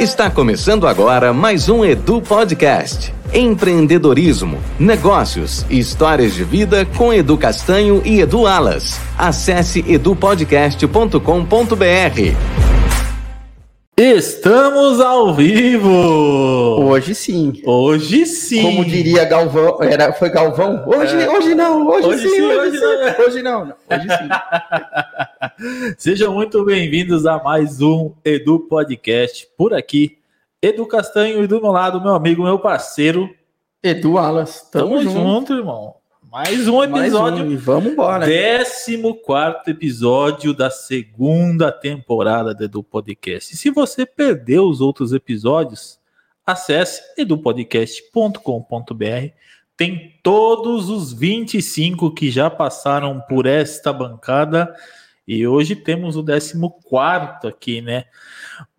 Está começando agora mais um Edu Podcast. Empreendedorismo, negócios e histórias de vida com Edu Castanho e Edu Alas. Acesse edupodcast.com.br. Estamos ao vivo! Hoje sim. Hoje sim! Como diria Galvão, era, foi Galvão? Hoje, é. hoje não, hoje, hoje sim, sim, hoje, sim. Não. hoje não, hoje sim. Sejam muito bem-vindos a mais um Edu Podcast por aqui. Edu Castanho e do meu lado, meu amigo, meu parceiro. Edu Alas. Tamo, Tamo junto. junto, irmão. Mais um episódio. Mais um, vamos embora. 14 episódio da segunda temporada do Edu Podcast. E se você perdeu os outros episódios, acesse edupodcast.com.br. Tem todos os 25 que já passaram por esta bancada. E hoje temos o 14 aqui, né?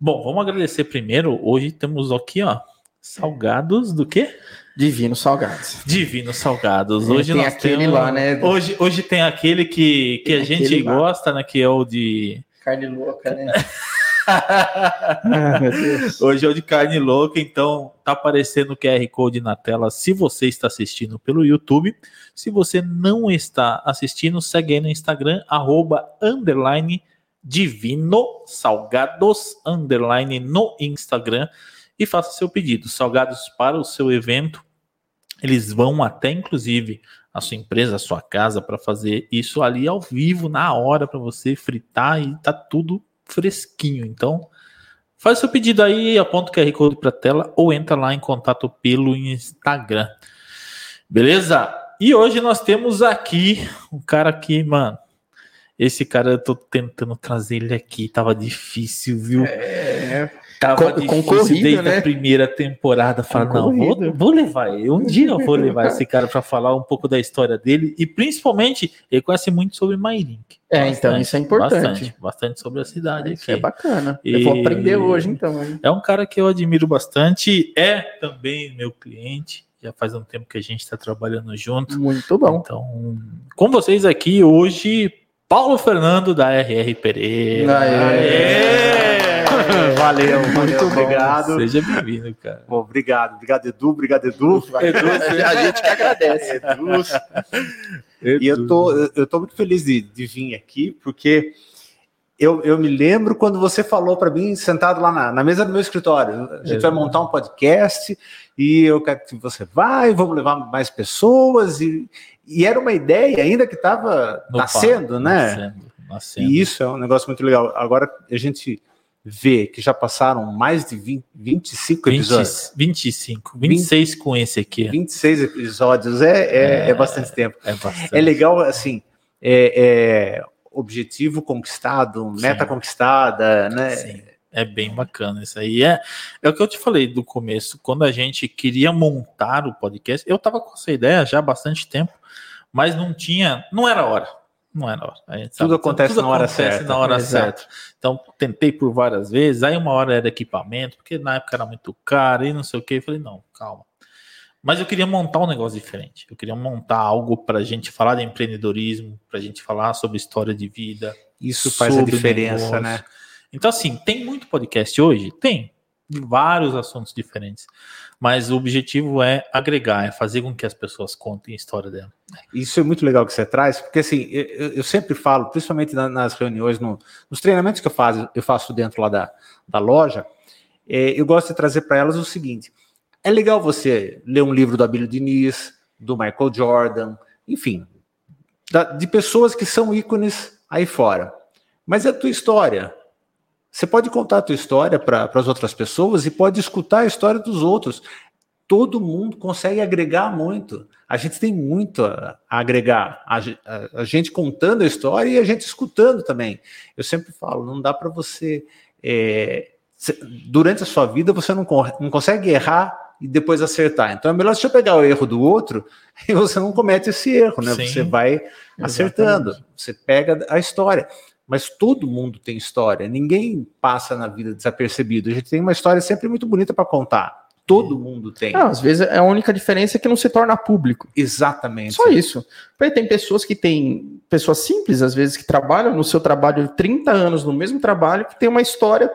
Bom, vamos agradecer primeiro. Hoje temos aqui, ó, salgados do quê? Divino Salgados. Divino Salgados. É, hoje tem nós aquele temos... lá, né? Hoje, hoje tem aquele que, que a gente lá. gosta, né? Que é o de. Carne louca, né? ah, hoje é o de carne louca, então tá aparecendo o QR Code na tela se você está assistindo pelo YouTube. Se você não está assistindo, segue aí no Instagram, arroba, underline, divino salgados, underline, no Instagram e faça seu pedido. Salgados para o seu evento. Eles vão até, inclusive, a sua empresa, a sua casa, para fazer isso ali ao vivo, na hora, para você fritar e tá tudo fresquinho. Então, faz seu pedido aí, aponta o QR Code para tela ou entra lá em contato pelo Instagram. Beleza? E hoje nós temos aqui um cara que, mano, esse cara eu tô tentando trazer ele aqui, tava difícil, viu? É. Tava Com, concorrido, desde né? a primeira temporada. Falar, não, vou, vou, levar ele. Um dia eu vou levar esse cara para falar um pouco da história dele e principalmente ele conhece muito sobre Mairink. É, bastante, então isso é importante. Bastante, bastante sobre a cidade ah, isso aqui. é bacana. E... Eu vou aprender hoje, então. É um cara que eu admiro bastante. É também meu cliente. Já faz um tempo que a gente está trabalhando junto. Muito bom. Então, com vocês aqui hoje, Paulo Fernando da RR Pereira. Aê! Aê! Valeu, muito obrigado. Seja bem-vindo, cara. Bom, obrigado, obrigado, Edu, obrigado, Edu. Edu a gente que agradece. Edu. Edu. E eu tô, eu tô muito feliz de, de vir aqui, porque eu, eu me lembro quando você falou para mim, sentado lá na, na, mesa do meu escritório, a gente vai montar um podcast e eu quero que você vai, vamos levar mais pessoas, e, e era uma ideia ainda que estava nascendo, né? Nascendo, nascendo. E isso é um negócio muito legal. Agora a gente vê que já passaram mais de 20, 25 episódios. 25, 26 20, com esse aqui. 26 episódios é, é, é, é bastante tempo. É, bastante. é legal, assim, é, é objetivo conquistado, Sim. meta conquistada, né? Sim. É bem bacana isso aí. É, é o que eu te falei do começo, quando a gente queria montar o podcast, eu tava com essa ideia já há bastante tempo, mas não tinha, não era hora não é na hora. Tudo acontece tudo na hora acontece certa. na hora certa. Então, tentei por várias vezes. Aí, uma hora era equipamento, porque na época era muito caro e não sei o que. Falei, não, calma. Mas eu queria montar um negócio diferente. Eu queria montar algo para a gente falar de empreendedorismo, para a gente falar sobre história de vida. Isso faz a diferença, negócio. né? Então, assim, tem muito podcast hoje? Tem. Vários assuntos diferentes mas o objetivo é agregar, é fazer com que as pessoas contem a história dela. Isso é muito legal que você traz, porque assim, eu, eu sempre falo, principalmente nas reuniões, no, nos treinamentos que eu faço, eu faço dentro lá da, da loja, é, eu gosto de trazer para elas o seguinte: é legal você ler um livro do Abílio Diniz, do Michael Jordan, enfim, da, de pessoas que são ícones aí fora. Mas é a tua história, você pode contar a tua história para as outras pessoas e pode escutar a história dos outros. Todo mundo consegue agregar muito. A gente tem muito a, a agregar. A, a, a, gente contando a história e a gente escutando também. Eu sempre falo, não dá para você. É, durante a sua vida, você não, não consegue errar e depois acertar. Então é melhor você pegar o erro do outro e você não comete esse erro, né? Sim, você vai acertando, exatamente. você pega a história mas todo mundo tem história, ninguém passa na vida desapercebido. A gente tem uma história sempre muito bonita para contar. Todo mundo tem. Não, às vezes é a única diferença é que não se torna público. Exatamente. Só isso. Porque tem pessoas que têm, pessoas simples, às vezes, que trabalham no seu trabalho 30 anos no mesmo trabalho, que tem uma história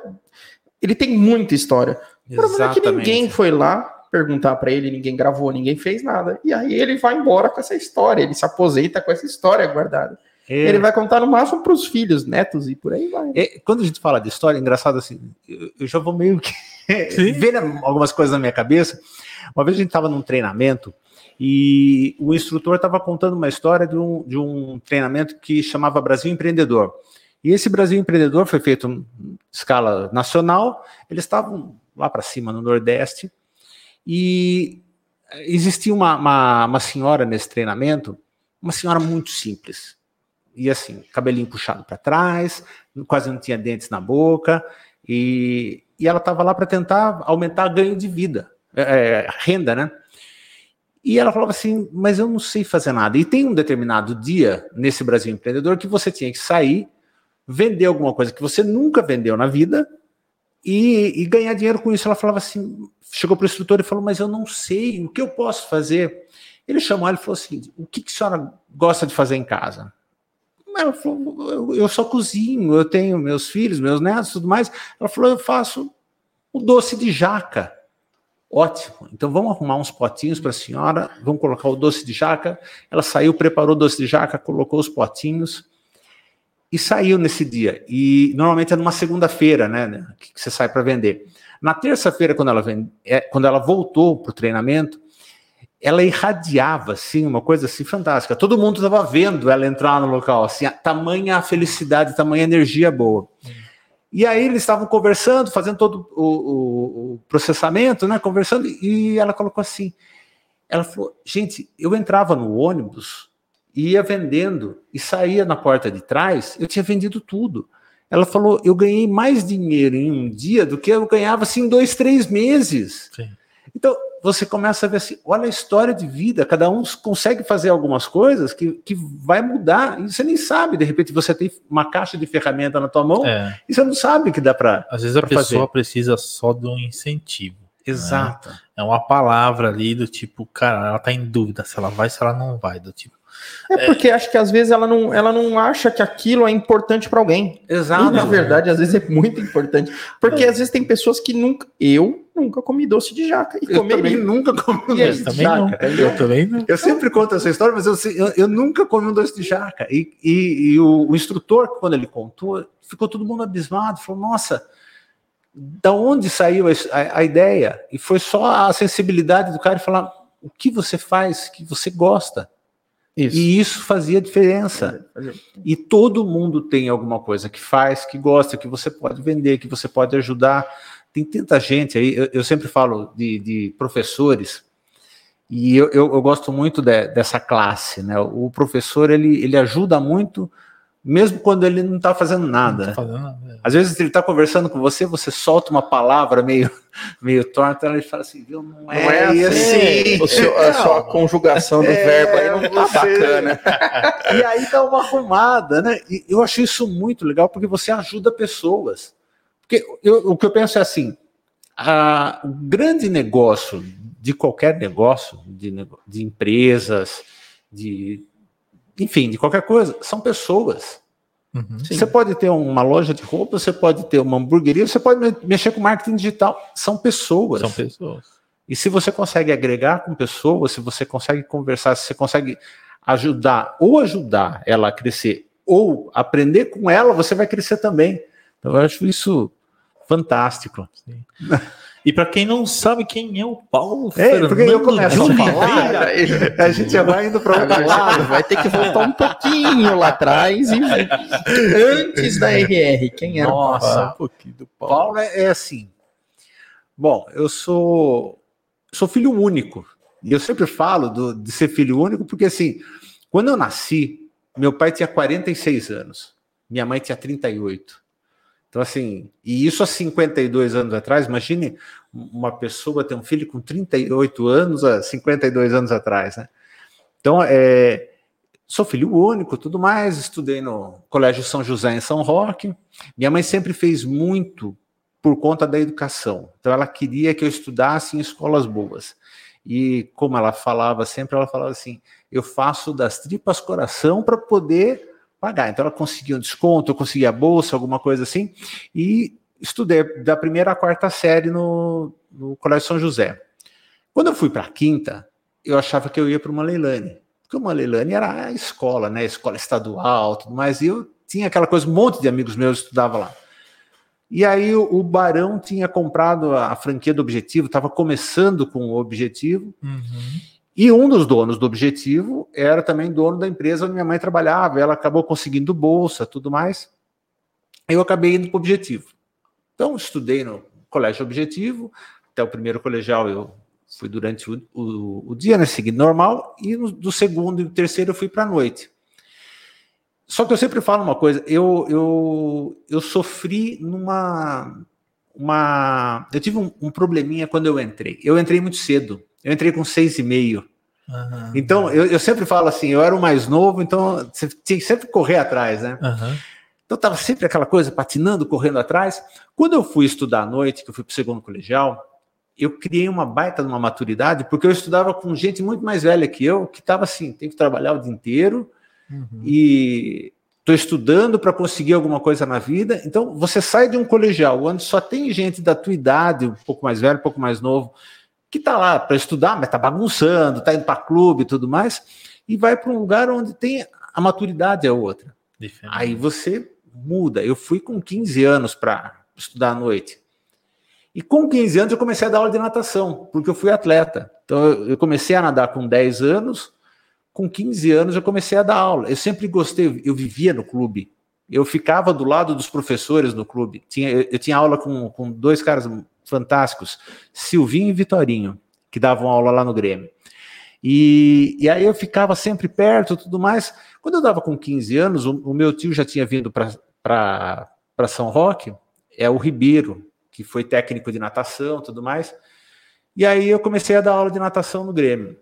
Ele tem muita história. O problema é que ninguém foi lá perguntar para ele, ninguém gravou, ninguém fez nada. E aí ele vai embora com essa história, ele se aposenta com essa história guardada. É. Ele vai contar no máximo para os filhos, netos e por aí vai. É, quando a gente fala de história, é engraçado assim, eu, eu já vou meio que ver algumas coisas na minha cabeça. Uma vez a gente estava num treinamento e o instrutor estava contando uma história de um, de um treinamento que chamava Brasil Empreendedor. E esse Brasil Empreendedor foi feito em escala nacional, eles estavam lá para cima, no Nordeste, e existia uma, uma, uma senhora nesse treinamento, uma senhora muito simples, e assim, cabelinho puxado para trás, quase não tinha dentes na boca, e, e ela estava lá para tentar aumentar ganho de vida, é, é, renda, né? E ela falava assim, mas eu não sei fazer nada. E tem um determinado dia nesse Brasil empreendedor que você tinha que sair, vender alguma coisa que você nunca vendeu na vida e, e ganhar dinheiro com isso. Ela falava assim, chegou para o instrutor e falou, mas eu não sei, o que eu posso fazer? Ele chamou ela e falou assim, o que, que a senhora gosta de fazer em casa? Ela falou, eu só cozinho, eu tenho meus filhos, meus netos, tudo mais. Ela falou, eu faço o doce de jaca. Ótimo. Então vamos arrumar uns potinhos para a senhora, vamos colocar o doce de jaca. Ela saiu, preparou o doce de jaca, colocou os potinhos e saiu nesse dia. E normalmente é numa segunda-feira, né, que você sai para vender. Na terça-feira, quando ela é, quando ela voltou para o treinamento, ela irradiava, assim, uma coisa assim fantástica. Todo mundo estava vendo ela entrar no local, assim, a, tamanha felicidade, tamanha energia boa. E aí eles estavam conversando, fazendo todo o, o, o, processamento, né, conversando, e ela colocou assim, ela falou, gente, eu entrava no ônibus, ia vendendo, e saía na porta de trás, eu tinha vendido tudo. Ela falou, eu ganhei mais dinheiro em um dia do que eu ganhava, assim, em dois, três meses. Sim. Então, você começa a ver assim, olha a história de vida, cada um consegue fazer algumas coisas que, que vai mudar, e você nem sabe, de repente você tem uma caixa de ferramenta na tua mão, é. e você não sabe que dá para Às vezes a pessoa fazer. precisa só de um incentivo. Né? Exato. Né? É uma palavra ali do tipo, cara, ela tá em dúvida se ela vai, se ela não vai, do tipo, é porque é. acho que às vezes ela não, ela não acha que aquilo é importante para alguém. Exato. E, na verdade, às vezes é muito importante. Porque é. às vezes tem pessoas que nunca. Eu nunca comi doce de jaca. E eu também nunca comi um doce de jaca. Não. Eu também não. Eu sempre conto essa história, mas eu, eu, eu nunca comi um doce de jaca. E, e, e o, o, instrutor, quando ele contou, ficou todo mundo abismado. Falou, nossa. Da onde saiu a, a, a ideia? E foi só a sensibilidade do cara falar o que você faz que você gosta. Isso. E isso fazia diferença. E todo mundo tem alguma coisa que faz, que gosta, que você pode vender, que você pode ajudar. Tem tanta gente aí, eu, eu sempre falo de, de professores, e eu, eu, eu gosto muito de, dessa classe. Né? O professor ele, ele ajuda muito mesmo quando ele não está fazendo nada. Tá fazendo nada é. Às vezes ele está conversando com você, você solta uma palavra meio, meio torta, ele fala assim, viu, não é, não é assim. assim. O seu, a sua conjugação do é, verbo aí não está bacana. E aí dá uma arrumada, né? E eu achei isso muito legal, porque você ajuda pessoas. Porque eu, o que eu penso é assim, a, o grande negócio de qualquer negócio, de, de empresas, de enfim, de qualquer coisa, são pessoas. Uhum, você pode ter uma loja de roupa, você pode ter uma hamburgueria, você pode mexer com marketing digital. São pessoas. São pessoas. E se você consegue agregar com pessoas, se você consegue conversar, se você consegue ajudar ou ajudar ela a crescer, ou aprender com ela, você vai crescer também. Então, eu acho isso fantástico. Sim. E para quem não sabe quem é o Paulo é, Fernando porque eu começo a falar, a gente já vai indo para outro lado. Vai ter que voltar um pouquinho lá atrás e antes da RR. Quem era Nossa, o Paulo? um pouquinho do Paulo. Paulo é, é assim. Bom, eu sou sou filho único. E eu sempre falo do, de ser filho único porque assim, quando eu nasci, meu pai tinha 46 anos, minha mãe tinha 38. Então, assim, e isso há 52 anos atrás, imagine uma pessoa ter um filho com 38 anos há 52 anos atrás, né? Então, é, sou filho único, tudo mais, estudei no Colégio São José em São Roque. Minha mãe sempre fez muito por conta da educação. Então, ela queria que eu estudasse em escolas boas. E como ela falava sempre, ela falava assim: eu faço das tripas coração para poder pagar. Então ela conseguia um desconto, conseguia bolsa, alguma coisa assim. E estudei da primeira à quarta série no, no Colégio São José. Quando eu fui para a quinta, eu achava que eu ia para uma Leilani, porque uma Leilani era a escola, né? Escola estadual, tudo mais, e eu tinha aquela coisa, um monte de amigos meus estudava lá. E aí o, Barão tinha comprado a, a franquia do Objetivo, estava começando com o Objetivo, uhum. E um dos donos do Objetivo era também dono da empresa onde minha mãe trabalhava, ela acabou conseguindo bolsa, tudo mais. Eu acabei indo para o Objetivo. Então, estudei no colégio objetivo, até o primeiro colegial eu fui durante o, o, o dia, né, seguindo normal, e no, do segundo e do terceiro eu fui para a noite. Só que eu sempre falo uma coisa, eu, eu, eu sofri numa. Uma, eu tive um, um probleminha quando eu entrei. Eu entrei muito cedo. Eu entrei com seis e meio. Uhum. Então, eu, eu, sempre falo assim, eu era o mais novo, então você tinha que sempre correr atrás, né? Uhum. Então estava sempre aquela coisa patinando, correndo atrás. Quando eu fui estudar à noite, que eu fui para o segundo colegial, eu criei uma baita de uma maturidade, porque eu estudava com gente muito mais velha que eu, que estava assim, tem que trabalhar o dia inteiro uhum. e estou estudando para conseguir alguma coisa na vida. Então você sai de um colegial onde só tem gente da tua idade, um pouco mais velho, um pouco mais novo, que está lá para estudar, mas está bagunçando, está indo para clube e tudo mais, e vai para um lugar onde tem a maturidade é outra. Diferente. Aí você muda. Eu fui com 15 anos para estudar à noite. E com 15 anos eu comecei a dar aula de natação, porque eu fui atleta. Então eu comecei a nadar com 10 anos, com 15 anos eu comecei a dar aula. Eu sempre gostei, eu vivia no clube. Eu ficava do lado dos professores no clube. Tinha, eu tinha aula com, com dois caras fantásticos, Silvinho e Vitorinho, que davam aula lá no Grêmio. E, e aí eu ficava sempre perto tudo mais. Quando eu dava com 15 anos, o, o meu tio já tinha vindo para São Roque é o Ribeiro, que foi técnico de natação tudo mais. E aí eu comecei a dar aula de natação no Grêmio.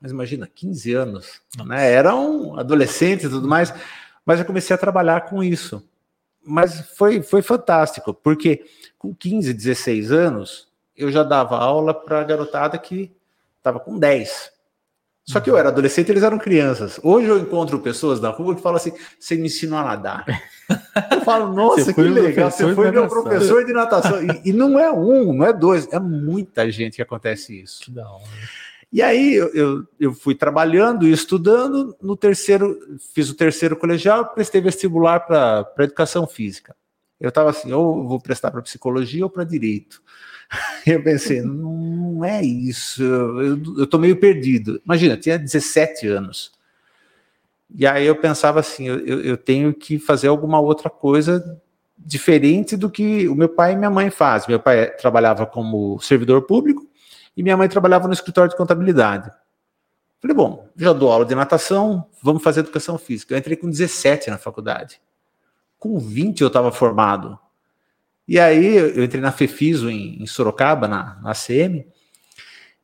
Mas imagina, 15 anos, né? Era um adolescente e tudo mais, mas eu comecei a trabalhar com isso. Mas foi, foi fantástico, porque com 15, 16 anos, eu já dava aula para garotada que estava com 10. Só que eu era adolescente, eles eram crianças. Hoje eu encontro pessoas da rua que falam assim: você me ensinou a nadar. Eu falo, nossa, que legal, você foi meu professor de natação. E, e, não é um, não é dois, é muita gente que acontece isso. Que da hora. E aí eu, eu, eu, fui trabalhando e estudando. No terceiro, fiz o terceiro colegial, prestei vestibular para educação física. Eu estava assim, ou vou prestar para psicologia ou para direito. Eu pensei, não é isso, eu, eu tô meio perdido. Imagina, tinha 17 anos. E aí eu pensava assim, eu, eu tenho que fazer alguma outra coisa diferente do que o meu pai e minha mãe fazem. Meu pai trabalhava como servidor público e minha mãe trabalhava no escritório de contabilidade. Falei, bom, já dou aula de natação, vamos fazer educação física. Eu entrei com 17 na faculdade. Com 20 eu estava formado. E aí eu entrei na FEFISO em, em Sorocaba, na, na ACM.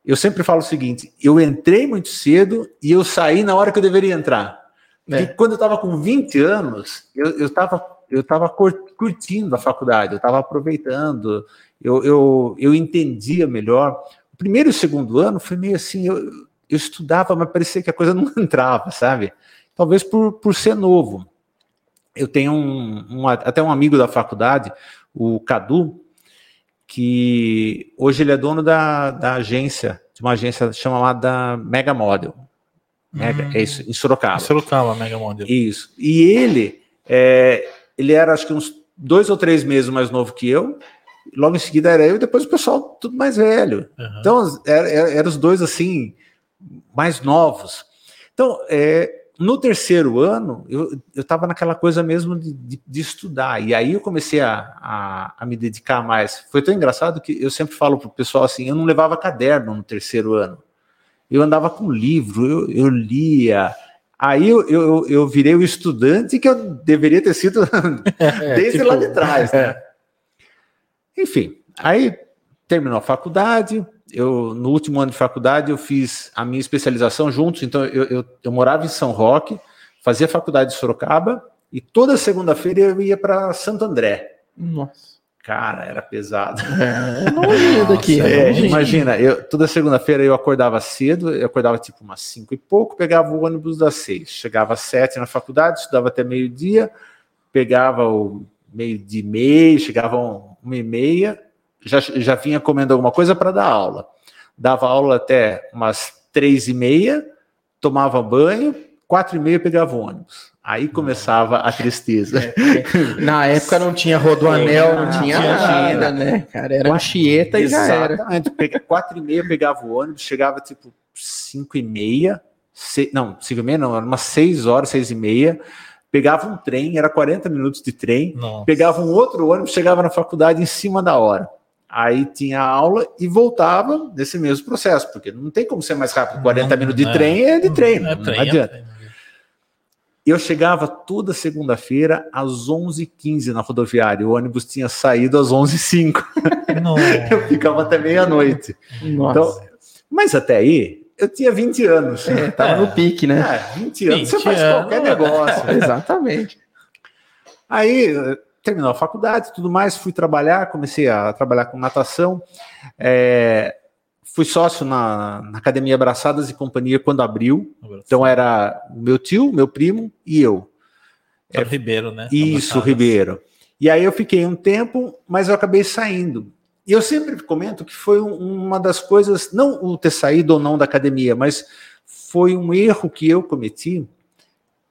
Eu sempre falo o seguinte: eu entrei muito cedo e eu saí na hora que eu deveria entrar. É. quando eu estava com 20 anos, eu estava eu tava curtindo a faculdade, eu estava aproveitando, eu, eu, eu entendia melhor. Primeiro e segundo ano foi meio assim, eu, eu estudava, mas parecia que a coisa não entrava, sabe? Talvez por, por ser novo. Eu tenho um, um, até um amigo da faculdade, o Cadu, que hoje ele é dono da, da agência, de uma agência chamada Mega Model. Mega, hum. É isso, em Sorocaba. Em Sorocaba, Mega Model. Isso. E ele, é, ele era acho que uns dois ou três meses mais novo que eu. Logo em seguida era eu e depois o pessoal tudo mais velho. Uhum. Então, eram era, os dois assim, mais novos. Então, é, no terceiro ano, eu estava naquela coisa mesmo de, de, de, estudar. E aí eu comecei a, a, a, me dedicar mais. Foi tão engraçado que eu sempre falo para o pessoal assim: eu não levava caderno no terceiro ano. Eu andava com livro, eu, eu lia. Aí eu, eu, eu, virei o estudante que eu deveria ter sido é, desde tipo, lá de trás. Né? É. Enfim, aí terminou a faculdade, eu no último ano de faculdade eu fiz a minha especialização juntos, então eu, eu, eu morava em São Roque, fazia faculdade de Sorocaba e toda segunda-feira eu ia para Santo André. Nossa. Cara, era pesado. É, longe daqui. É, imagina, eu, toda segunda-feira eu acordava cedo, eu acordava tipo umas cinco e pouco, pegava o ônibus das seis, chegava às sete na faculdade, estudava até meio-dia, pegava o meio de meia, chegavam uma e meia, já, já vinha comendo alguma coisa para dar aula. Dava aula até umas três e meia, tomava banho, quatro e meia pegava o ônibus. Aí começava a tristeza. É, na época não tinha rodoanel, não, não tinha nada, né? Cara, era Anchieta e já era. Quatro e meia pegava o ônibus, chegava tipo cinco e meia, se, não, cinco e meia não, era umas seis horas, seis e meia, pegava um trem, era 40 minutos de trem, Nossa. pegava um outro ônibus, chegava na faculdade em cima da hora. Aí tinha aula e voltava nesse mesmo processo, porque não tem como ser mais rápido. 40 não, minutos de é, trem é de trem, não, é não, trem, adianta. É eu chegava toda segunda-feira às 11h15 na rodoviária. O ônibus tinha saído às 11h05. eu ficava até meia-noite. Então, mas até aí, eu tinha 20 anos. É, tava é. no pique, né? É, 20 anos 20 você faz anos. qualquer negócio. Exatamente. Aí, terminou a faculdade tudo mais, fui trabalhar, comecei a trabalhar com natação. É, fui sócio na, na, Academia Abraçadas e Companhia quando abriu. Então era o meu tio, meu primo e eu. É, Ribeiro, né? Isso, Abraçadas. Ribeiro. E aí eu fiquei um tempo, mas eu acabei saindo. E eu sempre comento que foi uma das coisas, não o ter saído ou não da academia, mas foi um erro que eu cometi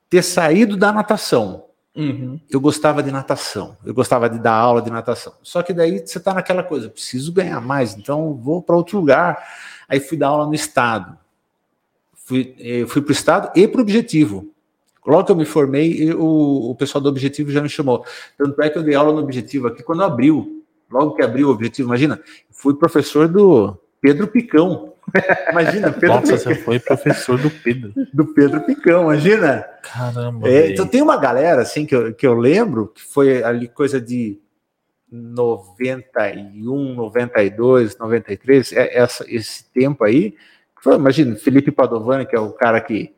ter saído da natação. Uhum. Eu gostava de natação, eu gostava de dar aula de natação. Só que daí você está naquela coisa, preciso ganhar mais, então vou para outro lugar. Aí fui dar aula no estado. Fui, eu fui para o estado e para o objetivo. Logo que eu me formei, o, o pessoal do objetivo já me chamou. Tanto é que eu dei aula no objetivo aqui quando abriu. Logo que abriu o objetivo, imagina, fui professor do Pedro Picão. Imagina, Pedro Nossa, você foi professor do Pedro. Do Pedro Picão, imagina. Caramba. É, então tem uma galera assim que eu, que eu lembro, que foi ali coisa de 91, 92, 93, é, essa, esse tempo aí. Foi, imagina, Felipe Padovani, que é o cara que,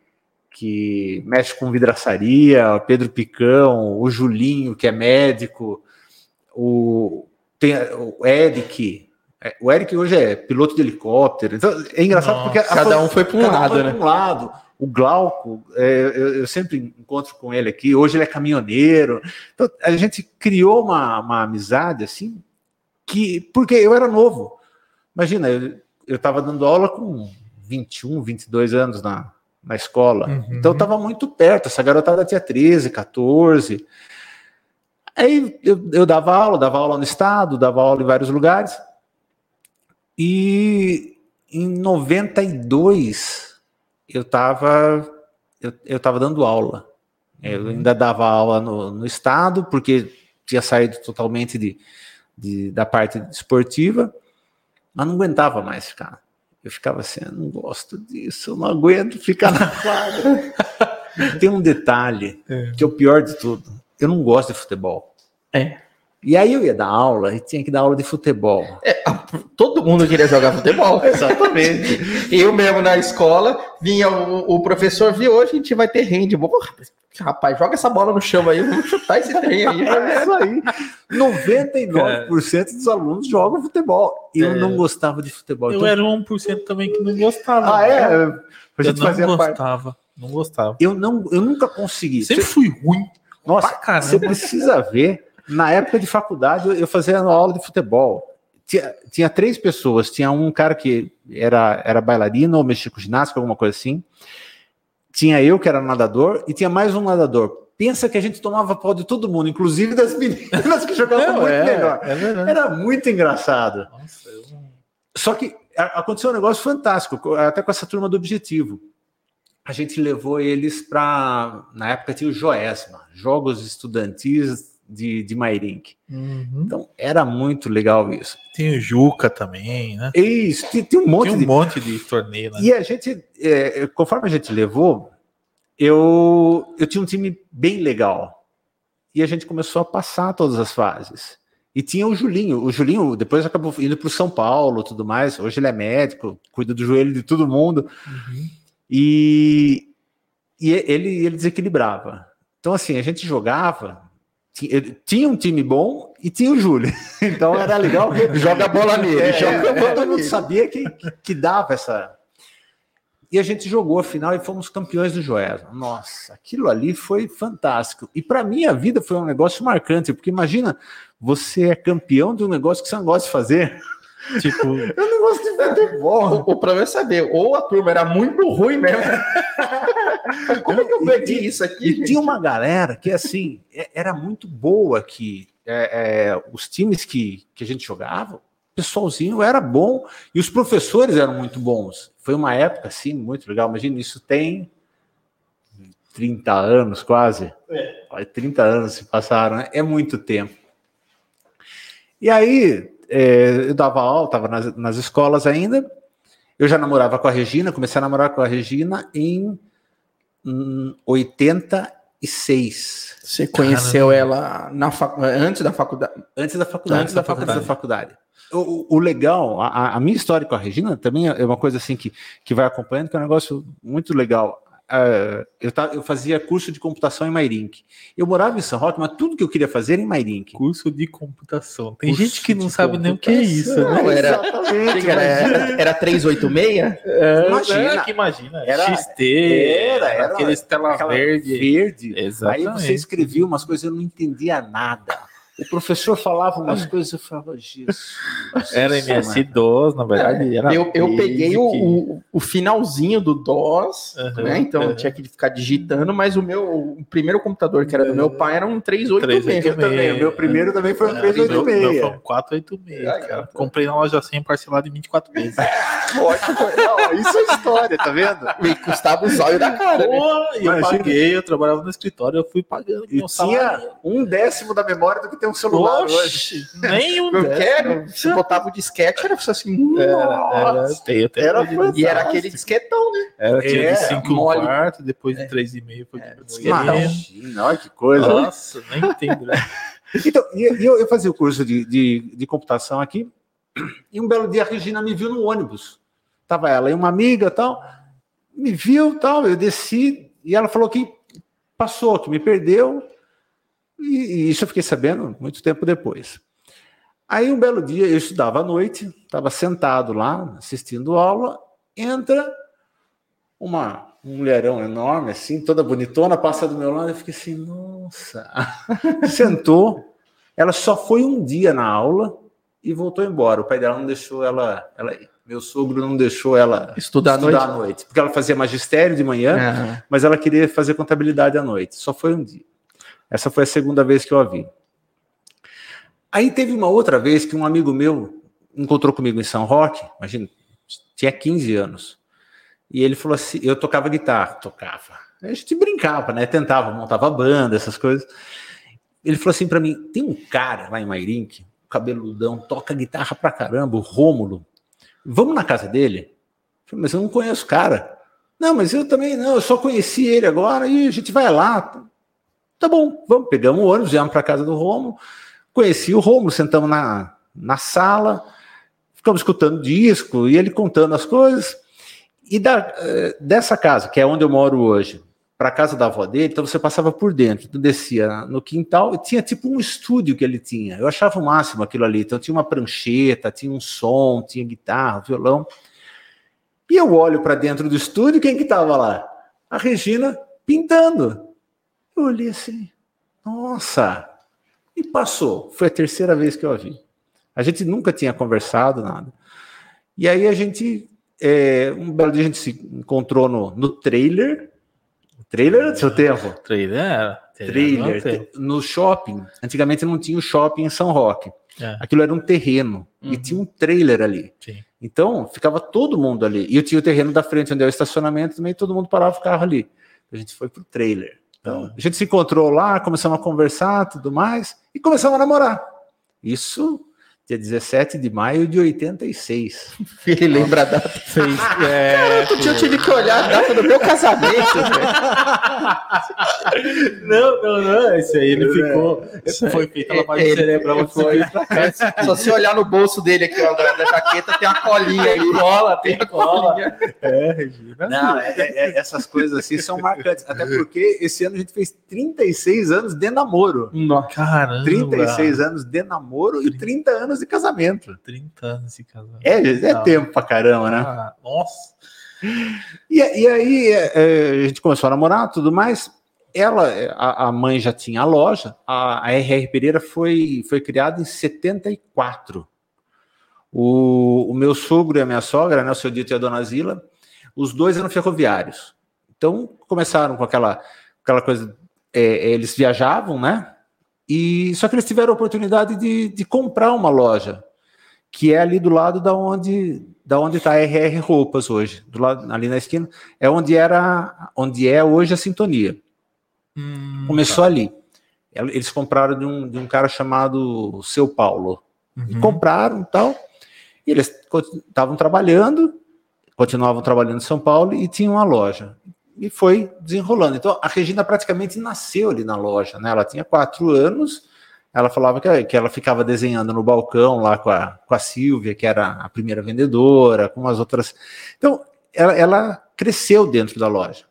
que mexe com vidraçaria, Pedro Picão, o Julinho, que é médico, o, tem, o Eric, é, o Eric hoje é piloto de helicóptero. Então é engraçado Nossa, porque cada um foi para um lado, né? Um lado. O Glauco, é, eu, eu, sempre encontro com ele aqui. Hoje ele é caminhoneiro. Então a gente criou uma, uma amizade assim que porque eu era novo. Imagina, eu estava dando aula com 21, 22 anos na, na escola. Uhum. Então estava muito perto. Essa garotada tinha 13, 14. Aí eu, eu dava aula, dava aula no estado, dava aula em vários lugares. E em 92 eu estava eu, eu tava dando aula. Eu uhum. ainda dava aula no, no estado, porque tinha saído totalmente de, de, da parte esportiva, mas não aguentava mais ficar. Eu ficava assim, eu não gosto disso, eu não aguento ficar na quadra. Tem um detalhe é. que é o pior de tudo. Eu não gosto de futebol. É. E aí eu ia dar aula e tinha que dar aula de futebol. É, todo mundo queria jogar futebol. Exatamente. eu mesmo na escola, vinha o, o professor, viu, hoje a gente vai ter handball. Rapaz, joga essa bola no chão aí, vamos chutar esse trem aí. É isso aí. 99% dos alunos jogam futebol. Eu é. não gostava de futebol. Eu então... era 1% também que não gostava. Ah, é? Gente eu não gostava. Parte. Não gostava. Eu, não, eu nunca consegui. Sempre fui ruim. Nossa, você precisa ver na época de faculdade, eu fazia aula de futebol. Tinha, tinha três pessoas. Tinha um cara que era, era bailarino ou mexia com ginástica, alguma coisa assim. Tinha eu, que era nadador, e tinha mais um nadador. Pensa que a gente tomava pau de todo mundo, inclusive das meninas que jogavam muito é, melhor. É era muito engraçado. Nossa, eu... Só que aconteceu um negócio fantástico, até com essa turma do Objetivo. A gente levou eles para. Na época tinha o Joesma, Jogos Estudantis de, de Mairink. Uhum. Então era muito legal isso. Tem o Juca também, né? Isso, tem, tem um monte tem um de... monte de torneio. Né? E a gente, é, conforme a gente levou, eu, eu tinha um time bem legal. E a gente começou a passar todas as fases. E tinha o Julinho. O Julinho depois acabou indo para o São Paulo tudo mais. Hoje ele é médico, cuida do joelho de todo mundo. Uhum. E, e ele, ele desequilibrava. Então, assim, a gente jogava tinha um time bom e tinha o Júlio. Então era legal. joga a bola nele. É, joga bola todo mundo sabia que, que dava essa. e a gente jogou a final e fomos campeões do Joés. Nossa, aquilo ali foi fantástico. E para mim a vida foi um negócio marcante, porque imagina, você é campeão de um negócio que você não gosta de fazer. Tipo, eu não gosto de futebol. O, o problema é saber, ou a turma era muito ruim mesmo. Como é que eu perdi isso aqui? E tinha uma galera que, assim, é, era muito boa aqui. É, é, os times que, que a gente jogava, o pessoalzinho era bom e os professores eram muito bons. Foi uma época, assim, muito legal. Imagina, isso tem 30 anos quase. É. 30 anos se passaram, né? é muito tempo. E aí, é, eu dava aula, estava nas, nas escolas ainda. Eu já namorava com a Regina, comecei a namorar com a Regina em 86. Você conheceu Caramba. ela na fac... antes da faculdade? Antes da faculdade. Antes da, faculdade. da faculdade. O, o, legal, a, a, minha história com a Regina também é uma coisa assim que, que vai acompanhando, que é um negócio muito legal. Uh, eu, eu, fazia curso de computação em Mairink. Eu morava em São Roque, mas tudo que eu queria fazer era em Mairink. Curso de computação. Tem curso gente que não sabe nem o que é isso, né? Não, era, era, era, era 386? É, imagina. É, que imagina. Era, XT, era, era aqueles tela verde. verde. Exatamente. Aí você escrevia umas coisas, eu não entendia nada. O professor falava umas coisas, eu falava, Jesus. Era MS-DOS, na verdade. Era eu, eu peguei o, o, o, finalzinho do DOS, uhum, né? Então uhum. eu tinha que ficar digitando, mas o meu o primeiro computador que era do meu pai era um 386. Eu também. O meu primeiro também foi um 386. Meu, meu foi um 486. Ah, cara. Comprei na loja sem parcelado em 24 vezes. Ótimo. Não, isso é história, tá vendo? Me custava o zóio da cara. Né? Pô, né? eu paguei, eu trabalhava no escritório, eu fui pagando. E tinha um décimo da memória do que tem um celular Oxe, hoje. Nem um Eu quero. Você botava o disquete, era assim. Era, era, era, era e era aquele disquetão, né? Era, tinha é, de 5 um quarto, depois de 3,5 foi é, de Imagina, olha que coisa. Nossa, nem entendo, né? Então, e, eu, eu fazia o curso de, de, de computação aqui, e um belo dia a Regina me viu no ônibus. Tava ela e uma amiga tal, me viu tal, eu desci, e ela falou que passou, que me perdeu, e, isso eu fiquei sabendo muito tempo depois. Aí um belo dia eu estudava à noite, estava sentado lá assistindo aula, entra uma um mulherão enorme assim, toda bonitona, passa do meu lado, eu fiquei assim, nossa. Sentou, ela só foi um dia na aula e voltou embora. O pai dela não deixou ela, ela. Meu sogro não deixou ela estudar, estudar à, noite. noite, porque ela fazia magistério de manhã, uhum. mas ela queria fazer contabilidade à noite. Só foi um dia. Essa foi a segunda vez que eu a vi. Aí teve uma outra vez que um amigo meu encontrou comigo em São Roque, imagina, tinha 15 anos. E ele falou assim: eu tocava guitarra, tocava. A gente brincava, né? Tentava, montava banda, essas coisas. Ele falou assim para mim: tem um cara lá em Mairink, cabeludão, toca guitarra pra caramba, o Rômulo. Vamos na casa dele? Eu falei, mas eu não conheço o cara. Não, mas eu também não, eu só conheci ele agora e a gente vai lá. Tá bom, vamos, pegamos o ônibus, viemos para casa do Romo, conheci o Romo, sentamos na, na sala, ficamos escutando disco e ele contando as coisas. E da, eh, dessa casa, que é onde eu moro hoje, para a casa da avó dele, então você passava por dentro, descia no quintal e tinha tipo um estúdio que ele tinha. Eu achava o máximo aquilo ali. Então tinha uma prancheta, tinha um som, tinha guitarra, violão. E eu olho para dentro do estúdio, quem que estava lá? A Regina pintando. Eu olhei assim, nossa! E passou. Foi a terceira vez que eu a vi. A gente nunca tinha conversado, nada. E aí a gente, é, um belo dia a gente se encontrou no, no trailer. O trailer do seu tempo? Trailer era. Trailer. trailer no shopping. Antigamente não tinha o shopping em São Roque. É. Aquilo era um terreno. Uhum. E tinha um trailer ali. Sim. Então, ficava todo mundo ali. E eu tinha o terreno da frente, onde é o estacionamento, também todo mundo parava o carro ali. A gente foi pro trailer. Então, a gente se encontrou lá, começamos a conversar, tudo mais, e começamos a namorar. Isso dia 17 de maio de 86. Ele lembra a data. Fez, é, Cara, tu tinha, tive que olhar a data do meu casamento. não, não, não. Isso aí ele ficou. Isso foi feito lavagem ele, foi Só se olhar no bolso dele aqui, ó, da, da jaqueta, tem a colinha aí. Cola, tem a cola. É, Regina. Não, é, é, essas coisas assim são marcantes. Até porque esse ano a gente fez 36 anos de namoro. Caramba. 36 anos de namoro e 30 anos anos de casamento. 30 anos de casamento. É, é tempo pra caramba, né? Ah, nossa. E, e aí é, é, a gente começou a namorar tudo mais. Ela, a, a mãe já tinha a loja, a, a RR Pereira foi, foi criada em 74. O, o meu sogro e a minha sogra, né, o seu Dito e a dona Zila, os dois eram ferroviários. Então começaram com aquela, aquela coisa, é, é, eles viajavam, né? E só que eles tiveram a oportunidade de, de comprar uma loja que é ali do lado da onde da onde está a RR Roupas hoje, do lado ali na esquina, é onde era onde é hoje a Sintonia. Hum, Começou tá. ali. Eles compraram de um, de um cara chamado Seu Paulo. Uhum. compraram tal. E eles estavam trabalhando, continuavam trabalhando em São Paulo e tinham uma loja. E foi desenrolando. Então a Regina praticamente nasceu ali na loja, né? Ela tinha quatro anos ela falava que, que ela ficava desenhando no balcão lá com a, com a Silvia, que era a primeira vendedora, com as outras. Então, ela, ela cresceu dentro da loja.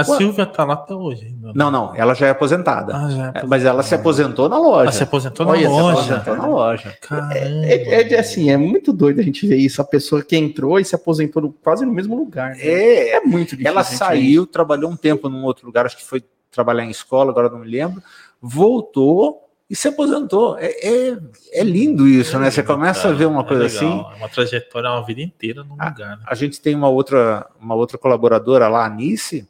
A Ué. Silvia tá lá até hoje ainda. Né? Não, não, ela já é aposentada. Ah, já é aposentada. Mas ela se aposentou na loja. Ela se aposentou na Olha, loja. Se aposentou na loja. É, é, é, assim, é muito doido a gente ver isso. A pessoa que entrou e se aposentou no, quase no mesmo lugar. Né? É, é muito difícil. Ela saiu, trabalhou um tempo num outro lugar, acho que foi trabalhar em escola, agora não me lembro. Voltou e se aposentou. É, é, é lindo isso, é né? Você começa cara, a ver uma é coisa assim. É uma trajetória, uma vida inteira no lugar. Né? A gente tem uma outra, uma outra colaboradora lá, a Nice,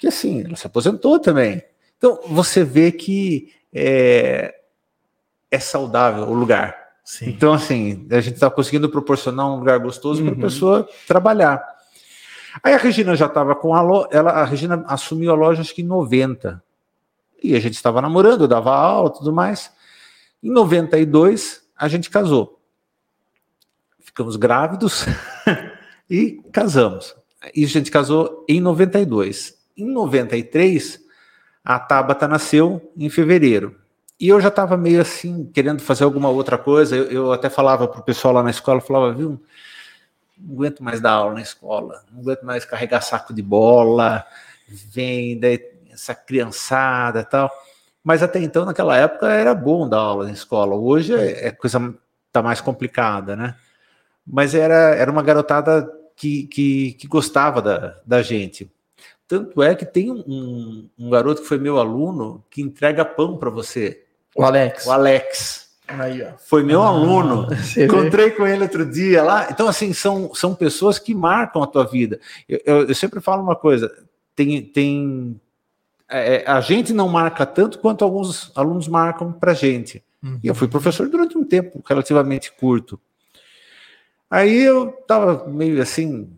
que assim, ela se aposentou também. Então, você vê que é, é saudável o lugar. Sim. Então, assim, a gente está conseguindo proporcionar um lugar gostoso uhum. para a pessoa trabalhar. Aí a Regina já estava com a loja, ela, a Regina assumiu a loja acho que em 90. E a gente estava namorando, dava aula tudo mais. Em 92, a gente casou. Ficamos grávidos e casamos. E a gente casou em 92. Em 93, a Tabata nasceu em fevereiro. E eu já estava meio assim, querendo fazer alguma outra coisa. Eu, eu até falava para o pessoal lá na escola, falava, viu, não aguento mais dar aula na escola, não aguento mais carregar saco de bola, vem, daí essa criançada tal. Mas até então, naquela época, era bom dar aula na escola. Hoje é, é coisa tá mais complicada, né? Mas era, era uma garotada que, que, que gostava da, da gente. Tanto é que tem um, um garoto que foi meu aluno que entrega pão para você. O Alex. O Alex. Aí, foi meu ah, aluno. Encontrei vê? com ele outro dia lá. Então, assim, são, são pessoas que marcam a tua vida. Eu, eu, eu sempre falo uma coisa: tem, tem é, é, a gente não marca tanto quanto alguns alunos marcam para a gente. Uhum. E eu fui professor durante um tempo relativamente curto. Aí eu estava meio assim,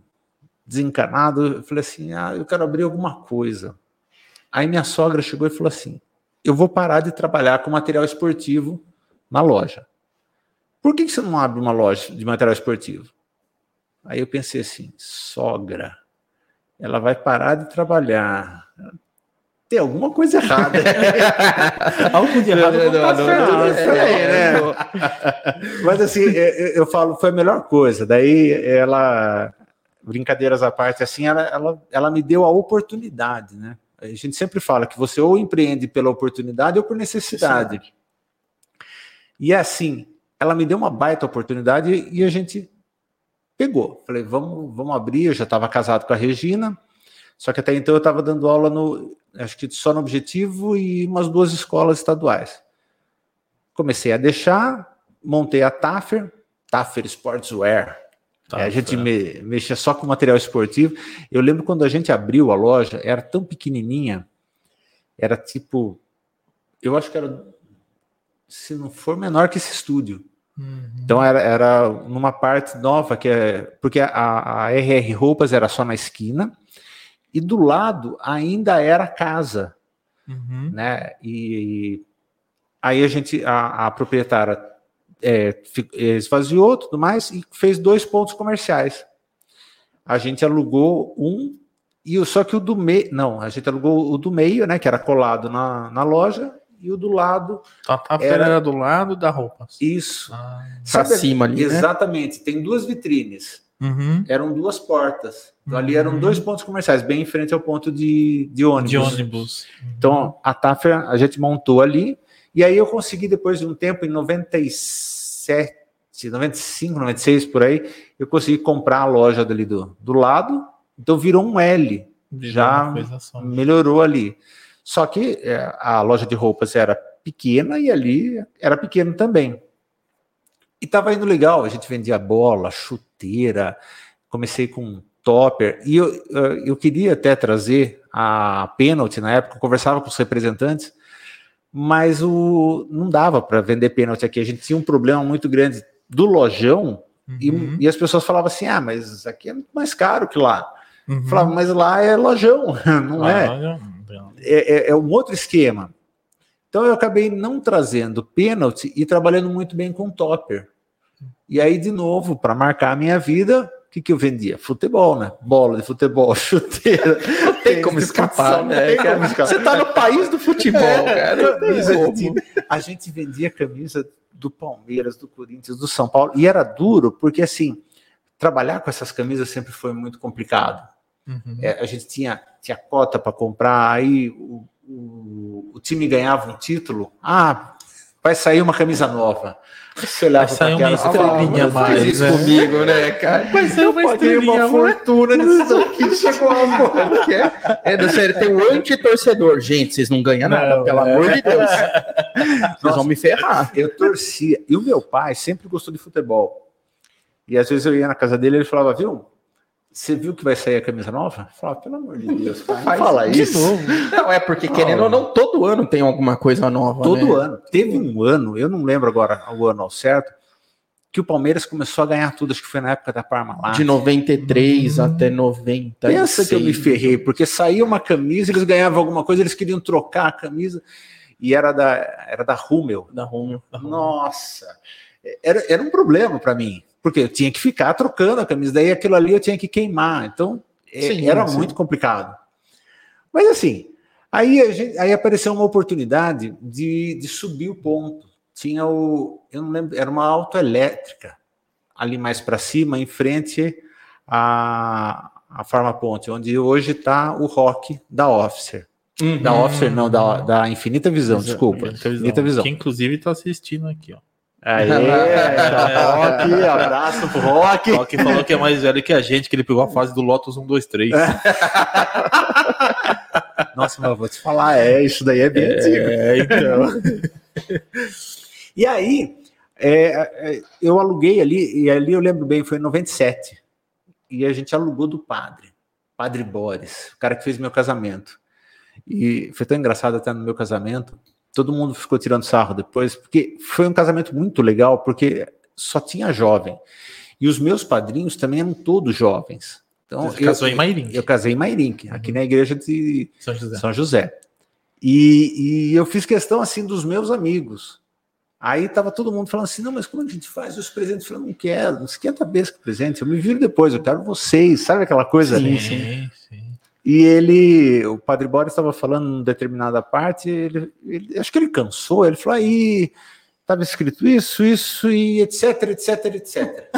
desencanado, eu falei assim, ah, eu quero abrir alguma coisa. Aí minha sogra chegou e falou assim, eu vou parar de trabalhar com material esportivo na loja. Por que, que você não abre uma loja de material esportivo? Aí eu pensei assim, sogra, ela vai parar de trabalhar tem alguma coisa errada. Algo de errado não, não, não, não, né? Mas assim, eu, falo, foi a melhor coisa. Daí ela, brincadeiras à parte, assim, ela, ela, ela me deu a oportunidade, né? A gente sempre fala que você ou empreende pela oportunidade ou por necessidade. necessidade. E é assim, ela me deu uma baita oportunidade e a gente pegou. Falei, vamos, vamos abrir. Eu já estava casado com a Regina, só que até então eu estava dando aula no acho que só no Objetivo e umas duas escolas estaduais. Comecei a deixar, montei a Taffer, Taffer Sportswear. É, a gente me, mexia só com material esportivo. Eu lembro quando a gente abriu a loja, era tão pequenininha, era tipo, eu acho que era, se não for menor que esse estúdio. Uhum. Então era, era numa parte nova que é porque a, a RR Roupas era só na esquina e do lado ainda era casa, uhum. né? E, aí a gente, a, a proprietária é, esvaziou tudo mais e fez dois pontos comerciais. A gente alugou um e só que o do meio, não, a gente alugou o do meio, né? Que era colado na, na loja e o do lado. A era... era do lado da roupa. Isso. Ah, pra cima ali. Né? Exatamente. Né? Tem duas vitrines. Uhum. Eram duas portas. Então, ali eram dois uhum. pontos comerciais, bem em frente ao ponto de, de ônibus. De ônibus. Uhum. Então, a Taffer a gente montou ali, e aí eu consegui, depois de um tempo, em 97, 95, 96 por aí, eu consegui comprar a loja dali do, do lado, então virou um L, já melhorou ali. Só que é, a loja de roupas era pequena e ali era pequeno também. E estava indo legal, a gente vendia bola, chuteira, comecei com topper, e eu, eu queria até trazer a pênalti na época, conversava com os representantes, mas o, não dava para vender pênalti aqui, a gente tinha um problema muito grande do lojão, uhum. e, e, as pessoas falavam assim, ah, mas aqui é muito mais caro que lá. Uhum. Falava, mas lá é lojão, não é? é? É, é um outro esquema. Então eu acabei não trazendo pênalti e trabalhando muito bem com topper. E aí, de novo, para marcar a minha vida, que, que eu vendia? Futebol, né? Bola de futebol, chuteira. Não tem como escapar, né? Como escapar. Você tá no país do futebol, é, cara. A gente, a gente vendia camisa do Palmeiras, do Corinthians, do São Paulo, e era duro, porque assim, trabalhar com essas camisas sempre foi muito complicado. Uhum. É, a gente tinha, tinha cota para comprar, aí o, o, o, time ganhava um título, ah, vai sair uma camisa nova. Você olhava vai sair uma estrelinha mais, isso né? comigo, né, cara? Vai sair uma estrelinha uma fortuna nisso aqui, chegou uma é, é, sério, tem um anti-torcedor. Gente, vocês não ganham nada, não, pelo é. amor de Deus. Vocês Nossa, vão me ferrar. Eu torcia. E o meu pai sempre gostou de futebol. E às vezes eu ia na casa dele e ele falava, viu, você viu que vai sair a camisa nova? Fala, pelo amor de Deus, fala isso. Novo. Não, é porque querendo ou não, todo ano tem alguma coisa nova. Todo né? ano. Teve um ano, eu não lembro agora o ano ao certo, que o Palmeiras começou a ganhar tudo, acho que foi na época da Parmalat. De 93 hum. até 90. Pensa que eu me ferrei, porque saía uma camisa, eles ganhavam alguma coisa, eles queriam trocar a camisa, e era da, era da Rummel. Da Rummel. Nossa, era, era um problema para mim porque eu tinha que ficar trocando a camisa, daí aquilo ali eu tinha que queimar, então é, sim, era sim. muito complicado. Mas assim, aí, gente, aí apareceu uma oportunidade de, de subir o ponto. Tinha o, eu não lembro, era uma autoelétrica ali mais para cima, em frente à, à Farma Ponte, onde hoje está o rock da Officer. Uhum. Da Officer, não, da, da Infinita Visão, desculpa. Infinita Visão. Infinita Visão. Que inclusive está assistindo aqui, ó. Aí, Rock, abraço pro Rock. Rock falou que é mais velho que a gente, que ele pegou a fase do Lotus 1, 2, 3. Nossa, mas vou te falar, é, isso daí é bem é, antigo. É, então. e aí, é, é, eu aluguei ali, e ali eu lembro bem, foi em 97. E a gente alugou do padre, Padre Boris, o cara que fez meu casamento. E foi tão engraçado até no meu casamento, todo mundo ficou tirando sarro depois, porque foi um casamento muito legal, porque só tinha jovem. E os meus padrinhos também eram todos jovens. Então, Você eu, casou em Mairink? Eu casei em Mairink, aqui uhum. na igreja de São José. São José. E, e, eu fiz questão assim dos meus amigos. Aí tava todo mundo falando assim: não, mas como a gente faz os presentes? Eu falei, não quero, não esquenta a cabeça com presente, eu me viro depois, eu quero vocês, sabe aquela coisa? Sim, sim, sim. E ele, o Padre Boris estava falando em determinada parte, ele, ele, acho que ele cansou, ele falou aí, estava escrito isso, isso e etc, etc, etc.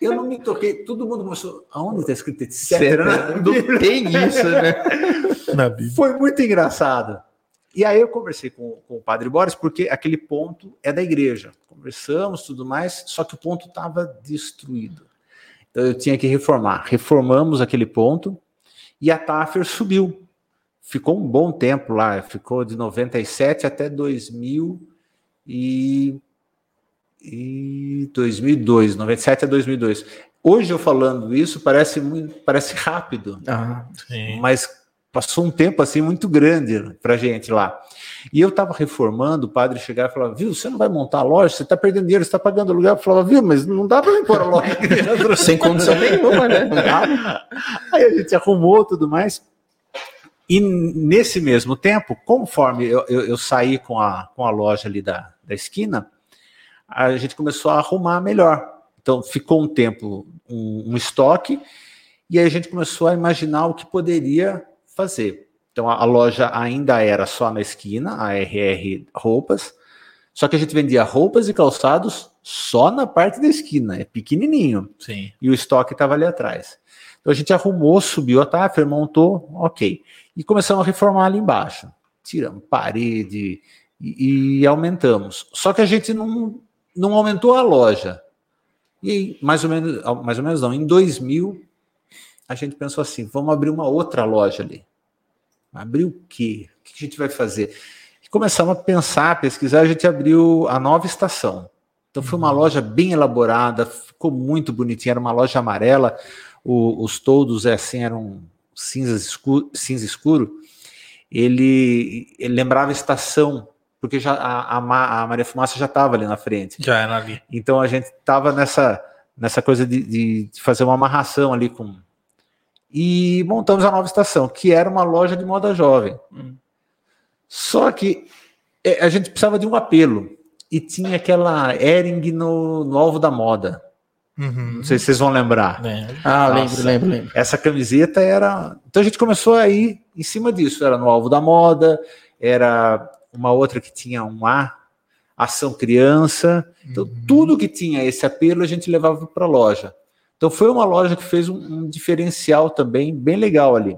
Eu não me toquei, todo mundo começou, aonde está escrito etc? Não tem isso, né? Foi muito engraçado. E aí eu conversei com, com, o Padre Boris, porque aquele ponto é da igreja. Conversamos, tudo mais, só que o ponto estava destruído. Então eu tinha que reformar. Reformamos aquele ponto e a Taffer subiu. Ficou um bom tempo lá, ficou de 97 até 2000 e, e 2002, 97 a 2002. Hoje eu falando isso parece muito, parece rápido, ah, mas passou um tempo assim muito grande para gente lá. E eu estava reformando, o padre chegava e falava, viu, você não vai montar a loja, você está perdendo dinheiro, você está pagando aluguel. Eu falava, viu, mas não dá para impor a loja. Sem condição nenhuma, né? Não dá. Aí a gente arrumou tudo mais. E nesse mesmo tempo, conforme eu, eu, eu, saí com a, com a loja ali da, da esquina, a gente começou a arrumar melhor. Então ficou um tempo um, um estoque, e aí a gente começou a imaginar o que poderia fazer. Então a, a, loja ainda era só na esquina, a RR Roupas, só que a gente vendia roupas e calçados só na parte da esquina, é pequenininho. Sim. E o estoque estava ali atrás. Então a gente arrumou, subiu a tafra, montou, ok. E começamos a reformar ali embaixo. Tiramos parede e, e aumentamos. Só que a gente não, não aumentou a loja. E mais ou menos, mais ou menos não, em 2000 a gente pensou assim, vamos abrir uma outra loja ali. Abrir o quê? O que a gente vai fazer? E começamos a pensar, a pesquisar, a gente abriu a nova estação. Então foi uma uhum. loja bem elaborada, ficou muito bonitinha, era uma loja amarela, o, os toldos é assim, eram cinza escuro, cinza escuro. Ele, ele lembrava a estação porque já a, a, a Maria Fumaça já estava ali na frente. Já era ali. Então a gente estava nessa, nessa coisa de, de, fazer uma amarração ali com. E montamos a nova estação, que era uma loja de moda jovem. Hum. Só que é, a gente precisava de um apelo. E tinha aquela Ering no, no alvo da moda. Uhum. Não sei se vocês vão lembrar. Ah, Nossa, lembro, lembro, lembro. Essa camiseta era. Então a gente começou a ir em cima disso. Era no alvo da moda, era uma outra que tinha um A, ação criança. Então, uhum. tudo que tinha esse apelo a gente levava para a loja. Então, foi uma loja que fez um, um diferencial também bem legal ali.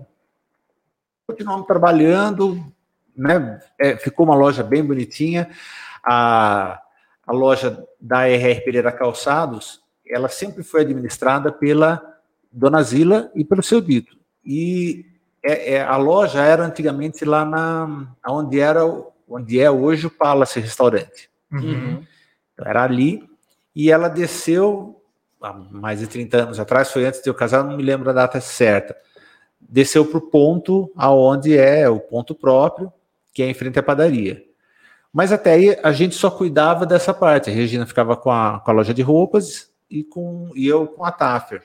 Continuamos trabalhando, né? É, ficou uma loja bem bonitinha. A, a loja da RR Pereira Calçados, ela sempre foi administrada pela Dona Zila e pelo seu dito. E é, é, a loja era antigamente lá na onde era onde é hoje o Palace Restaurante. Uhum. Então, era ali, e ela desceu há mais de 30 anos atrás, foi antes de eu casar, não me lembro a data certa. Desceu para o ponto aonde é o ponto próprio, que é em frente à padaria. Mas até aí a gente só cuidava dessa parte. A Regina ficava com a, com a loja de roupas e, com, e eu com a Taffer.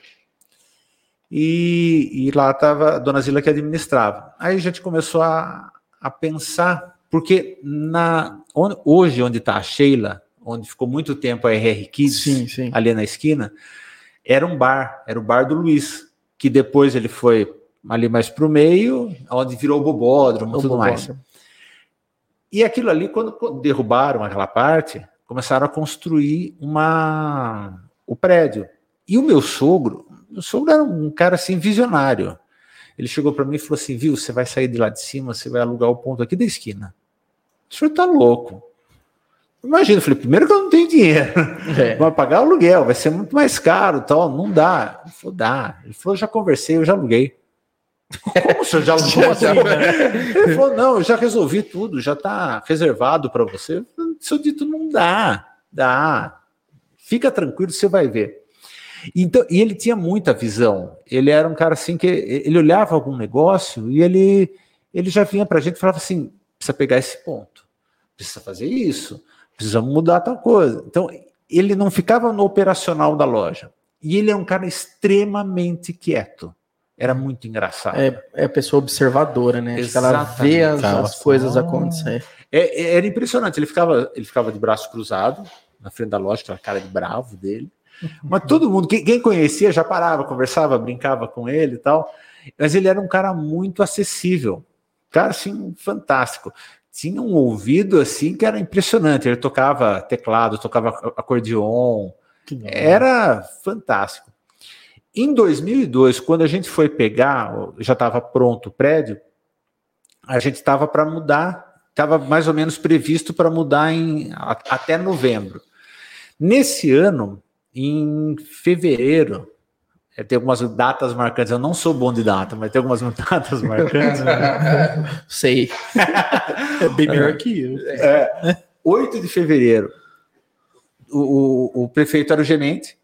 E, e lá estava a dona Zila que administrava. Aí a gente começou a, a pensar porque na, hoje, onde está a Sheila, onde ficou muito tempo a RR Kids, sim, sim. ali na esquina, era um bar, era o bar do Luiz, que depois ele foi ali mais para o meio, onde virou o bobódromo e tudo bobódromo. mais. E aquilo ali, quando derrubaram aquela parte, começaram a construir uma o prédio. E o meu sogro, meu sogro era um cara assim visionário. Ele chegou para mim e falou assim: viu, você vai sair de lá de cima, você vai alugar o ponto aqui da esquina. O senhor tá louco. Imagina, falei, primeiro que eu não tenho dinheiro. É. Vai pagar o aluguel, vai ser muito mais caro, tal. Não dá. Ele falou, dá. Ele falou, já conversei, eu já aluguei. Como o senhor já alugou assim, né? Ele falou, não, eu já resolvi tudo, já está reservado para você. Seu dito não dá, dá. Fica tranquilo, você vai ver. Então, e ele tinha muita visão. Ele era um cara assim que ele olhava algum negócio e ele, ele já vinha para a gente e falava assim: precisa pegar esse ponto, precisa fazer isso, precisamos mudar tal coisa. Então, ele não ficava no operacional da loja. E ele é um cara extremamente quieto. Era muito engraçado. É, é pessoa observadora, né? Acho ela vê as, as coisas acontecer. É, é, era impressionante. Ele ficava, ele ficava de braço cruzado na frente da loja, aquela cara de bravo dele. Mas todo mundo, quem, quem conhecia, já parava, conversava, brincava com ele e tal. Mas ele era um cara muito acessível. Cara, assim, fantástico. Tinha um ouvido, assim, que era impressionante. Ele tocava teclado, tocava acordeon. Era fantástico. Em 2002, quando a gente foi pegar, já estava pronto o prédio, a gente estava para mudar, estava mais ou menos previsto para mudar em, até novembro. Nesse ano, em fevereiro. É, tem algumas datas marcantes. Eu não sou bom de data, mas tem algumas datas marcantes. Sei. é bem melhor que eu. É, 8 de fevereiro. O, o, o, prefeito era o gerente.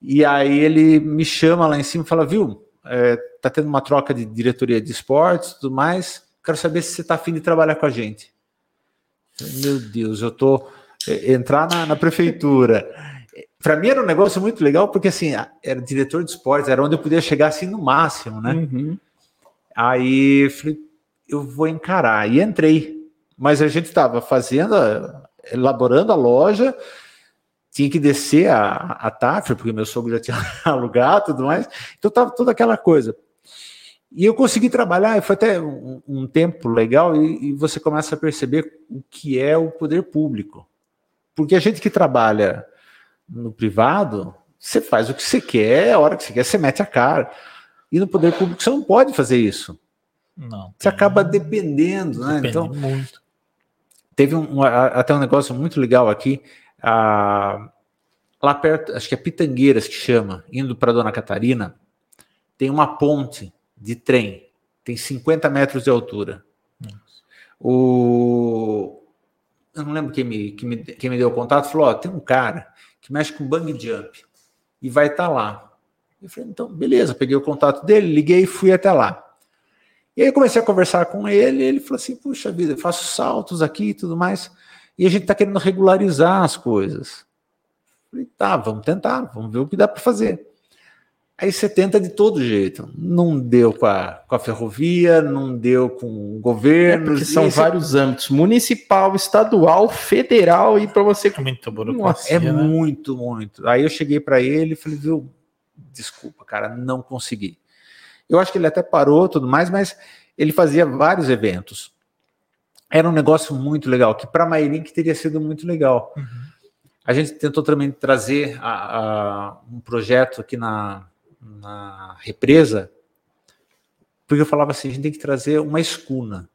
E aí ele me chama lá em cima e fala: Viu, é, tá tendo uma troca de diretoria de esportes e tudo mais. Quero saber se você tá afim de trabalhar com a gente. Meu Deus, eu tô. É, entrar na, na prefeitura para mim era um negócio muito legal, porque assim, era diretor de esportes, era onde eu podia chegar assim no máximo, né? Uhum. Aí eu falei, eu vou encarar. E entrei. Mas a gente estava fazendo, elaborando a loja, tinha que descer a, a TAF, porque meu sogro já tinha alugado e tudo mais. Então tava toda aquela coisa. E eu consegui trabalhar, e foi até um, um tempo legal, e, e, você começa a perceber o que é o poder público. Porque a gente que trabalha no privado, você faz o que você quer, a hora que você quer, você mete a cara. E no poder público você não pode fazer isso. Não. Você acaba dependendo, né? Então, muito. Teve um, até um negócio muito legal aqui. Ah, lá perto, acho que é Pitangueiras que chama, indo para Dona Catarina, tem uma ponte de trem, tem 50 metros de altura. O, eu não lembro quem me, quem me, quem me deu o contato, falou: ó, tem um cara que mexe com bang jump e vai estar tá lá. Eu falei, então, beleza, peguei o contato dele, liguei e fui até lá. E aí eu comecei a conversar com ele, e ele falou assim: puxa vida, eu faço saltos aqui e tudo mais, e a gente está querendo regularizar as coisas. Eu falei, tá, vamos tentar, vamos ver o que dá para fazer. Aí você tenta de todo jeito. Não deu com a, com a ferrovia, não deu com o governo. É são vários âmbitos: municipal, estadual, federal, e para você. É muito burocracia, É né? muito, muito. Aí eu cheguei para ele e falei, viu, desculpa, cara, não consegui. Eu acho que ele até parou tudo mais, mas ele fazia vários eventos. Era um negócio muito legal, que para Mairink teria sido muito legal. Uhum. A gente tentou também trazer a, a, um projeto aqui na, na represa, porque eu falava assim, a gente tem que trazer uma escuna.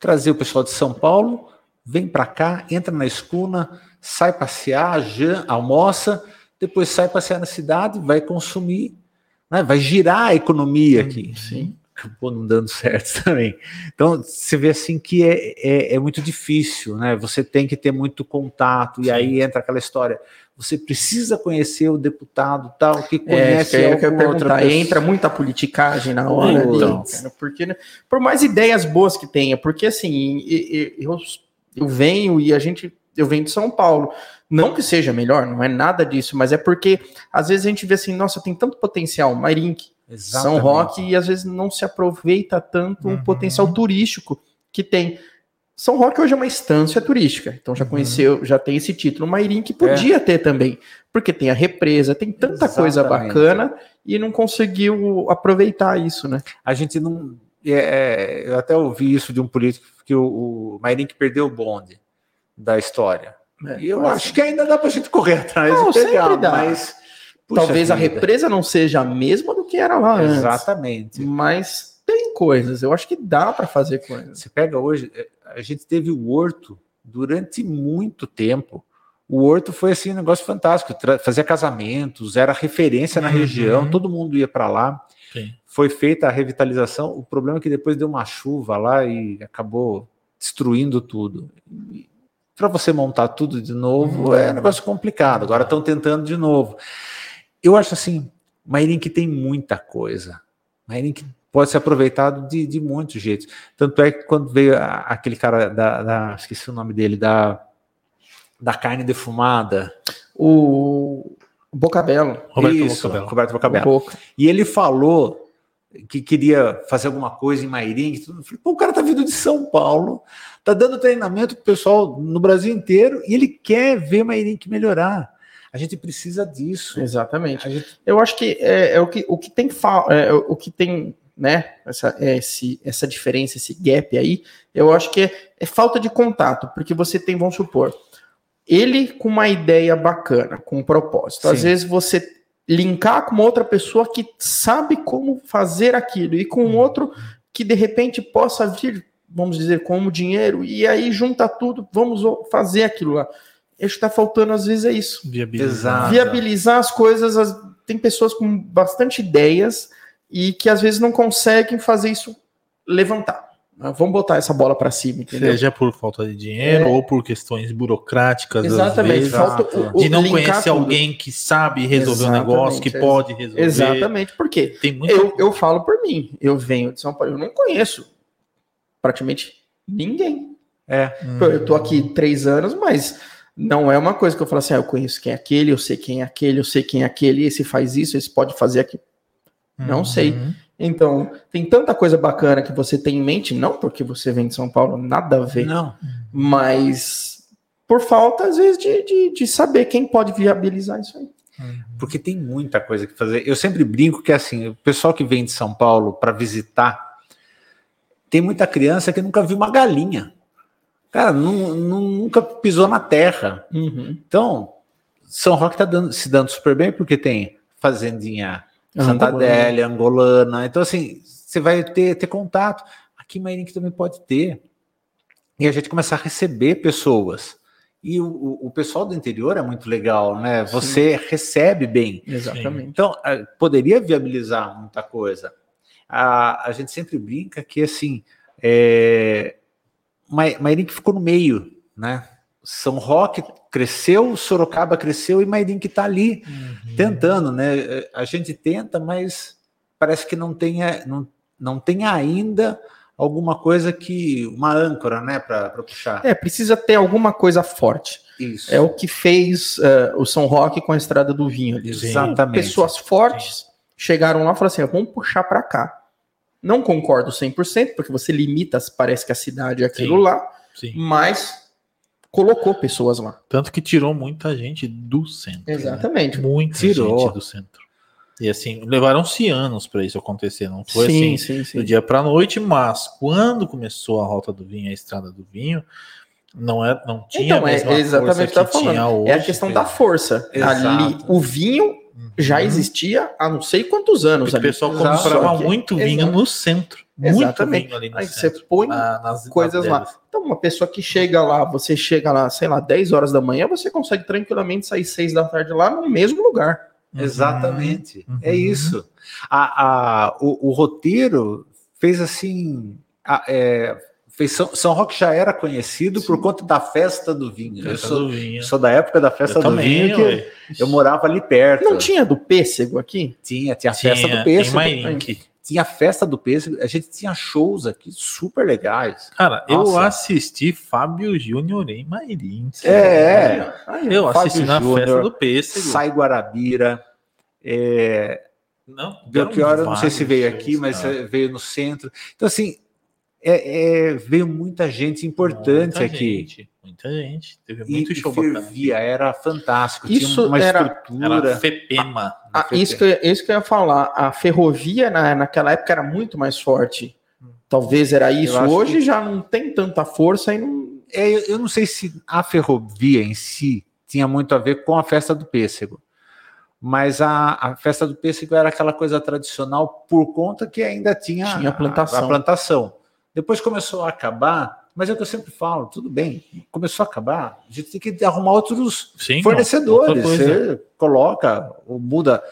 Trazer o pessoal de São Paulo, vem para cá, entra na escuna, sai passear, almoça, depois sai passear na cidade, vai consumir, né, vai girar a economia aqui. Sim. Acabou não dando certo também. Então, você vê assim que é, é, é muito difícil, né? Você tem que ter muito contato, Sim. e aí entra aquela história você precisa conhecer o deputado tal que conhece é, que eu perguntar, entra muita politicagem na hora então. ali, cara, porque né, por mais ideias boas que tenha, porque assim, eu, eu venho e a gente eu venho de São Paulo. Não que seja melhor, não é nada disso, mas é porque às vezes a gente vê assim, nossa, tem tanto potencial, Mairink, São Roque, e às vezes não se aproveita tanto uhum. o potencial turístico que tem. São Roque hoje é uma estância turística, então já uhum. conheceu, uhum. já tem esse título. Mairim que podia é. ter também, porque tem a represa, tem tanta Exatamente. coisa bacana e não conseguiu aproveitar isso, né? A gente não. É, é eu até ouvi isso de um político que o, o Mairim que perdeu o bonde da história. É, e eu acho que ainda dá para a gente correr atrás não, e pegar, mas talvez vida. a represa não seja a mesma do que era lá Exatamente. Antes, mas tem coisas. Eu acho que dá para fazer coisas. Você pega hoje, a gente teve o Horto durante muito tempo. O Horto foi assim um negócio fantástico, fazia casamentos, era referência na uhum. região, todo mundo ia para lá. Sim. Foi feita a revitalização. O problema é que depois deu uma chuva lá e acabou destruindo tudo. Para você montar tudo de novo uhum. é um negócio complicado. Agora estão tentando de novo. Eu acho assim, Mairink tem muita coisa. Mairink pode ser aproveitado de, de muitos jeitos. Tanto é que quando veio a, aquele cara da, da, esqueci o nome dele, da, da carne defumada. O Bocabelo. Roberto Isso, Bocabelo. Roberto Bocabelo. Boca. E ele falou que queria fazer alguma coisa em Mairim. Falei, Pô, o cara tá vindo de São Paulo, tá dando treinamento pro pessoal no Brasil inteiro e ele quer ver Mairim melhorar. A gente precisa disso. Exatamente. Gente... Eu acho que é, é, o que o que tem é, o que tem né, essa, esse, essa diferença, esse gap aí, eu acho que é, é falta de contato, porque você tem, vamos supor, ele com uma ideia bacana, com um propósito. Sim. Às vezes você linkar com uma outra pessoa que sabe como fazer aquilo e com hum. outro que de repente possa vir, vamos dizer, como dinheiro, e aí junta tudo, vamos fazer aquilo lá. Acho que está faltando, às vezes, é isso. Viabilizar. Viabilizar as coisas. As, tem pessoas com bastante ideias, e que às vezes não conseguem fazer isso levantar. Vamos botar essa bola para cima, entendeu? Seja por falta de dinheiro é. ou por questões burocráticas. Exatamente. Vezes, falta o, de não conhecer tudo. alguém que sabe resolver o um negócio, que pode resolver. Exatamente, porque Tem eu, eu falo por mim, eu venho de São Paulo, eu não conheço praticamente ninguém. É. Eu tô aqui três anos, mas não é uma coisa que eu falo assim, ah, eu conheço quem é aquele, eu sei quem é aquele, eu sei quem é aquele, esse faz isso, esse pode fazer aquilo. Não uhum. sei. Então, tem tanta coisa bacana que você tem em mente, não porque você vem de São Paulo, nada a ver. Não. Mas por falta, às vezes, de, de, de saber quem pode viabilizar isso aí. Uhum. Porque tem muita coisa que fazer. Eu sempre brinco que assim, o pessoal que vem de São Paulo para visitar, tem muita criança que nunca viu uma galinha. Cara, não, não, nunca pisou na terra. Uhum. Então, São Roque está dando, se dando super bem porque tem fazendinha Santa Adélia, Angolana. Então, assim, você vai ter, ter contato. Aqui em Mairink também pode ter. E a gente começar a receber pessoas. E o, o pessoal do interior é muito legal, né? Você Sim. recebe bem. Exatamente. Então, poderia viabilizar muita coisa. A, a gente sempre brinca que, assim, é, Mairink ficou no meio, né? São Roque cresceu, Sorocaba cresceu e Mairink está ali uhum. tentando, né? A gente tenta, mas parece que não tem, não, não tem ainda alguma coisa que. uma âncora, né, para puxar. É, precisa ter alguma coisa forte. Isso. É o que fez uh, o São Roque com a Estrada do Vinho. Exatamente. Pessoas fortes Sim. chegaram lá e falaram assim: vamos puxar para cá. Não concordo 100%, porque você limita, parece que a cidade é aquilo Sim. lá, Sim. mas colocou pessoas lá. Tanto que tirou muita gente do centro. Né? Exatamente. Né? Muita tirou. gente do centro. E assim, levaram-se anos para isso acontecer, não foi sim, assim sim, sim. do dia para a noite, mas quando começou a Rota do Vinho, a Estrada do Vinho, não, é, não tinha então, é exatamente que, que falando. Hoje, é a questão da força. Exato. Ali, o vinho uhum. já existia há não sei quantos anos. O pessoal comprava muito vinho Exato. no centro. Muito Exatamente. vinho ali no Aí centro. Você põe na, nas, coisas nas lá. Então, uma pessoa que chega lá, você chega lá, sei lá, 10 horas da manhã, você consegue tranquilamente sair 6 da tarde lá no mesmo lugar. Uhum. Exatamente. Uhum. É isso. A, a, o, o roteiro fez assim. A, é, fez São, São Roque já era conhecido Sim. por conta da festa do vinho. Festa eu sou, do vinho. sou da época da festa eu do também, vinho, que eu morava ali perto. Não tinha do pêssego aqui? Tinha, tinha a festa do pêssego. Tinha a festa do pêssego, a gente tinha shows aqui super legais. Cara, Nossa. eu assisti Fábio Júnior em Mairim. É, é. eu Fábio assisti na Júnior, festa do pêssego. Sai Guarabira. É, não, Belchior, não sei se veio aqui, mas cara. veio no centro. Então, assim, é, é, veio muita gente importante muita aqui. Gente, muita gente. Teve muito e, show fervia, era fantástico. Isso tinha uma era, estrutura. Era FEPEMA. Ah, isso, que, isso que eu ia falar. A ferrovia na, naquela época era muito mais forte. Talvez era isso. Hoje que... já não tem tanta força e não. É, eu, eu não sei se a ferrovia em si tinha muito a ver com a festa do pêssego mas a, a, festa do pêssego era aquela coisa tradicional por conta que ainda tinha, tinha plantação. A, a, plantação. Depois começou a acabar, mas é o que eu sempre falo, tudo bem, começou a acabar, a gente tem que arrumar outros Sim, fornecedores. Você coloca, ou muda.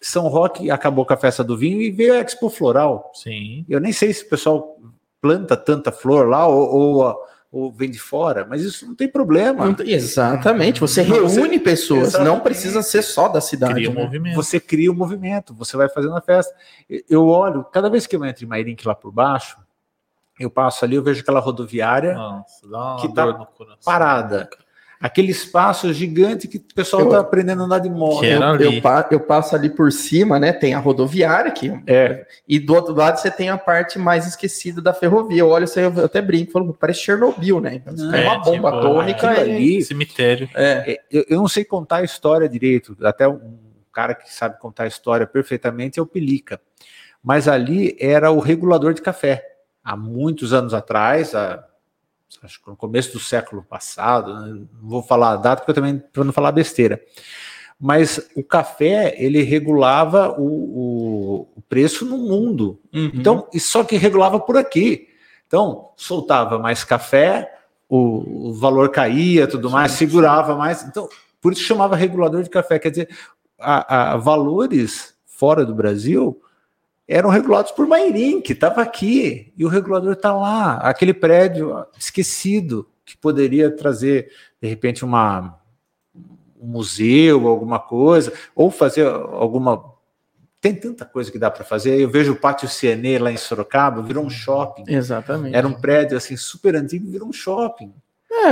São Roque acabou com a festa do vinho e veio a Expo Floral. Sim. Eu nem sei se o pessoal planta tanta flor lá ou, ou ou vem de fora, mas isso não tem problema. Não, exatamente, você reúne você, pessoas, exatamente. não precisa ser só da cidade. Cria um né? movimento. Você cria um movimento, você vai fazendo a festa. Eu olho, cada vez que eu entro em Mairink lá por baixo, eu passo ali, eu vejo aquela rodoviária Nossa, que está parada aquele espaço gigante que o pessoal está aprendendo a andar de moto. Eu, eu, eu, passo ali por cima, né? Tem a rodoviária aqui. É. E do outro lado você tem a parte mais esquecida da ferrovia. Eu olho, eu até brinco, falo, parece Chernobyl, né? É, é uma bomba tipo, atômica ali. Cemitério. É. é. Eu, eu, não sei contar a história direito. Até um cara que sabe contar a história perfeitamente é o Pelica. Mas ali era o regulador de café. Há muitos anos atrás, há acho que no começo do século passado, né? não vou falar a data porque eu também para não falar besteira. Mas o café ele regulava o, o, preço no mundo. Uhum. Então, e só que regulava por aqui. Então, soltava mais café, o, o valor caía, tudo mais, segurava mais. Então, por isso chamava regulador de café. Quer dizer, a, a valores fora do Brasil eram regulados por Mairim, que estava aqui, e o regulador está lá, aquele prédio esquecido, que poderia trazer, de repente, uma, um museu, alguma coisa, ou fazer alguma. Tem tanta coisa que dá para fazer. Eu vejo o Pátio Cienê lá em Sorocaba, virou um shopping. Exatamente. Era um prédio assim super antigo, virou um shopping. É,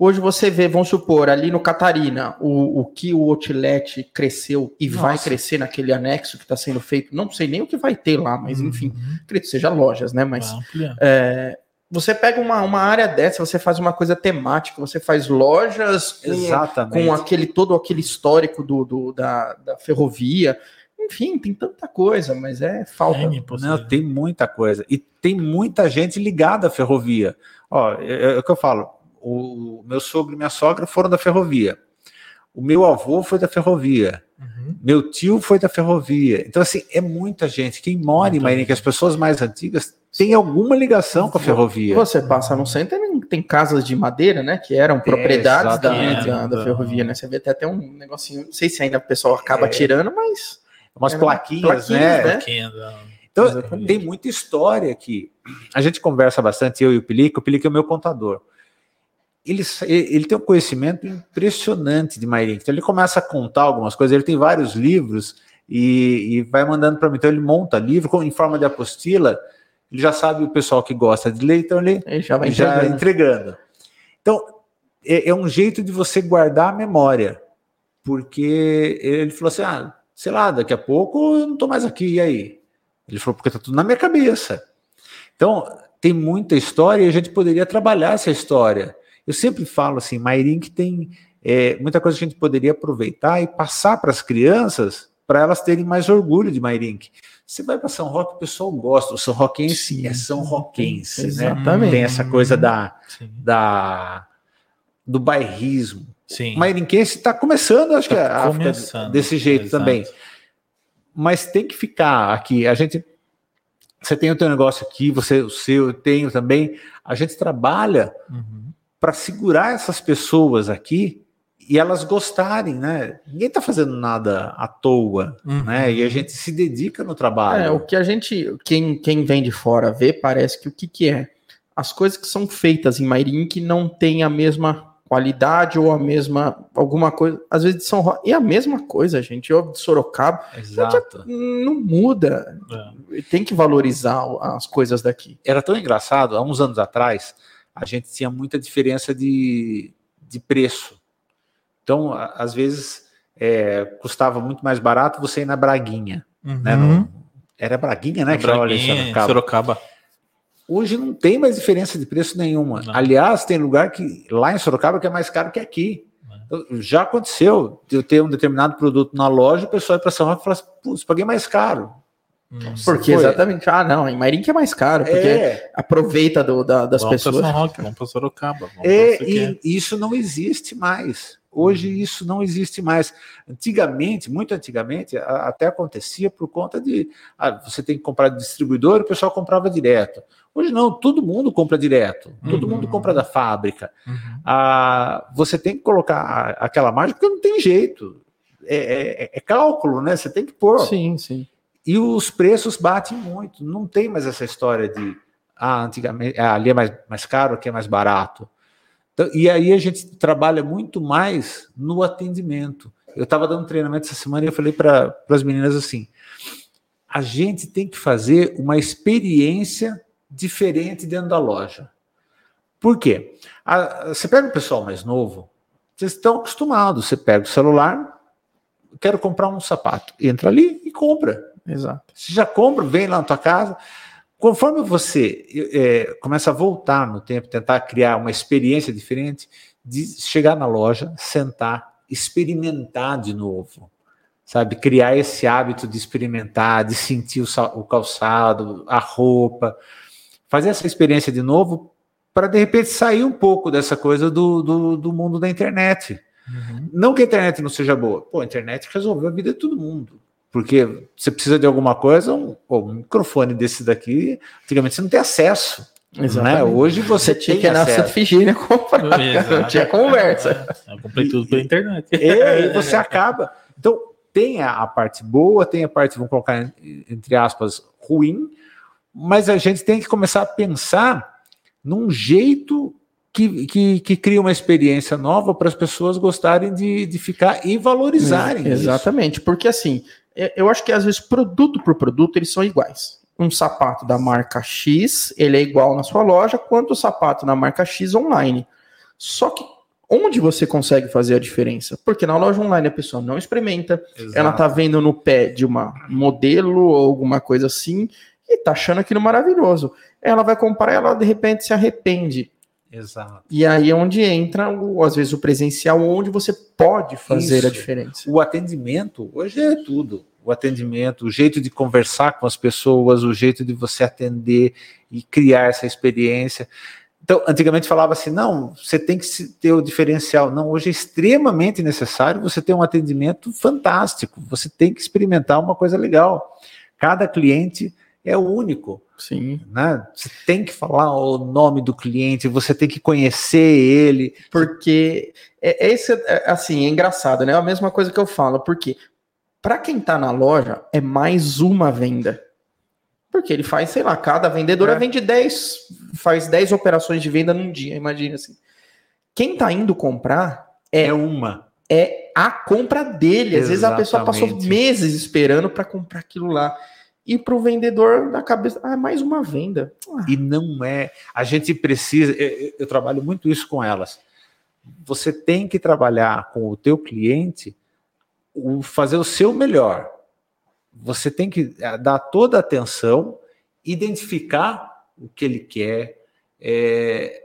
hoje você vê, vamos supor, ali no Catarina, o, o que o outlet cresceu e Nossa. vai crescer naquele anexo que está sendo feito, não sei nem o que vai ter lá, mas uhum. enfim, acredito que seja lojas, né? Mas é, você pega uma, uma área dessa, você faz uma coisa temática, você faz lojas com, com aquele todo aquele histórico do, do da, da ferrovia. Enfim, tem tanta coisa, mas é falta. É não, tem muita coisa. E tem muita gente ligada à ferrovia. Ó, é, é o que eu falo o meu sogro e minha sogra foram da ferrovia. O meu avô foi da ferrovia. Uhum. Meu tio foi da ferrovia. Então, assim, é muita gente. Quem mora em Mairink, as pessoas mais antigas tem alguma ligação com a ferrovia. Você passa no centro tem casas de madeira, né? Que eram propriedades é, da, da, da, ferrovia, né? Você vê até, até um negocinho, não sei se ainda o pessoal acaba é. tirando, mas. Umas plaquinhas, né? Plaquinhas, né? Então, Exatamente. tem muita história aqui. A gente conversa bastante, eu e o Pelico. O Pelico é o meu contador. Ele, ele tem um conhecimento impressionante de Mairink. Então, ele começa a contar algumas coisas. Ele tem vários livros e, e vai mandando para mim. Então, ele monta livro em forma de apostila ele já sabe o pessoal que gosta de ler, então ele, ele já vai entregando. Já entregando. Então, é, é, um jeito de você guardar a memória, porque ele falou assim: ah, sei lá, daqui a pouco eu não estou mais aqui, e aí? Ele falou, porque está tudo na minha cabeça. Então, tem muita história e a gente poderia trabalhar essa história. Eu sempre falo assim, Mairink tem é, muita coisa que a gente poderia aproveitar e passar para as crianças para elas terem mais orgulho de Mairink. Você vai para São Roque, o pessoal gosta. O São Roquense é São Roquense, né? Exatamente. Né? Tem essa coisa da, da do bairrismo. Sim. Mairinquense está começando, acho tá que a África desse jeito Exato. também. Mas tem que ficar aqui. A gente você tem o teu negócio aqui, você o seu, eu tenho também. A gente trabalha uhum. Para segurar essas pessoas aqui e elas gostarem, né? Ninguém está fazendo nada à toa, uhum. né? E a gente se dedica no trabalho. É, o que a gente, quem, quem vem de fora vê, parece que o que, que é? As coisas que são feitas em Mairink não tem a mesma qualidade ou a mesma alguma coisa, às vezes de São Roque, e a mesma coisa, gente, eu de Sorocaba, Exato. não muda. É. Tem que valorizar as coisas daqui. Era tão engraçado, há uns anos atrás, a gente tinha muita diferença de, de preço então, às vezes, é, custava muito mais barato você ir na Braguinha. Né, uhum. Né? No, era Braguinha, né? que Braguinha, Sorocaba. Sorocaba. Hoje não tem mais diferença de preço nenhuma. Não. Aliás, tem lugar que lá em Sorocaba que é mais caro que aqui. Então, já aconteceu de eu ter um determinado produto na loja, o pessoal ir para São Paulo e falar assim, paguei mais caro. Nossa, porque foi. exatamente, ah, não, em Mairink é mais caro, porque é. aproveita do, da, das vamos pessoas. Para São vamos para Sorocaba. Vamos é, e isso não existe mais. Hoje uhum. isso não existe mais. Antigamente, muito antigamente, até acontecia por conta de ah, você tem que comprar de distribuidor, o pessoal comprava direto. Hoje não, todo mundo compra direto, todo uhum. mundo compra da fábrica. Uhum. Ah, você tem que colocar aquela margem porque não tem jeito. É, é, é, cálculo, né? Você tem que pôr. Sim, sim. E os preços batem muito. Não tem mais essa história de ah, antigamente ah, ali é mais, mais caro, aqui é mais barato. Então, e aí a gente trabalha muito mais no atendimento. Eu estava dando treinamento essa semana e eu falei para as meninas assim: a gente tem que fazer uma experiência diferente dentro da loja. Por quê? A, você pega o pessoal mais novo, vocês estão acostumados, você pega o celular, quero comprar um sapato, entra ali e compra. Exato. Você já compra, vem lá na tua casa, Conforme você é, começa a voltar no tempo, tentar criar uma experiência diferente, de chegar na loja, sentar, experimentar de novo, sabe? Criar esse hábito de experimentar, de sentir o, o calçado, a roupa, fazer essa experiência de novo para de repente sair um pouco dessa coisa do, do, do mundo da internet. Uhum. Não que a internet não seja boa, pô, a internet resolveu a vida de todo mundo. Porque você precisa de alguma coisa, um, um microfone desse daqui, antigamente você não tem acesso. Né? Hoje você, você tinha que ir na Santa Figília comprar, não tinha conversa. Eu comprei tudo pela internet. E, e você acaba. Então, tem a, a, parte boa, tem a parte, vamos colocar entre aspas, ruim, mas a gente tem que começar a pensar num jeito que, que, que cria uma experiência nova para as pessoas gostarem de, de ficar e valorizarem. exatamente, isso. porque assim, é, eu acho que às vezes produto por produto eles são iguais. Um sapato da marca X, ele é igual na sua loja, quanto o sapato na marca X online. Só que onde você consegue fazer a diferença? Porque na loja online a pessoa não experimenta, Exato. ela tá vendo no pé de uma modelo ou alguma coisa assim e tá achando aquilo maravilhoso. Ela vai comprar, ela de repente se arrepende. Exato. E aí é onde entra, o, às vezes, o presencial, onde você pode fazer Isso. a diferença. O atendimento, hoje é tudo. O atendimento, o jeito de conversar com as pessoas, o jeito de você atender e criar essa experiência. Então, antigamente falava assim: não, você tem que ter o diferencial. Não, hoje é extremamente necessário você ter um atendimento fantástico. Você tem que experimentar uma coisa legal. Cada cliente é único. Sim. Né? Você tem que falar o nome do cliente, você tem que conhecer ele. Porque é, é esse, é, assim, é engraçado, né? É a mesma coisa que eu falo, porque para quem está na loja, é mais uma venda. Porque ele faz, sei lá, cada vendedora é. vende 10, faz 10 operações de venda num dia, imagina assim. Quem está indo comprar é, é uma. É a compra dele. Às Exatamente. vezes a pessoa passou meses esperando para comprar aquilo lá e para o vendedor na cabeça, ah, mais uma venda. Ah. E não é. A gente precisa. Eu, eu, trabalho muito isso com elas. Você tem que trabalhar com o teu cliente, o, fazer o seu melhor. Você tem que é, dar toda a atenção, identificar o que ele quer, é,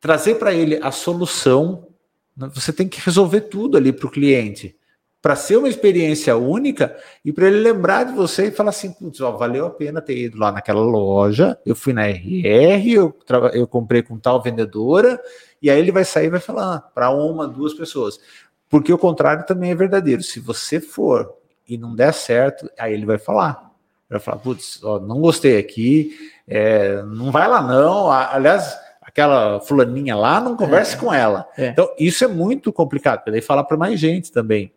trazer para ele a solução. Você tem que resolver tudo ali para o cliente para ser uma experiência única e para ele lembrar de você e falar assim, putz, ó, valeu a pena ter ido lá naquela loja, eu fui na RR, eu, eu comprei com tal vendedora, e aí ele vai sair e vai falar para uma, duas pessoas. Porque o contrário também é verdadeiro. Se você for e não der certo, aí ele vai falar. Vai falar, putz, ó, não gostei aqui, é, não vai lá não. Aliás, aquela fulaninha lá, não converse é, com ela. É. Então, isso é muito complicado, para ele falar para mais gente também.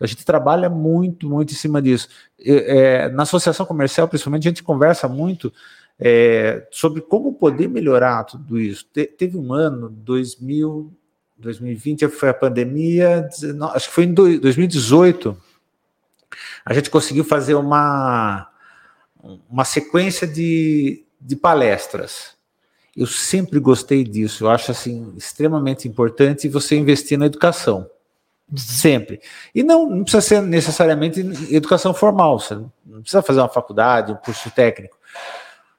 Então, a gente trabalha muito, muito em cima disso. É, na associação comercial, principalmente, a gente conversa muito é, sobre como poder melhorar tudo isso. Te, teve um ano, 2000, 2020, foi a pandemia, acho que foi em 2018, a gente conseguiu fazer uma, uma sequência de, de palestras. Eu sempre gostei disso, eu acho assim extremamente importante você investir na educação. Sempre. E não, não precisa ser necessariamente educação formal, você não precisa fazer uma faculdade, um curso técnico.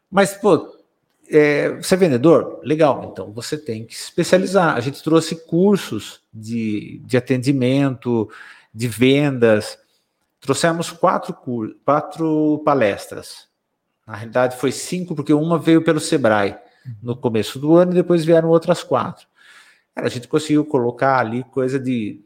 Mas, pô, é, você é vendedor? Legal, então você tem que se especializar. A gente trouxe cursos de, de atendimento, de vendas. Trouxemos quatro, quatro palestras. Na realidade, foi cinco, porque uma veio pelo Sebrae no começo do ano e depois vieram outras quatro. Cara, a gente conseguiu colocar ali coisa de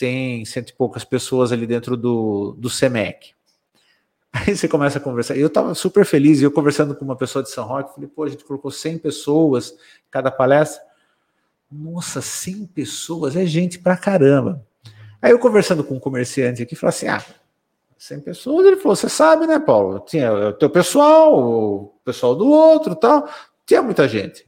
100, cento e poucas pessoas ali dentro do, do SEMEC. Aí você começa a conversar. Eu estava super feliz, eu conversando com uma pessoa de São Roque, falei, pô, a gente colocou 100 pessoas cada palestra. Nossa, 100 pessoas é gente pra caramba. Aí eu conversando com um comerciante aqui, falei assim: ah, 100 pessoas. Ele falou: você sabe, né, Paulo? Tinha o teu pessoal, o pessoal do outro tal. Tinha muita gente.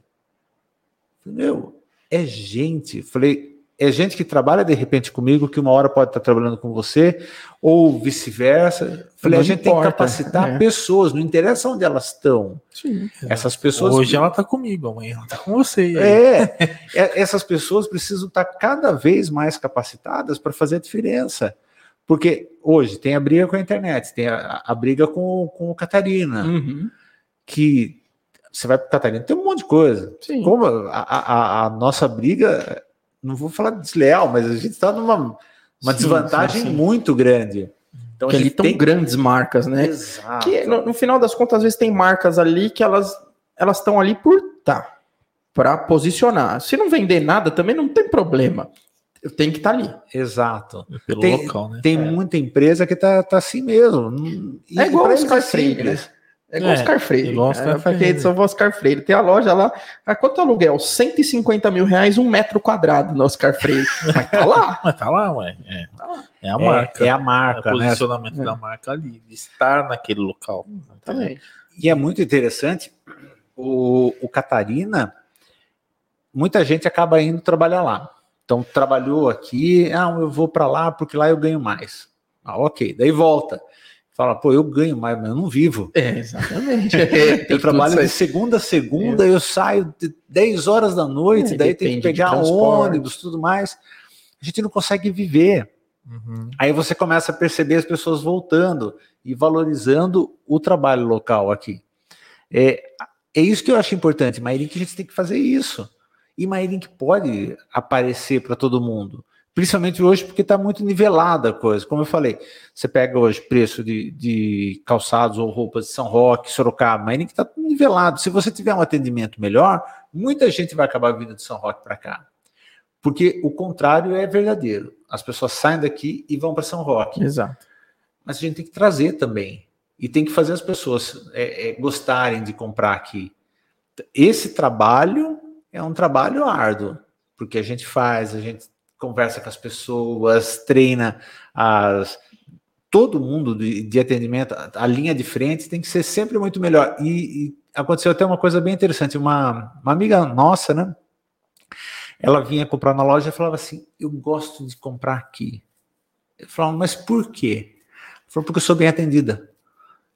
Meu, é gente. Falei, é gente que trabalha de repente comigo, que uma hora pode estar trabalhando com você, ou vice-versa. Falei, a gente importa, tem que capacitar é. pessoas, não interessa onde elas estão. Sim, essas pessoas. Hoje ela está comigo, amanhã ela está com você. É, é, essas pessoas precisam estar cada vez mais capacitadas para fazer a diferença. Porque hoje tem a briga com a internet, tem a, a briga com, com o Catarina, uhum. que você vai para Catarina, tem um monte de coisa. Sim. Como a, a, a nossa briga não vou falar desleal, mas a gente está numa uma sim, desvantagem sim, sim. muito grande. Então que ali estão tem... grandes marcas, né? Exato. Que no, no, final das contas, às vezes tem marcas ali que elas elas estão ali por tá para posicionar. Se não vender nada, também não tem problema. Eu tenho que estar tá ali. Exato. É pelo tem, local, né? Tem é. muita empresa que tá, tá assim mesmo. E é igual os né? É igual é, Oscar Freire. Igual Oscar é, Freire. edição Oscar Freire. Tem a loja lá. A quanto é aluguel? 150 mil reais, um metro quadrado no Oscar Freire. Mas tá lá. Mas tá lá, ué. É, é a marca. É, é a marca. É o né? posicionamento né? da marca ali, de estar naquele local. Também. E é muito interessante. O, o Catarina, muita gente acaba indo trabalhar lá. Então, trabalhou aqui, ah, eu vou para lá porque lá eu ganho mais. Ah, ok. Daí volta fala, pô, eu ganho mais, mas eu não vivo. É, exatamente. eu trabalho de segunda a segunda, é. eu saio de 10 horas da noite, é, daí tem que pegar ônibus, tudo mais. A gente não consegue viver. Uhum. Aí você começa a perceber as pessoas voltando e valorizando o trabalho local aqui. É, é isso que eu acho importante. Mairink, a gente tem que fazer isso. E Mairink pode aparecer para todo mundo. Principalmente hoje, porque está muito nivelada a coisa. Como eu falei, você pega hoje preço de, de calçados ou roupas de São Roque, Sorocaba, mas que está nivelado. Se você tiver um atendimento melhor, muita gente vai acabar vindo de São Roque para cá. Porque o contrário é verdadeiro. As pessoas saem daqui e vão para São Roque. Exato. Mas a gente tem que trazer também. e tem que fazer as pessoas é, é, gostarem de comprar aqui. Esse trabalho é um trabalho árduo, porque a gente faz, a gente conversa com as pessoas, treina as todo mundo de, de atendimento, a linha de frente tem que ser sempre muito melhor. E, e aconteceu até uma coisa bem interessante, uma, uma amiga nossa, né? Ela vinha comprar na loja e falava assim: Eu gosto de comprar aqui. Eu falava, mas por quê? Ela falou, porque eu sou bem atendida.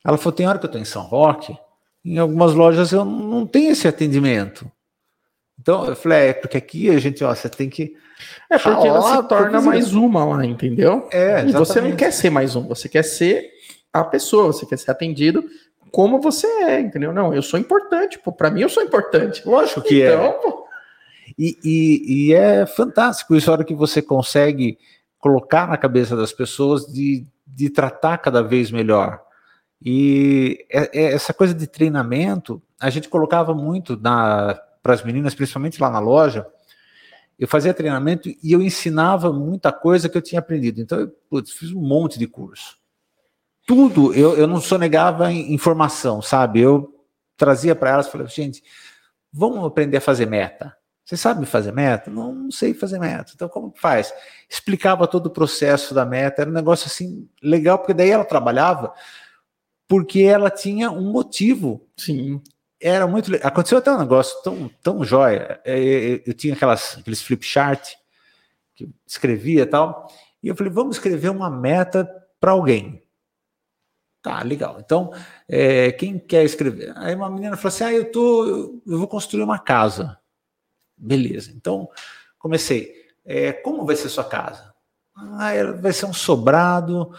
Ela falou: tem hora que eu estou em São Roque, em algumas lojas eu não tenho esse atendimento. Então eu falei: é porque aqui a gente, ó, você tem que é porque ela se torna mais uma lá, entendeu? É, e você não quer ser mais um, você quer ser a pessoa, você quer ser atendido como você é, entendeu? Não, eu sou importante, pô, para mim eu sou importante. Lógico que então, é. Pô. E, e, e, é fantástico isso, a hora que você consegue colocar na cabeça das pessoas de, de tratar cada vez melhor. E é, é essa coisa de treinamento, a gente colocava muito para as meninas, principalmente lá na loja, eu fazia treinamento e eu ensinava muita coisa que eu tinha aprendido. Então, eu putz, fiz um monte de curso. Tudo, eu, eu não sonegava informação, sabe? Eu trazia para elas, falei, gente, vamos aprender a fazer meta. Você sabe fazer meta? Não, não sei fazer meta. Então, como que faz? Explicava todo o processo da meta, era um negócio assim legal, porque daí ela trabalhava porque ela tinha um motivo. Sim era muito. Aconteceu até um negócio tão, tão jóia. É, é, é, eu tinha aquelas, aqueles flip chart que escrevia e tal. E eu falei, vamos escrever uma meta para alguém. Tá, legal. Então, é, quem quer escrever? Aí uma menina falou assim: Ah, eu tô, eu vou construir uma casa. Beleza. Então, comecei. É, como vai ser sua casa? Ah, vai ser um sobrado.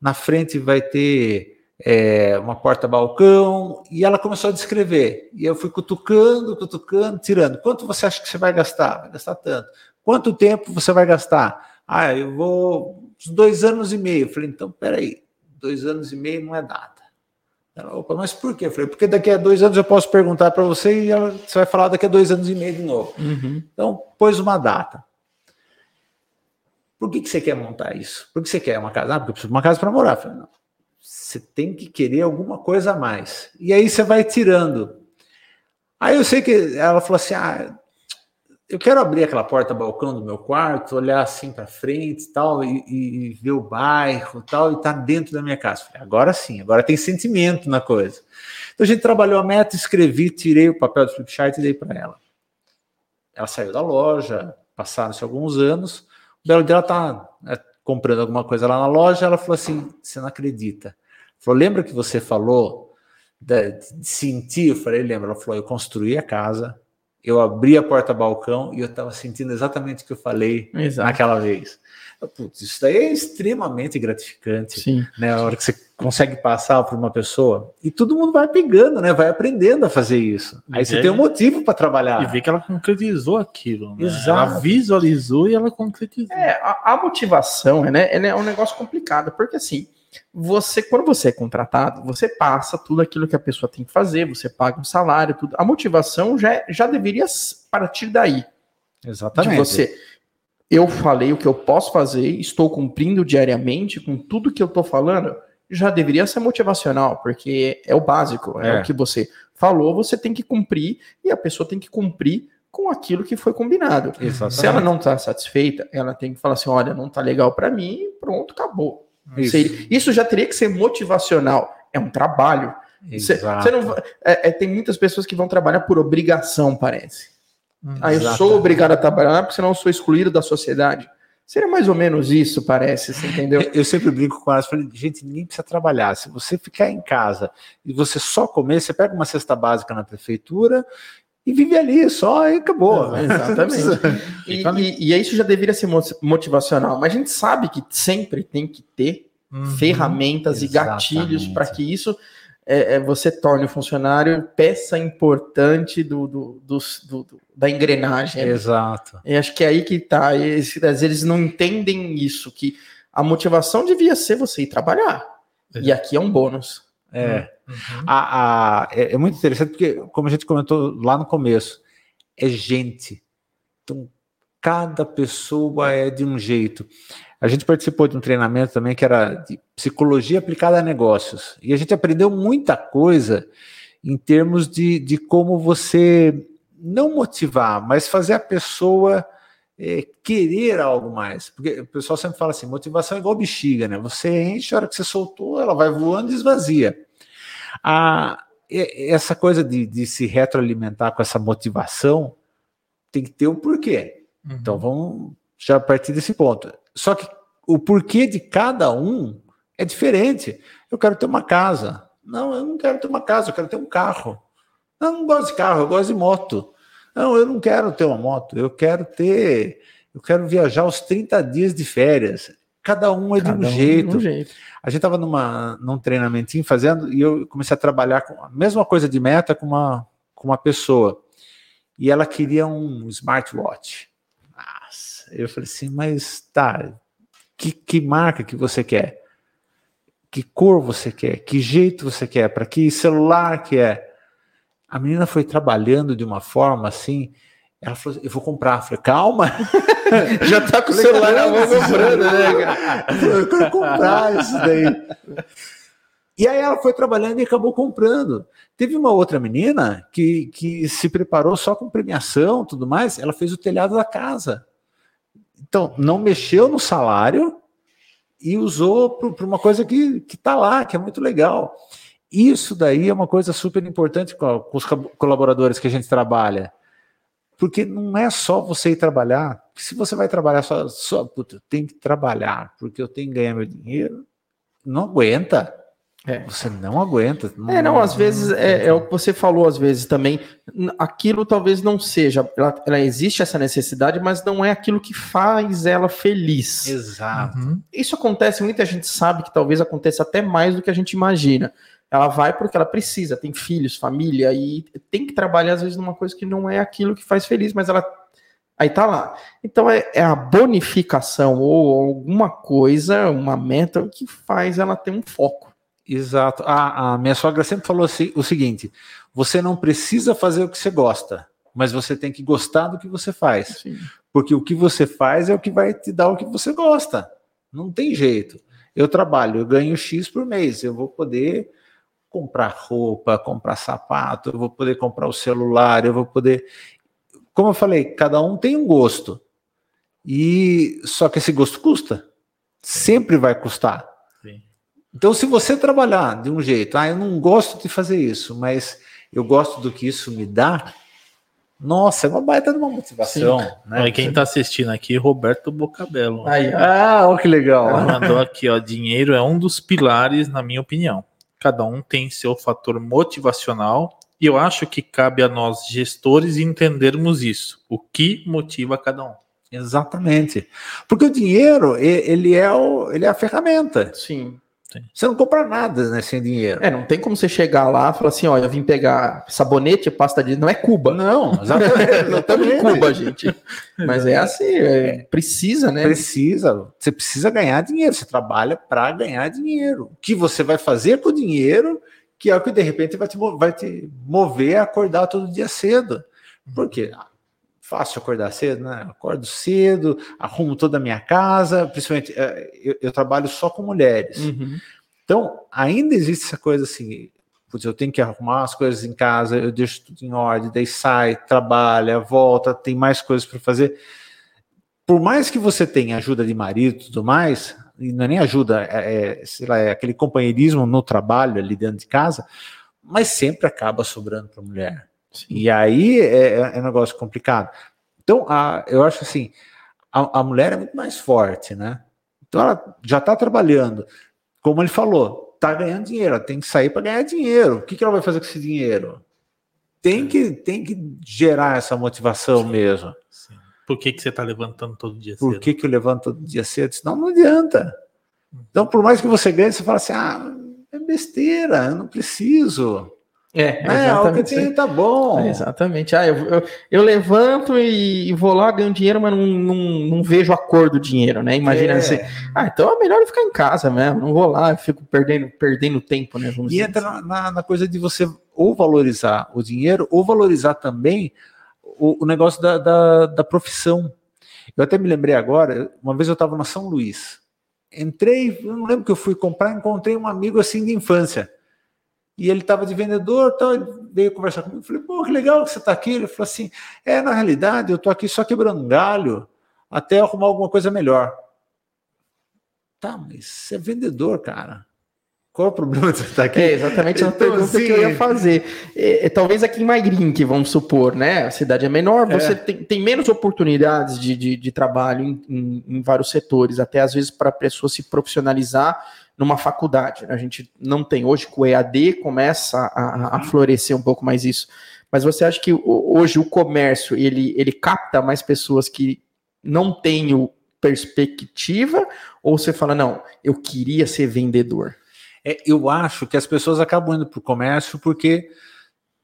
Na frente vai ter é, uma porta-balcão, e ela começou a descrever. E eu fui cutucando, cutucando, tirando. Quanto você acha que você vai gastar? Vai gastar tanto. Quanto tempo você vai gastar? Ah, eu vou dois anos e meio. Eu falei, então, peraí, dois anos e meio não é nada. Ela, opa, mas por quê? Eu falei, porque daqui a dois anos eu posso perguntar para você e ela, você vai falar daqui a dois anos e meio de novo. Uhum. Então, pôs uma data. Por que, que você quer montar isso? Por que você quer uma casa? Ah, porque eu preciso de uma casa para morar. Eu falei, não você tem que querer alguma coisa a mais. E aí você vai tirando. Aí eu sei que ela falou assim: ah, eu quero abrir aquela porta-balcão do meu quarto, olhar assim para frente tal, e, e, ver o bairro tal, e tá dentro da minha casa. Falei, agora sim, agora tem sentimento na coisa. Então a gente trabalhou a meta, escrevi, tirei o papel do flipchart e dei para ela. Ela saiu da loja, passaram-se alguns anos, o belo dela tá né, comprando alguma coisa lá na loja, ela falou assim: você não acredita Falou, lembra que você falou de, de sentir? Eu falei, lembra. Ela falou, eu construí a casa, eu abri a porta-balcão e eu estava sentindo exatamente o que eu falei Exato. naquela vez. Putz, isso daí é extremamente gratificante, Sim. né? A hora que você consegue passar para uma pessoa e todo mundo vai pegando, né? Vai aprendendo a fazer isso. Aí e você tem um motivo para trabalhar. E vê que ela concretizou aquilo, né? Exato. Ela visualizou e ela concretizou. É, a, a motivação, né? é um negócio complicado, porque assim, você, quando você é contratado, você passa tudo aquilo que a pessoa tem que fazer, você paga um salário, tudo. A motivação já, já deveria partir daí. Exatamente. De você. Eu falei o que eu posso fazer, estou cumprindo diariamente com tudo que eu estou falando, já deveria ser motivacional, porque é o básico, é, é o que você falou, você tem que cumprir e a pessoa tem que cumprir com aquilo que foi combinado. Exatamente. Se ela não está satisfeita, ela tem que falar assim: olha, não está legal para mim, pronto, acabou. Isso. isso já teria que ser motivacional. É um trabalho. Você, você não, é, é, tem muitas pessoas que vão trabalhar por obrigação, parece. Hum, ah, eu sou obrigado a trabalhar porque senão eu sou excluído da sociedade. Seria mais ou menos isso, parece, você entendeu? Eu sempre brinco com elas, falei, gente, ninguém precisa trabalhar. Se você ficar em casa e você só comer, você pega uma cesta básica na prefeitura e vive ali só e acabou. É, exatamente. e, e, e, isso já deveria ser motivacional, mas a gente sabe que sempre tem que ter uhum, ferramentas exatamente. e gatilhos para que isso é, é, você torne o funcionário peça importante do, do, do, do da engrenagem. Exato. E acho que é aí que está. Às vezes eles não entendem isso, que a motivação devia ser você ir trabalhar. É. E aqui é um bônus. É. Uhum. A, a, é, é, muito interessante porque, como a gente comentou lá no começo, é gente. Então, cada pessoa é de um jeito. A gente participou de um treinamento também que era de psicologia aplicada a negócios. E a gente aprendeu muita coisa em termos de, de como você não motivar, mas fazer a pessoa é, querer algo mais. Porque o pessoal sempre fala assim: motivação é igual bexiga, né? Você enche, a hora que você soltou, ela vai voando e esvazia. A, essa coisa de, de se retroalimentar com essa motivação tem que ter um porquê. Uhum. Então vamos já partir desse ponto. Só que o porquê de cada um é diferente. Eu quero ter uma casa. Não, eu não quero ter uma casa, eu quero ter um carro. Eu não gosto de carro, eu gosto de moto. Não, eu não quero ter uma moto, eu quero ter, eu quero viajar os 30 dias de férias. Cada um é Cada de um, um jeito. De um jeito. A gente estava num treinamentinho fazendo e eu comecei a trabalhar com a mesma coisa de meta com uma, com uma pessoa. E ela queria um smartwatch. Eu falei assim, mas tá, que, que marca que você quer? Que cor você quer? Que jeito você quer? Para que celular que é? A menina foi trabalhando de uma forma assim. Ela falou: Eu vou comprar. Eu falei: Calma. Já tá com o celular na mão comprando, né, cara? Eu quero comprar isso daí. E aí ela foi trabalhando e acabou comprando. Teve uma outra menina que, que se preparou só com premiação tudo mais, ela fez o telhado da casa. Então, não mexeu no salário e usou para uma coisa que está lá, que é muito legal. Isso daí é uma coisa super importante com, os colaboradores que a gente trabalha. Porque não é só você ir trabalhar. Se você vai trabalhar só, só puta, eu tenho que trabalhar, porque eu tenho que ganhar meu dinheiro, não aguenta. É. Você não aguenta. Não, é, não, às vezes é, é, o que você falou, às vezes também. Aquilo talvez não seja. Ela, ela, existe essa necessidade, mas não é aquilo que faz ela feliz. Exato. Uhum. Isso acontece, muita gente sabe que talvez aconteça até mais do que a gente imagina. Ela vai porque ela precisa, tem filhos, família, e tem que trabalhar, às vezes, numa coisa que não é aquilo que faz feliz, mas ela. Aí tá lá. Então é, é a bonificação ou alguma coisa, uma meta que faz ela ter um foco. Exato. A, a minha sogra sempre falou assim, o seguinte: você não precisa fazer o que você gosta, mas você tem que gostar do que você faz. Sim. Porque o que você faz é o que vai te dar o que você gosta. Não tem jeito. Eu trabalho, eu ganho X por mês, eu vou poder comprar roupa, comprar sapato, eu vou poder comprar o celular, eu vou poder. Como eu falei, cada um tem um gosto. E só que esse gosto custa. Sempre vai custar. Então, se você trabalhar de um jeito, ah, eu não gosto de fazer isso, mas eu gosto do que isso me dá, nossa, é uma baita de uma motivação. Né? quem está assistindo aqui, Roberto Bocabelo. Aí, ah, ó, que legal. Ele mandou aqui, ó, dinheiro é um dos pilares, na minha opinião. Cada um tem seu fator motivacional e eu acho que cabe a nós, gestores, entendermos isso. O que motiva cada um. Exatamente. Porque o dinheiro, ele é, o, ele é a ferramenta. Sim. Você não compra nada né, sem dinheiro. É, não tem como você chegar lá e falar assim: ó, eu vim pegar sabonete, pasta de. Não é Cuba. Não, exatamente. não estamos em Cuba, gente. Mas é assim, é, precisa, né? Precisa. Você precisa ganhar dinheiro. Você trabalha para ganhar dinheiro. O que você vai fazer com o dinheiro, que é o que de repente vai te, vai te mover a acordar todo dia cedo. Por quê? Fácil acordar cedo, né? Acordo cedo, arrumo toda a minha casa, principalmente é, eu, eu trabalho só com mulheres. Uhum. Então, ainda existe essa coisa assim, putz, eu tenho que arrumar as coisas em casa, eu deixo tudo em ordem, daí sai, trabalha, volta, tem mais coisas para fazer. Por mais que você tenha ajuda de marido e tudo mais, e não é nem ajuda, é, é, sei lá, é aquele companheirismo no trabalho ali dentro de casa, mas sempre acaba sobrando para a mulher. E aí é, é, um negócio complicado. Então, a, eu acho assim, a, a mulher é muito mais forte, né? Então ela já está trabalhando. Como ele falou, está ganhando dinheiro, ela tem que sair para ganhar dinheiro. O que, que ela vai fazer com esse dinheiro? Tem que, tem que gerar essa motivação Sim. mesmo. Sim. Por que, que você está levantando todo dia cedo? Por que, que eu levanto todo dia cedo? Senão não adianta. Então, por mais que você ganhe, você fala assim: ah, é besteira, eu não preciso. É, é o que tem tá bom. É, exatamente. Ah, eu, eu, eu levanto e, vou lá, ganho dinheiro, mas não, não, não, vejo a cor do dinheiro, né? Imagina é. assim. Ah, então é melhor eu ficar em casa mesmo. Não vou lá, fico perdendo, perdendo tempo, né? Vamos e entra assim. na, na, coisa de você ou valorizar o dinheiro, ou valorizar também o, o negócio da, da, da profissão. Eu até me lembrei agora, uma vez eu estava na São Luís. Entrei, eu não lembro que eu fui comprar, encontrei um amigo assim de infância. E ele estava de vendedor, então ele veio conversar comigo. Falei, pô, que legal que você está aqui. Ele falou assim: é, na realidade, eu estou aqui só quebrando um galho até arrumar alguma coisa melhor. Tá, mas você é vendedor, cara. Qual é o problema de você estar aqui? É exatamente a então, pergunta assim... que eu ia fazer. É, é, talvez aqui em Mairink, vamos supor, né? A cidade é menor, você é. Tem, tem, menos oportunidades de, de, de trabalho em, em, em, vários setores, até às vezes para a pessoa se profissionalizar numa faculdade. A gente não tem. Hoje, com o EAD, começa a, a florescer um pouco mais isso. Mas você acha que hoje o comércio ele, ele capta mais pessoas que não têm o perspectiva? Ou você fala, não, eu queria ser vendedor? É, eu acho que as pessoas acabam indo para o comércio porque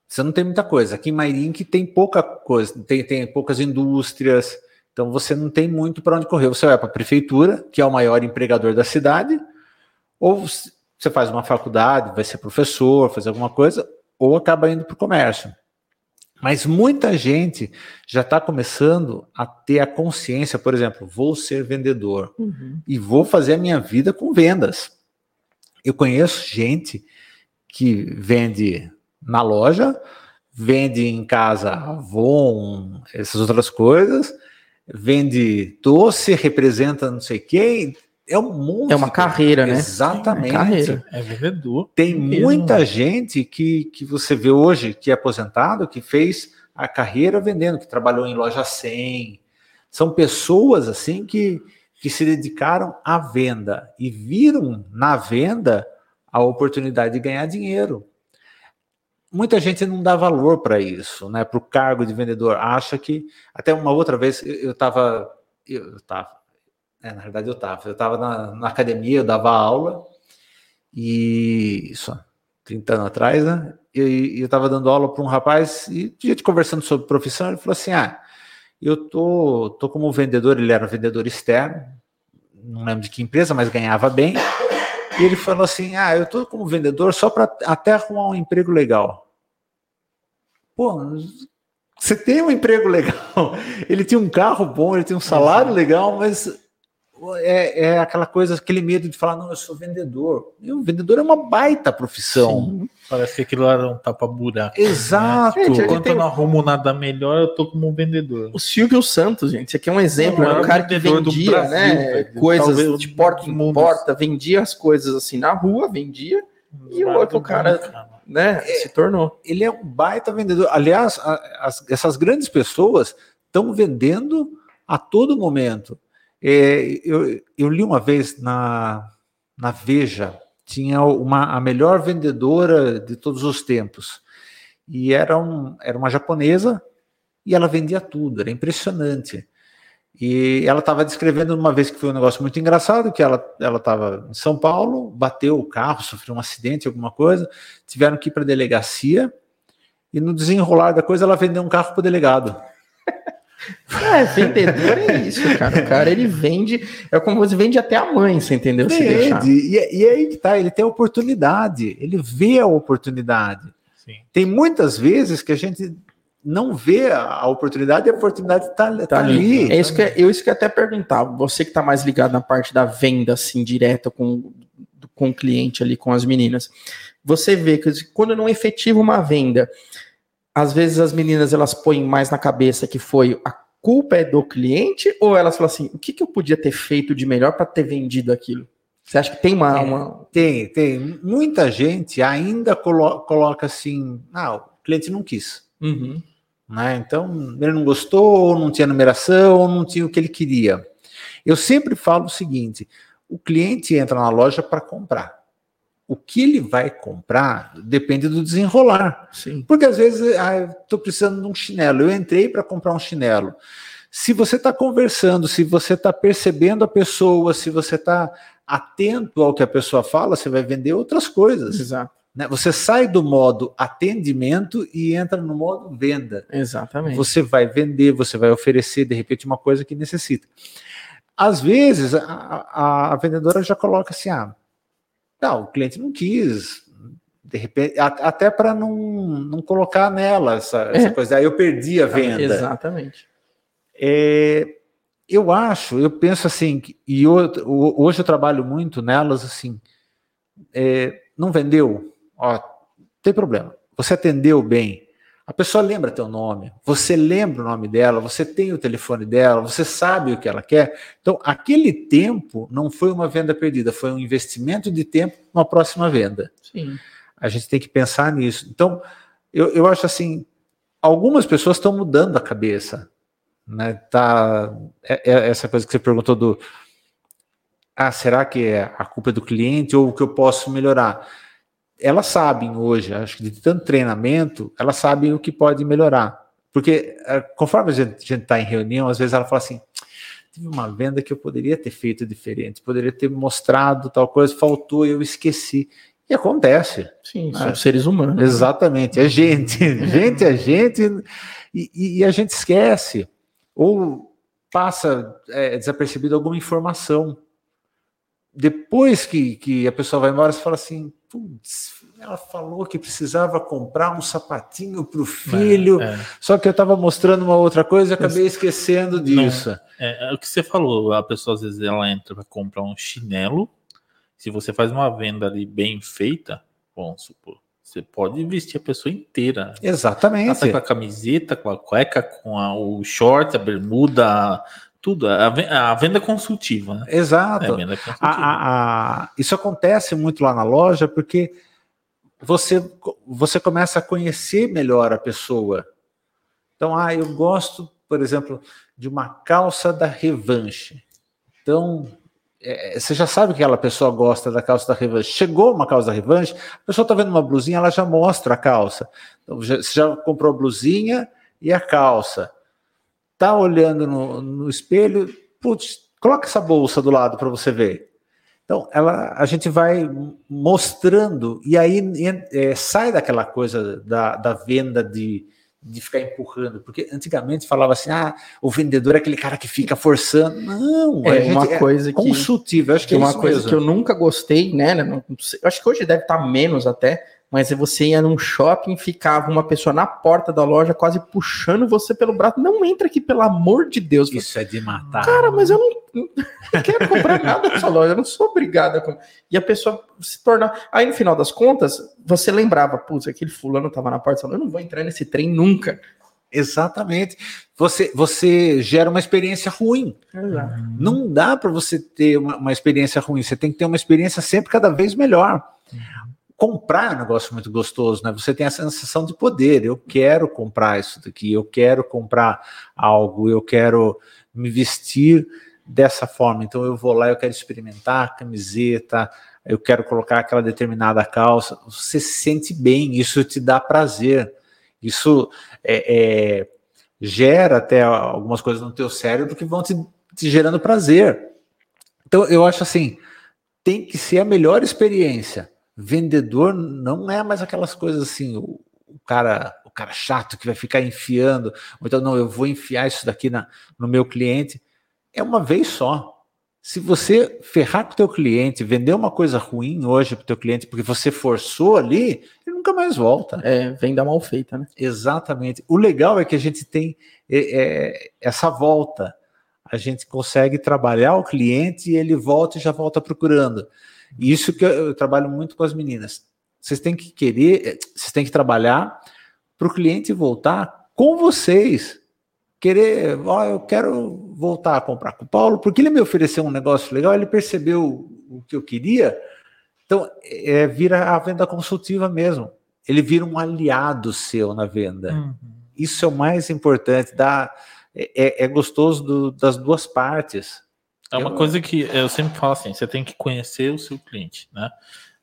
você não tem muita coisa. Aqui em Mairink tem pouca coisa, tem, tem poucas indústrias, então você não tem muito para onde correr. Você vai para a prefeitura, que é o maior empregador da cidade, ou você faz uma faculdade, vai ser professor, fazer alguma coisa, ou acaba indo para o comércio. Mas muita gente já está começando a ter a consciência, por exemplo, vou ser vendedor uhum. e vou fazer a minha vida com vendas. Eu conheço gente que vende na loja, vende em casa Avon, essas outras coisas, vende doce, representa não sei quem. É um monte. É uma carreira, né? Exatamente. É, carreira. é vendedor. Tem muita gente que, que você vê hoje que é aposentado, que fez a carreira vendendo, que trabalhou em loja 100. São pessoas assim que, que se dedicaram à venda e viram na venda a oportunidade de ganhar dinheiro. Muita gente não dá valor para isso, né? Para o cargo de vendedor. Acha que. Até uma outra vez eu estava. Eu estava. É, na verdade, eu estava. Eu estava na, na, academia, eu dava aula, e isso, 30 anos atrás, né? E eu estava dando aula para um rapaz, e a gente conversando sobre profissão, ele falou assim: ah, eu tô, tô como vendedor, ele era vendedor externo, não lembro de que empresa, mas ganhava bem. E ele falou assim: Ah, eu tô como vendedor só para até arrumar um emprego legal. Pô, você tem um emprego legal. Ele tinha um carro bom, ele tem um salário legal, mas é, é, aquela coisa, aquele medo de falar, não, eu sou vendedor. E o vendedor é uma baita profissão. Sim. Parece que aquilo era um tapa-buraco. Exato. Né? Gente, Enquanto tem... eu não arrumo nada melhor, eu tô como um vendedor. O Silvio Santos, gente, isso aqui é um exemplo. Era um cara que vendia, Brasil, né? Coisas Talvez de porta em porta, vendia as coisas assim na rua, vendia. E o outro cara, né, é, se tornou. Ele é um baita vendedor. Aliás, as, essas grandes pessoas estão vendendo a todo momento. É, eu, eu li uma vez na, na Veja, tinha uma, a melhor vendedora de todos os tempos. E era, um, era uma japonesa e ela vendia tudo, era impressionante. E ela estava descrevendo uma vez que foi um negócio muito engraçado, que ela estava em São Paulo, bateu o carro, sofreu um acidente, alguma coisa, tiveram que ir para a delegacia, e no desenrolar da coisa ela vendeu um carro para o delegado. É, vendedor é isso, cara. O cara ele vende, é como você vende até a mãe, você entendeu? Vende, e, é, e é aí que tá, ele tem a oportunidade, ele vê a oportunidade. Sim. Tem muitas vezes que a gente não vê a oportunidade e a oportunidade está tá, tá ali. ali. É isso que eu isso que eu até perguntar. Você que está mais ligado na parte da venda, assim, direta com, com o cliente ali, com as meninas. Você vê que quando não efetiva uma venda, às vezes as meninas elas põem mais na cabeça que foi a culpa é do cliente ou elas falam assim, o que, que eu podia ter feito de melhor para ter vendido aquilo? Você acha que tem uma, é, uma... Tem, tem. Muita gente ainda colo coloca assim, ah, o cliente não quis. Uhum. Né? Então, ele não gostou, ou não tinha numeração, ou não tinha o que ele queria. Eu sempre falo o seguinte: o cliente entra na loja para comprar o que ele vai comprar depende do desenrolar. Sim. Porque às vezes, ah, estou precisando de um chinelo, eu entrei para comprar um chinelo. Se você está conversando, se você está percebendo a pessoa, se você está atento ao que a pessoa fala, você vai vender outras coisas. Exato. Né? Você sai do modo atendimento e entra no modo venda. Exatamente. Você vai vender, você vai oferecer, de repente, uma coisa que necessita. Às vezes, a, a, a vendedora já coloca assim: ah, não, o cliente não quis, de repente, até para não, não colocar nela essa, essa é. coisa. Aí eu perdi a venda. Exatamente. É, eu acho, eu penso assim, e eu, hoje eu trabalho muito nelas assim, é, não vendeu, ó, tem problema. Você atendeu bem, a pessoa lembra teu nome, você lembra o nome dela, você tem o telefone dela, você sabe o que ela quer. Então, aquele tempo não foi uma venda perdida, foi um investimento de tempo numa próxima venda. Sim. A gente tem que pensar nisso. Então, eu, eu acho assim, algumas pessoas estão mudando a cabeça. Né? Tá, é, é essa coisa que você perguntou do ah, será que é a culpa é do cliente ou o que eu posso melhorar? Elas sabem hoje, acho que de tanto treinamento, elas sabem o que pode melhorar. Porque é, conforme a gente está em reunião, às vezes ela fala assim: tive uma venda que eu poderia ter feito diferente, poderia ter mostrado tal coisa, faltou, eu esqueci. E acontece. Sim, são seres humanos. Né? Exatamente, é gente. gente é gente e, e, a gente esquece. Ou passa é, desapercebido alguma informação. Depois que, que a pessoa vai embora, você fala assim: putz, ela falou que precisava comprar um sapatinho para o filho, é, é. só que eu estava mostrando uma outra coisa e acabei esquecendo disso. É, é, o que você falou, a pessoa às vezes ela entra para comprar um chinelo, se você faz uma venda ali bem feita, vamos supor, você pode vestir a pessoa inteira. Exatamente. com a camiseta, com a cueca, com a, o short, a bermuda, tudo, a, venda consultiva. Né? Exato. É consultiva. A, a, a, isso acontece muito lá na loja porque você, você começa a conhecer melhor a pessoa. Então, ah, eu gosto, por exemplo, de uma calça da revanche. Então, é, você já sabe que aquela pessoa gosta da calça da revanche. Chegou uma calça da revanche, a pessoa está vendo uma blusinha, ela já mostra a calça. Então, você já comprou a blusinha e a calça tá olhando no, no espelho, putz, coloca essa bolsa do lado para você ver. Então, ela, a gente vai mostrando, e aí é, sai daquela coisa da, da venda de, de ficar empurrando, porque antigamente falava assim: ah, o vendedor é aquele cara que fica forçando. Não, é uma coisa é consultiva. Acho que, é uma coisa mesmo. que eu nunca gostei, né? Não, acho que hoje deve estar menos até, mas você ia num shopping, ficava uma pessoa na porta da loja quase puxando você pelo braço. Não entra aqui, pelo amor de Deus. Isso é de matar. Cara, mas eu não, não quero comprar nada dessa loja, eu não sou obrigado a comprar. E a pessoa se tornar. Aí no final das contas, você lembrava, putz, aquele fulano tava na porta, eu não vou entrar nesse trem nunca. Exatamente. Você, você gera uma experiência ruim. Exato. Não dá para você ter uma, uma, experiência ruim. Você tem que ter uma experiência sempre cada vez melhor. Comprar é um negócio muito gostoso, né? Você tem a sensação de poder. Eu quero comprar isso daqui, eu quero comprar algo, eu quero me vestir dessa forma. Então eu vou lá, eu quero experimentar a camiseta, eu quero colocar aquela determinada calça. Você se sente bem, isso te dá prazer. Isso é, é, gera até algumas coisas no teu cérebro que vão te, te gerando prazer. Então eu acho assim, tem que ser a melhor experiência vendedor não é mais aquelas coisas assim, o, o, cara, o cara chato que vai ficar enfiando, ou então não, eu vou enfiar isso daqui na, no meu cliente. É uma vez só. Se você ferrar com o teu cliente, vender uma coisa ruim hoje para o teu cliente porque você forçou ali, ele nunca mais volta. É, venda mal feita, né? Exatamente. O legal é que a gente tem é, é, essa volta. A gente consegue trabalhar o cliente e ele volta e já volta procurando. Isso que eu, trabalho muito com as meninas. Vocês têm que querer, eh, vocês têm que trabalhar para o cliente voltar com vocês. Querer, ó, eu quero voltar a comprar com o Paulo, porque ele me ofereceu um negócio legal, ele percebeu o que eu queria. Então, é, vira a venda consultiva mesmo. Ele vira um aliado seu na venda. Uhum. Isso é o mais importante. Dá, é, é gostoso do, das duas partes. É uma eu... coisa que eu sempre falo assim: você tem que conhecer o seu cliente, né?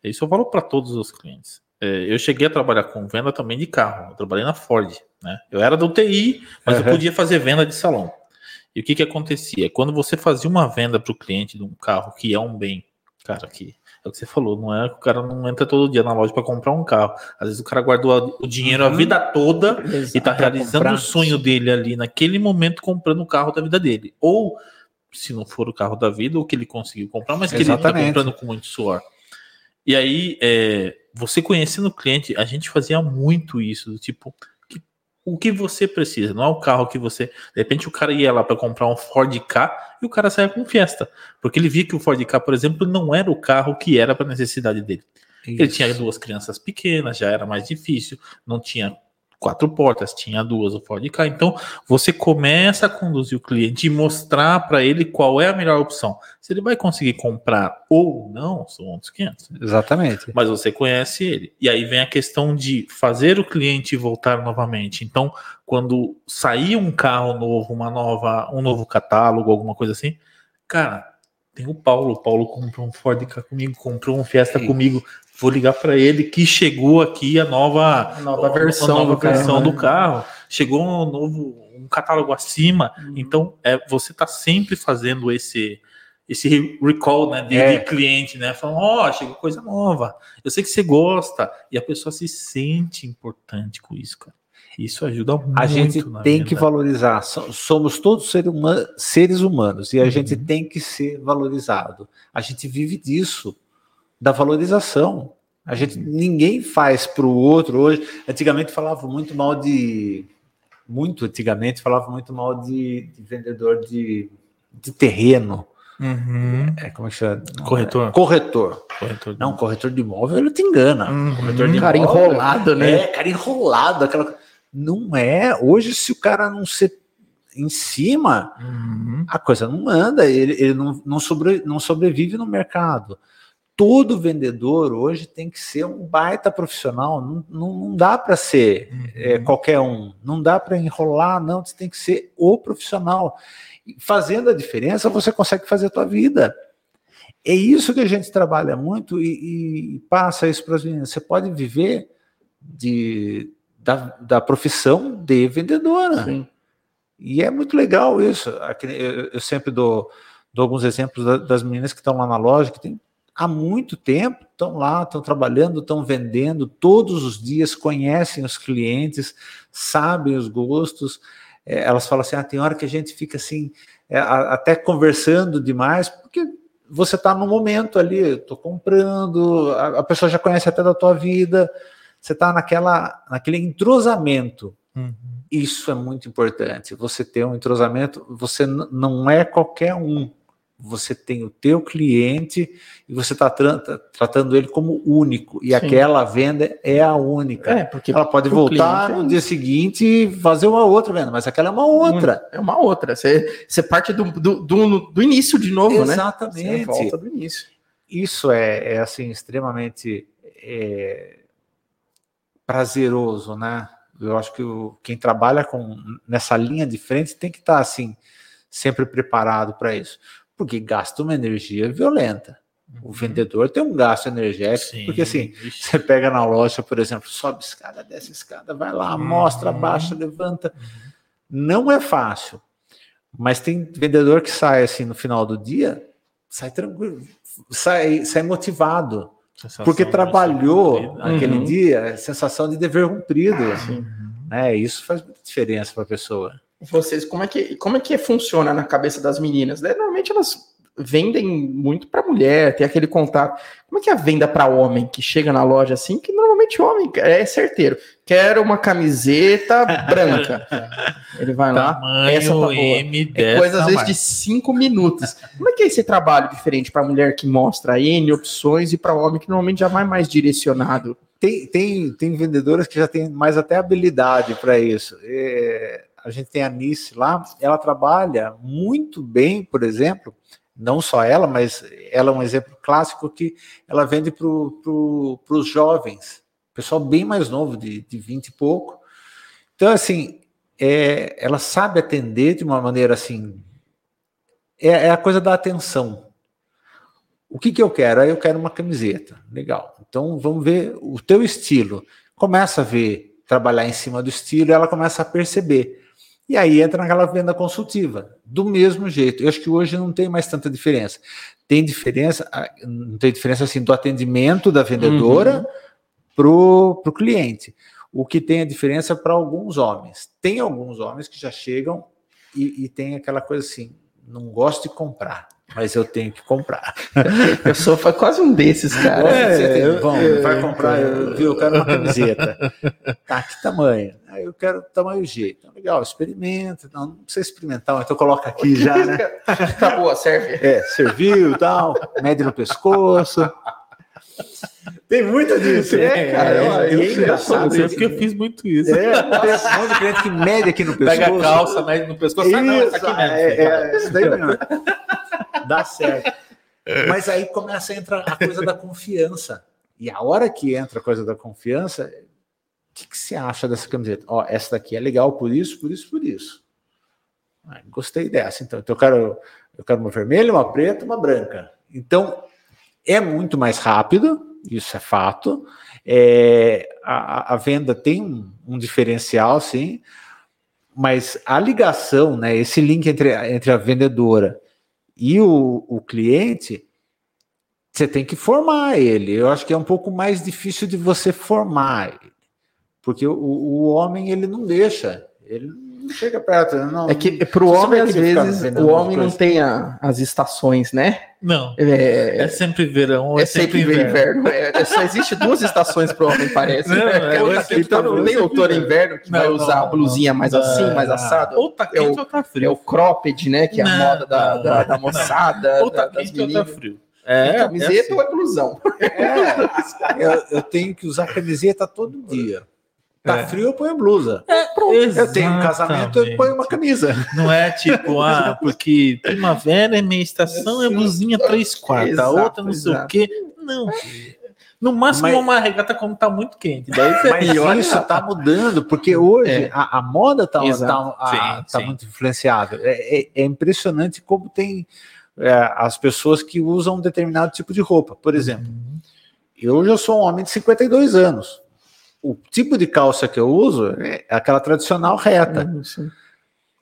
Isso eu falo para todos os clientes. É, eu cheguei a trabalhar com venda também de carro. Eu trabalhei na Ford, né? Eu era do TI, mas uhum. eu podia fazer venda de salão. E o que que acontecia? Quando você fazia uma venda para o cliente de um carro que é um bem, cara, que é o que você falou, não é que o cara não entra todo dia na loja para comprar um carro. Às vezes o cara guardou o dinheiro uhum. a vida toda Exato, e está realizando o sonho dele ali naquele momento comprando o carro da vida dele. Ou se não for o carro da vida, o que ele conseguiu comprar, mas que Exatamente. ele está comprando com muito suor. E aí, é, você conhecendo o cliente, a gente fazia muito isso, do tipo, que o que você precisa, não é o carro que você. De repente o cara ia lá para comprar um Ford K e o cara saia com Fiesta, porque ele via que o Ford K, por exemplo, não era o carro que era para a necessidade dele. Isso. Ele tinha duas crianças pequenas, já era mais difícil, não tinha quatro portas, tinha duas o Ford Ka. Então, você começa a conduzir o cliente e mostrar para ele qual é a melhor opção. Se ele vai conseguir comprar ou não, são outros 500. Exatamente. Mas você conhece ele. E aí vem a questão de fazer o cliente voltar novamente. Então, quando sair um carro novo, uma nova, um novo catálogo, alguma coisa assim, cara, tem o Paulo. O Paulo comprou um Ford Ka comigo, comprou um Fiesta Sim. comigo. Vou ligar para ele que chegou aqui a nova, a nova versão, a nova do, versão carro, do né? carro. Chegou um novo um catálogo acima. Uhum. Então, é, você está sempre fazendo esse esse recall né, de, é. cliente, né? Falando, ó, oh, chegou coisa nova. Eu sei que você gosta. E a pessoa se sente importante com isso, cara. Isso ajuda muito. A gente tem que valorizar. Somos todos seres humanos, seres humanos e a uhum. gente tem que ser valorizado. A gente vive disso da valorização. A gente ninguém faz para o outro hoje. Antigamente falava muito mal de muito antigamente falava muito mal de, de vendedor de, de terreno. Uhum. É, como é que chama? Corretor. Corretor. corretor de... Não, corretor de imóvel ele te engana. Uhum. Corretor de cara imóvel, enrolado, né? É, cara enrolado. Aquela... Não é. Hoje, se o cara não ser em cima, uhum. a coisa não anda, ele, ele não, não, sobre, não sobrevive no mercado todo vendedor hoje tem que ser um baita profissional, não, não, não dá para ser uhum. é, qualquer um, não dá para enrolar, não, você tem que ser o profissional. Fazendo a diferença, você consegue fazer a tua vida. É isso que a gente trabalha muito e, e passa isso para as meninas. Você pode viver de, da, da profissão de vendedora. Sim. E é muito legal isso. Eu, eu sempre dou, dou alguns exemplos das meninas que estão lá na loja, que tem há muito tempo, estão lá, estão trabalhando, estão vendendo todos os dias, conhecem os clientes, sabem os gostos. É, elas falam assim: ah, tem hora que a gente fica assim, é, até conversando demais, porque você está no momento ali, estou comprando, a, a, pessoa já conhece até da tua vida, você está naquela, naquele entrosamento. Uhum. Isso é muito importante. Você ter um entrosamento, você não é qualquer um você tem o teu cliente e você está tra tratando ele como único e Sim. aquela venda é a única. É, porque ela pode voltar no é dia seguinte e fazer uma outra venda, mas aquela é uma outra. É uma outra. Você, você parte do, do, do, do início de novo, Exatamente. né? Exatamente. volta do início. Isso é, é assim extremamente é, prazeroso, né? Eu acho que o, quem trabalha com nessa linha de frente tem que estar tá, assim sempre preparado para isso porque gasta uma energia violenta. O uhum. vendedor tem um gasto energético, Sim, porque assim, você pega na loja, por exemplo, sobe escada, desce escada, vai lá, uhum. mostra, abaixa, levanta. Uhum. Não é fácil. Mas tem vendedor que sai assim no final do dia, sai tranquilo, sai, sai motivado. Sensação porque trabalhou aquele uhum. dia, sensação de dever cumprido. Né? Isso faz muita diferença para a pessoa vocês, como é que como é que funciona na cabeça das meninas? Né? Normalmente elas vendem muito para mulher, tem aquele contato. Como é que é a venda para homem que chega na loja assim? Que normalmente homem é certeiro. Quero uma camiseta branca. Ele vai lá, essa tá boa. M é coisa às vezes de cinco minutos. Como é que é esse trabalho diferente para mulher que mostra N opções e para homem que normalmente já vai mais direcionado? Tem, tem, tem vendedoras que já têm mais até habilidade para isso. É, a gente tem a Nice lá, ela trabalha muito bem, por exemplo, não só ela, mas ela é um exemplo clássico que ela vende para pro, os jovens, pessoal bem mais novo, de, de 20 e pouco. Então, assim, é, ela sabe atender de uma maneira assim. É, é a coisa da atenção. O que, que eu quero? Aí eu quero uma camiseta. Legal. Então vamos ver o teu estilo. Começa a ver, trabalhar em cima do estilo, ela começa a perceber. E aí entra naquela venda consultiva, do mesmo jeito. Eu acho que hoje não tem mais tanta diferença. Tem diferença, ah, não tem diferença assim do atendimento da vendedora uhum. para o cliente. O que tem a diferença para alguns homens. Tem alguns homens que já chegam e, e tem aquela coisa assim: não gosto de comprar. Mas eu tenho que comprar. Eu sou quase um desses, cara. É, eu, vamos, vai comprar, eu, viu, eu quero uma camiseta. Tá, que tamanho? Aí eu quero tamanho G. Então, legal, experimenta. Não, não precisa experimentar, então coloca aqui já, né? Tá boa, serve. É, serviu e tal, mede no pescoço. Tem muito disso. É, cara. É, eu, é engraçado. Eu, porque eu fiz muito isso. É, tem um monte de cliente que mede aqui no pescoço. Pega a calça, mede no pescoço. Isso, ah, não, essa aqui mesmo. É, é, isso daí mesmo. Dá certo. Mas aí começa a entrar a coisa da confiança. E a hora que entra a coisa da confiança, o que, que você acha dessa camiseta? Ó, essa daqui é legal por isso, por isso, por isso. Ah, gostei dessa, então. então eu quero, eu quero uma vermelha, uma preta, uma branca. Então, é muito mais rápido, isso é fato. É, a, a, venda tem um, um, diferencial, sim, mas a ligação, né, esse link entre, entre a vendedora e o, o cliente, você tem que formar ele. Eu acho que é um pouco mais difícil de você formar porque o, o homem ele não deixa, ele chega perto. Não, é que para o homem, às vezes, o homem não tem a, as estações, né? Não. É, é sempre verão, é, é sempre, sempre inverno. inverno. É, só existe duas estações para o homem, parece. Não, né? é, outra, então não tem outono e inverno que não, vai usar não, a blusinha mais não, assim, mais assado. Ou tá quente é o, ou tá frio. É o cropped, né? Que é a moda da, da, da moçada. Ou tá quente ou tá frio. É, é camiseta é assim. ou é blusão? É, eu, eu, tenho que usar camiseta todo dia. Tá é. frio, eu ponho blusa. É, pronto. Eu tenho um casamento, eu ponho uma camisa. Não é tipo, ah, porque primavera é minha estação, é blusinha três quartos, a outra não sei o quê. Não. No máximo mas, uma regata como tá muito quente. Daí mas isso tá mudando, porque hoje é. a, a, moda tá, tá, a, sim, tá sim. muito influenciada. É, é, é, impressionante como tem é, as pessoas que usam um determinado tipo de roupa. Por exemplo, uhum. eu já sou um homem de 52 anos o tipo de calça que eu uso é aquela tradicional reta. Uhum,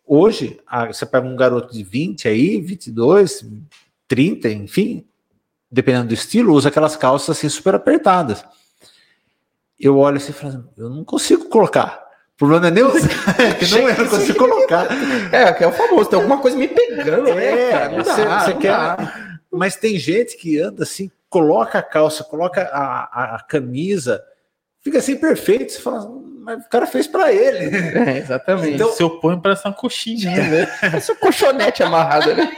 Hoje, você pega um garoto de 20 aí, 22, 30, enfim, dependendo do estilo, usa aquelas calças assim super apertadas. Eu olho assim e falo, eu não consigo colocar. O problema é nem usar, é que não eu não consigo colocar. É, que é o famoso, tem alguma coisa me pegando, né, cara? Você, dá, você quer. Dá. Mas tem gente que anda assim, coloca a calça, coloca a, a, a camisa fica assim perfeito. Você fala, mas o cara fez para ele. É, exatamente. Então, se eu ponho para essa coxinha, né? Esse um colchonete amarrado, né?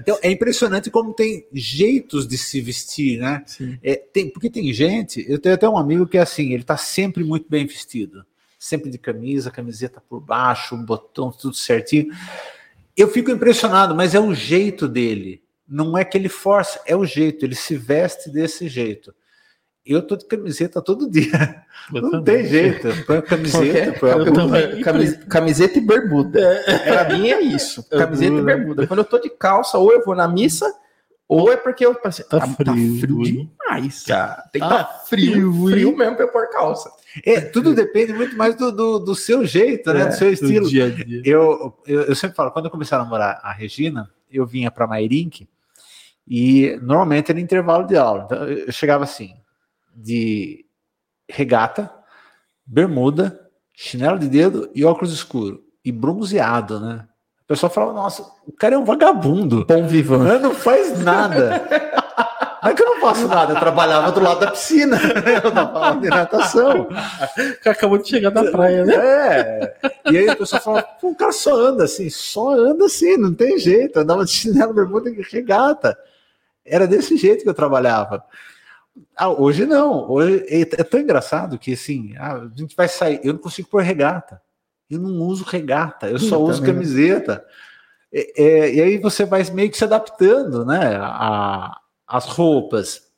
Então, é impressionante como tem jeitos de se vestir, né? É, tem, porque tem gente, eu tenho até um amigo que é assim, ele tá sempre muito bem vestido, sempre de camisa, camiseta por baixo, um botão, tudo certinho. Eu fico impressionado, mas é o jeito dele. Não é que ele força, é o jeito, ele se veste desse jeito. Eu tô de camiseta todo dia. Eu não também. tem jeito. Põe camiseta, põe camiseta, camiseta e bermuda. É. Pra mim é isso. Camiseta e bermuda. Quando eu tô de calça, ou eu vou na missa, ou é porque eu tá, tá, frio, tá frio demais, cara. Tem que tá, tá frio, frio, frio mesmo pra eu pôr calça. É, tudo depende muito mais do, do, do seu jeito, né? É, do seu estilo. Dia a dia. Eu, eu, eu, sempre falo, quando eu comecei a namorar a Regina, eu vinha para Mairink e normalmente era intervalo de aula. Então eu chegava assim, de regata, bermuda, chinelo de dedo e óculos escuro. E bronzeado, né? O pessoal fala, nossa, o cara é um vagabundo. Bom vivan. Não faz nada. Não é que eu não faço nada, eu trabalhava do lado da piscina, eu dava aula de natação. Acabou de chegar da praia, né? É. E aí o pessoal fala, o cara só anda assim, só anda assim, não tem jeito. Eu andava de chinelo, bermuda e regata. Era desse jeito que eu trabalhava. Ah, hoje não. Hoje é, é tão engraçado que assim, ah, a gente vai sair. Eu não consigo pôr regata. Eu não uso regata, eu só uso camiseta. É, é, e aí você vai meio que se adaptando, né? A, as roupas.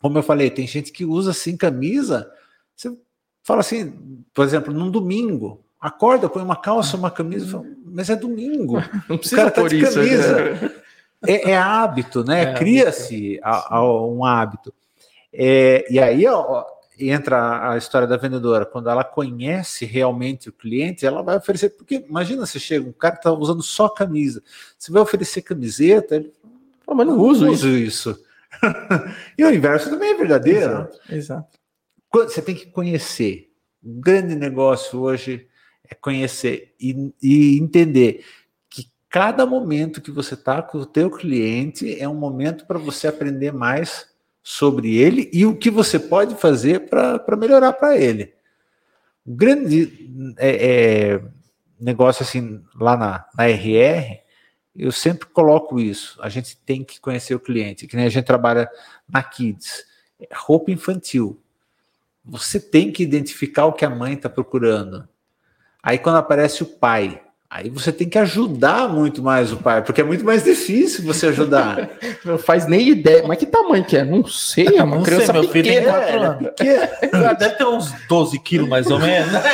Como eu falei, tem gente que usa assim camisa. Você fala assim, por exemplo, num domingo, acorda, põe uma calça, uma camisa, fala, mas é domingo. Não precisa o cara tá de isso, camisa. Né? É, é, hábito, né? É Cria-se um hábito. É, e aí ó, entra a história da vendedora. Quando ela conhece realmente o cliente, ela vai oferecer. Porque imagina se chega um cara que está usando só camisa. Você vai oferecer camiseta, ele oh, mas não, não uso isso. isso. e o inverso também é verdadeiro. Exato, exato. Você tem que conhecer. O grande negócio hoje é conhecer e, e entender cada momento que você está com o teu cliente é um momento para você aprender mais sobre ele e o que você pode fazer para melhorar para ele. O grande é, é, negócio assim lá na, na RR, eu sempre coloco isso. A gente tem que conhecer o cliente, que nem a gente trabalha na Kids, roupa infantil. Você tem que identificar o que a mãe está procurando. Aí quando aparece o pai, Aí você tem que ajudar muito mais o pai, porque é muito mais difícil você ajudar. Não faz nem ideia. Mas que tamanho que é? Não sei, é uma não criança sei, meu pequena. Filho tem 4 anos. É, deve ter uns 12 quilos mais ou menos.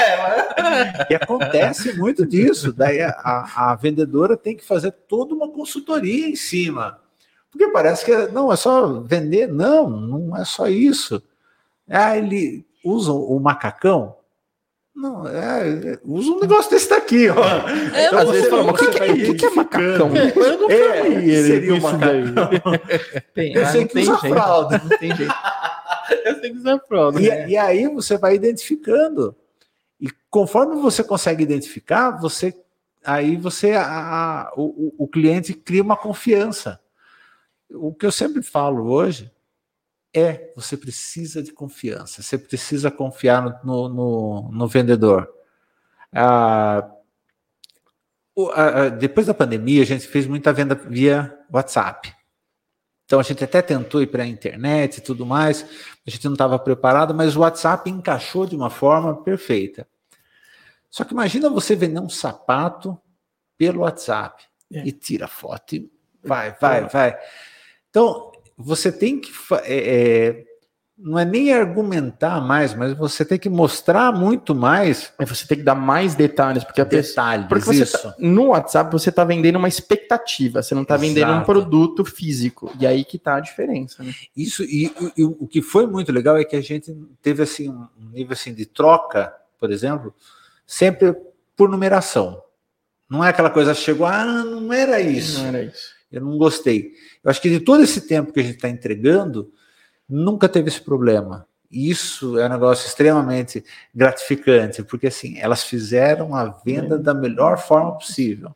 É, E acontece muito disso. Daí a, a, vendedora tem que fazer toda uma consultoria em cima. Porque parece que não é só vender. Não, não é só isso. Ah, ele usa o macacão não, é, usa um negócio desse daqui, ó. É, então, às vezes fala, mas o que, que, que, que, é macacão? É, eu não é, ele seria um macacão. Tem, eu sei que usa jeito, fralda. Não tem jeito. eu sei que usa fralda. E, né? e aí você vai identificando. E conforme você consegue identificar, você aí você a, a, o, o cliente cria uma confiança. O que eu sempre falo hoje é você precisa de confiança, você precisa confiar no, no, no vendedor. Ah, depois da pandemia, a gente fez muita venda via WhatsApp. Então a gente até tentou ir para a internet e tudo mais, a gente não estava preparado, mas o WhatsApp encaixou de uma forma perfeita. Só que imagina você vender um sapato pelo WhatsApp é. e tira foto e vai, vai, vai. Então, você tem que. É, é, não é nem argumentar mais, mas você tem que mostrar muito mais. É, você tem que dar mais detalhes, porque detalhes, porque você tá, no WhatsApp você está vendendo uma expectativa, você não está vendendo um produto físico. E aí que está a diferença. Né? Isso e, e, o que foi muito legal é que a gente teve assim um nível assim de troca, por exemplo, sempre por numeração. Não é aquela coisa chegou, ah, não era isso. Não era isso. Eu não gostei. Eu acho que de todo esse tempo que a gente está entregando, nunca teve esse problema. Isso é um negócio extremamente gratificante, porque assim, elas fizeram a venda da melhor forma possível.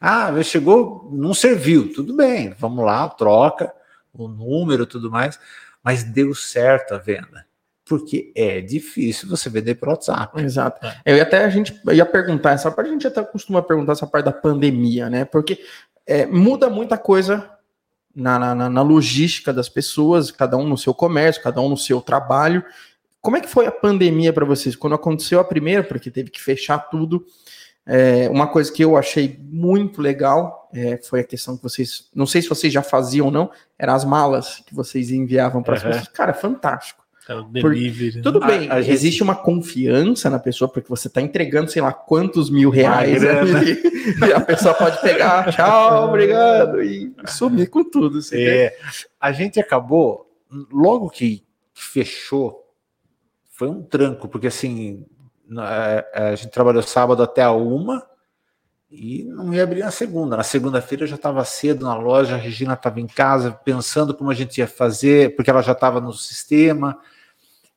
Ah, chegou, não serviu, tudo bem, vamos lá, troca o número, tudo mais, mas deu certo a venda porque é difícil você vender pelo WhatsApp. Exato. Eu ia até a gente ia perguntar essa parte, a gente até costuma perguntar essa parte da pandemia, né? Porque é, muda muita coisa na, na, na, logística das pessoas, cada um no seu comércio, cada um no seu trabalho. Como é que foi a pandemia para vocês? Quando aconteceu a primeira, porque teve que fechar tudo, é, uma coisa que eu achei muito legal é, foi a questão que vocês, não sei se vocês já faziam ou não, eram as malas que vocês enviavam para as uhum. pessoas. Cara, fantástico. É o delivery. Por, tudo bem, a, a existe gente... uma confiança na pessoa, porque você está entregando, sei lá, quantos mil reais. e a pessoa pode pegar, tchau, obrigado, e sumir com tudo. É, a gente acabou, logo que fechou, foi um tranco, porque assim, a gente trabalhou sábado até a uma e não ia abrir na segunda. Na segunda-feira eu já estava cedo na loja, a Regina estava em casa pensando como a gente ia fazer, porque ela já estava no sistema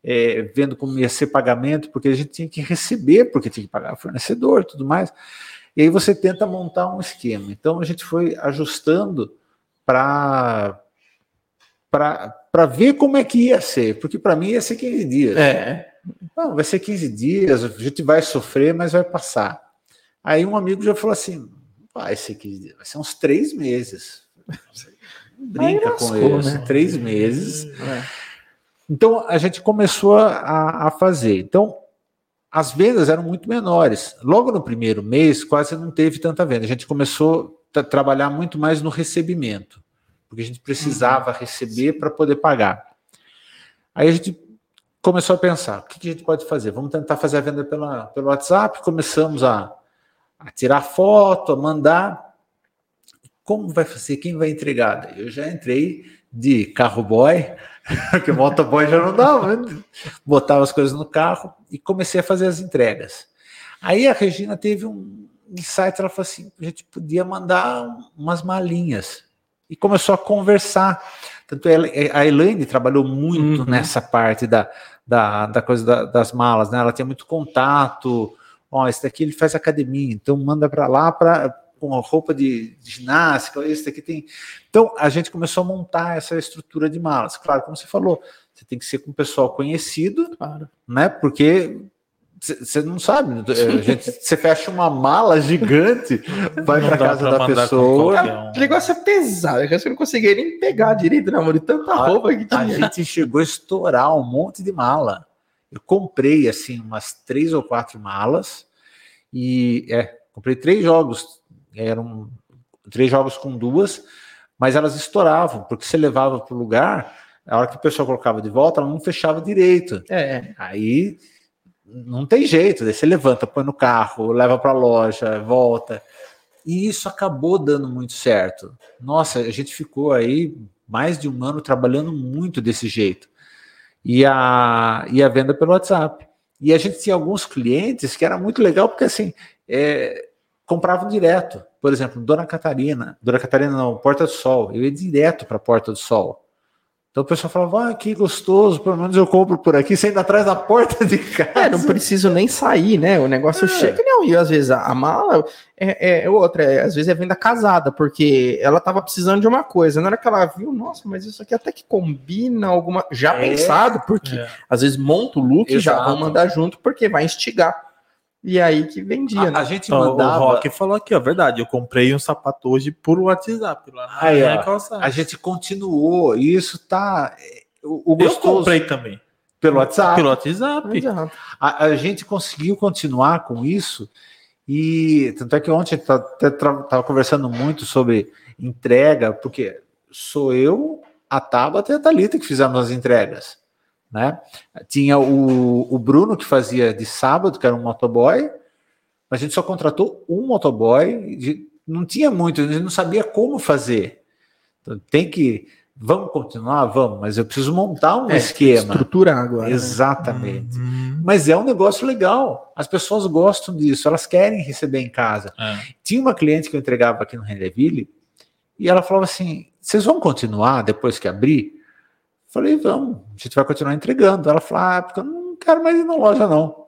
é, vendo como ia ser pagamento, porque a gente tinha que receber, porque tinha que pagar o fornecedor e tudo mais. E aí você tenta montar um esquema. Então a gente foi ajustando para para ver como é que ia ser, porque para mim ia ser 15 dias. É. Não, vai ser 15 dias, a gente vai sofrer, mas vai passar. Aí um amigo já falou assim: vai ser 15 dias, vai ser uns três meses. Brinca com isso, né? três meses. É. Então a gente começou a, a fazer. Então as vendas eram muito menores. Logo no primeiro mês, quase não teve tanta venda. A gente começou a trabalhar muito mais no recebimento, porque a gente precisava uhum. receber para poder pagar. Aí a gente começou a pensar: o que a gente pode fazer? Vamos tentar fazer a venda pela, pelo WhatsApp. Começamos a, a tirar foto, a mandar. Como vai fazer? Quem vai entregar? Eu já entrei de carro boy porque motoboy já não dava, né? botava as coisas no carro e comecei a fazer as entregas. Aí a Regina teve um insight, ela falou assim, a gente podia mandar umas malinhas e começou a conversar. Tanto a Elaine trabalhou muito uhum. nessa parte da, da, da coisa da, das malas, né? Ela tinha muito contato. Ó, esse daqui ele faz academia, então manda para lá para com roupa de, de ginástica, esse daqui tem. Então a gente começou a montar essa estrutura de malas. Claro, como você falou, você tem que ser com o pessoal conhecido, claro. né? Porque você não sabe, a gente, você fecha uma mala gigante, vai para casa da pessoa. Um. O negócio é pesado, você não conseguia nem pegar direito, não, de tanta a, roupa que tinha. A gente chegou a estourar um monte de mala. Eu comprei assim umas três ou quatro malas e é, comprei três jogos, eram três jogos com duas, mas elas estouravam porque você levava para o lugar, a hora que o pessoal colocava de volta, ela não fechava direito. É. Aí não tem jeito, daí você levanta, põe no carro, leva para a loja, volta. E isso acabou dando muito certo. Nossa, a gente ficou aí mais de um ano trabalhando muito desse jeito. E a, e a venda pelo WhatsApp. E a gente tinha alguns clientes que era muito legal, porque assim, é, compravam direto. Por exemplo, Dona Catarina, Dona Catarina não, Porta do Sol, eu ia direto para Porta do Sol. Então o pessoal falava, ah, que gostoso, pelo menos eu compro por aqui, saindo atrás da porta de casa. É, não preciso nem sair, né? O negócio é. chega, não. E às vezes a, mala é, é, outra, é, às vezes é venda casada, porque ela tava precisando de uma coisa. Na hora que ela viu, nossa, mas isso aqui até que combina alguma. Já é. pensado, porque é. às vezes monta o look e já vão mandar junto, porque vai instigar. E aí que vendia, a, né? A gente então, mandava... O Rock falou aqui, ó, verdade, eu comprei um sapato hoje por WhatsApp. Lá na aí, ó, a gente continuou, e isso tá... O, o gostoso... Eu comprei também. Pelo WhatsApp? Pelo WhatsApp. A, a, gente conseguiu continuar com isso, e tanto é que ontem a gente estava conversando muito sobre entrega, porque sou eu, a Tabata e a Thalita que fizemos as entregas. Né? Tinha o, o Bruno que fazia de sábado, que era um motoboy, mas a gente só contratou um motoboy, de, não tinha muito, a gente não sabia como fazer. Então, tem que. Vamos continuar? Vamos, mas eu preciso montar um é, esquema. Estruturar agora. Né? Exatamente. Né? Uhum. Mas é um negócio legal. As pessoas gostam disso, elas querem receber em casa. É. Tinha uma cliente que eu entregava aqui no Rendeville e ela falava assim: vocês vão continuar depois que abrir? Falei, vamos, a gente vai continuar entregando. Ela falou, ah, porque eu não quero mais ir na loja, não.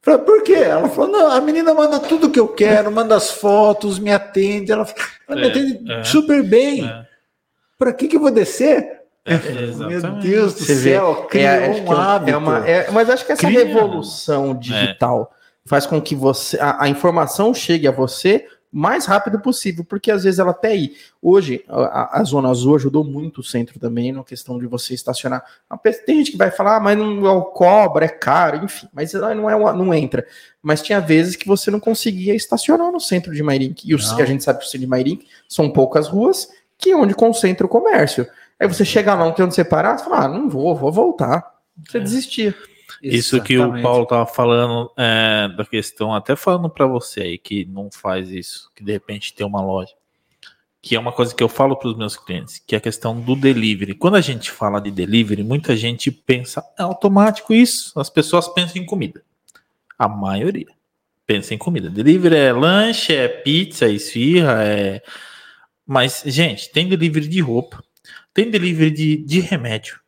Falei, por quê? Ela falou, não, a menina manda tudo que eu quero, manda as fotos, me atende. Ela, ela é, me atende é, super bem. É. Para que, que eu vou descer? É, Meu Deus do Você céu, vê, criou é, um hábito. É uma, é, mas acho que essa Cria. revolução digital faz com que você a, a informação chegue a você mais rápido possível, porque às vezes ela até aí. Hoje, a, a, Zona Azul ajudou muito o centro também, na questão de você estacionar. Tem gente que vai falar, ah, mas não é cobra, é caro, enfim, mas não, é não entra. Mas tinha vezes que você não conseguia estacionar no centro de Mairink. E os que a gente sabe que o centro de Mairink são poucas ruas que é onde concentra o comércio. Aí você chega lá, não tem onde separar, você fala, ah, não vou, vou voltar. Você é. desistia. Isso Exatamente. que o Paulo estava falando é, da questão, até falando para você aí que não faz isso, que de repente tem uma loja, que é uma coisa que eu falo para os meus clientes, que é a questão do delivery. Quando a gente fala de delivery, muita gente pensa é automático isso. As pessoas pensam em comida. A maioria pensa em comida. Delivery é lanche, é pizza, é esfirra, é. Mas, gente, tem delivery de roupa, tem delivery de, de remédio,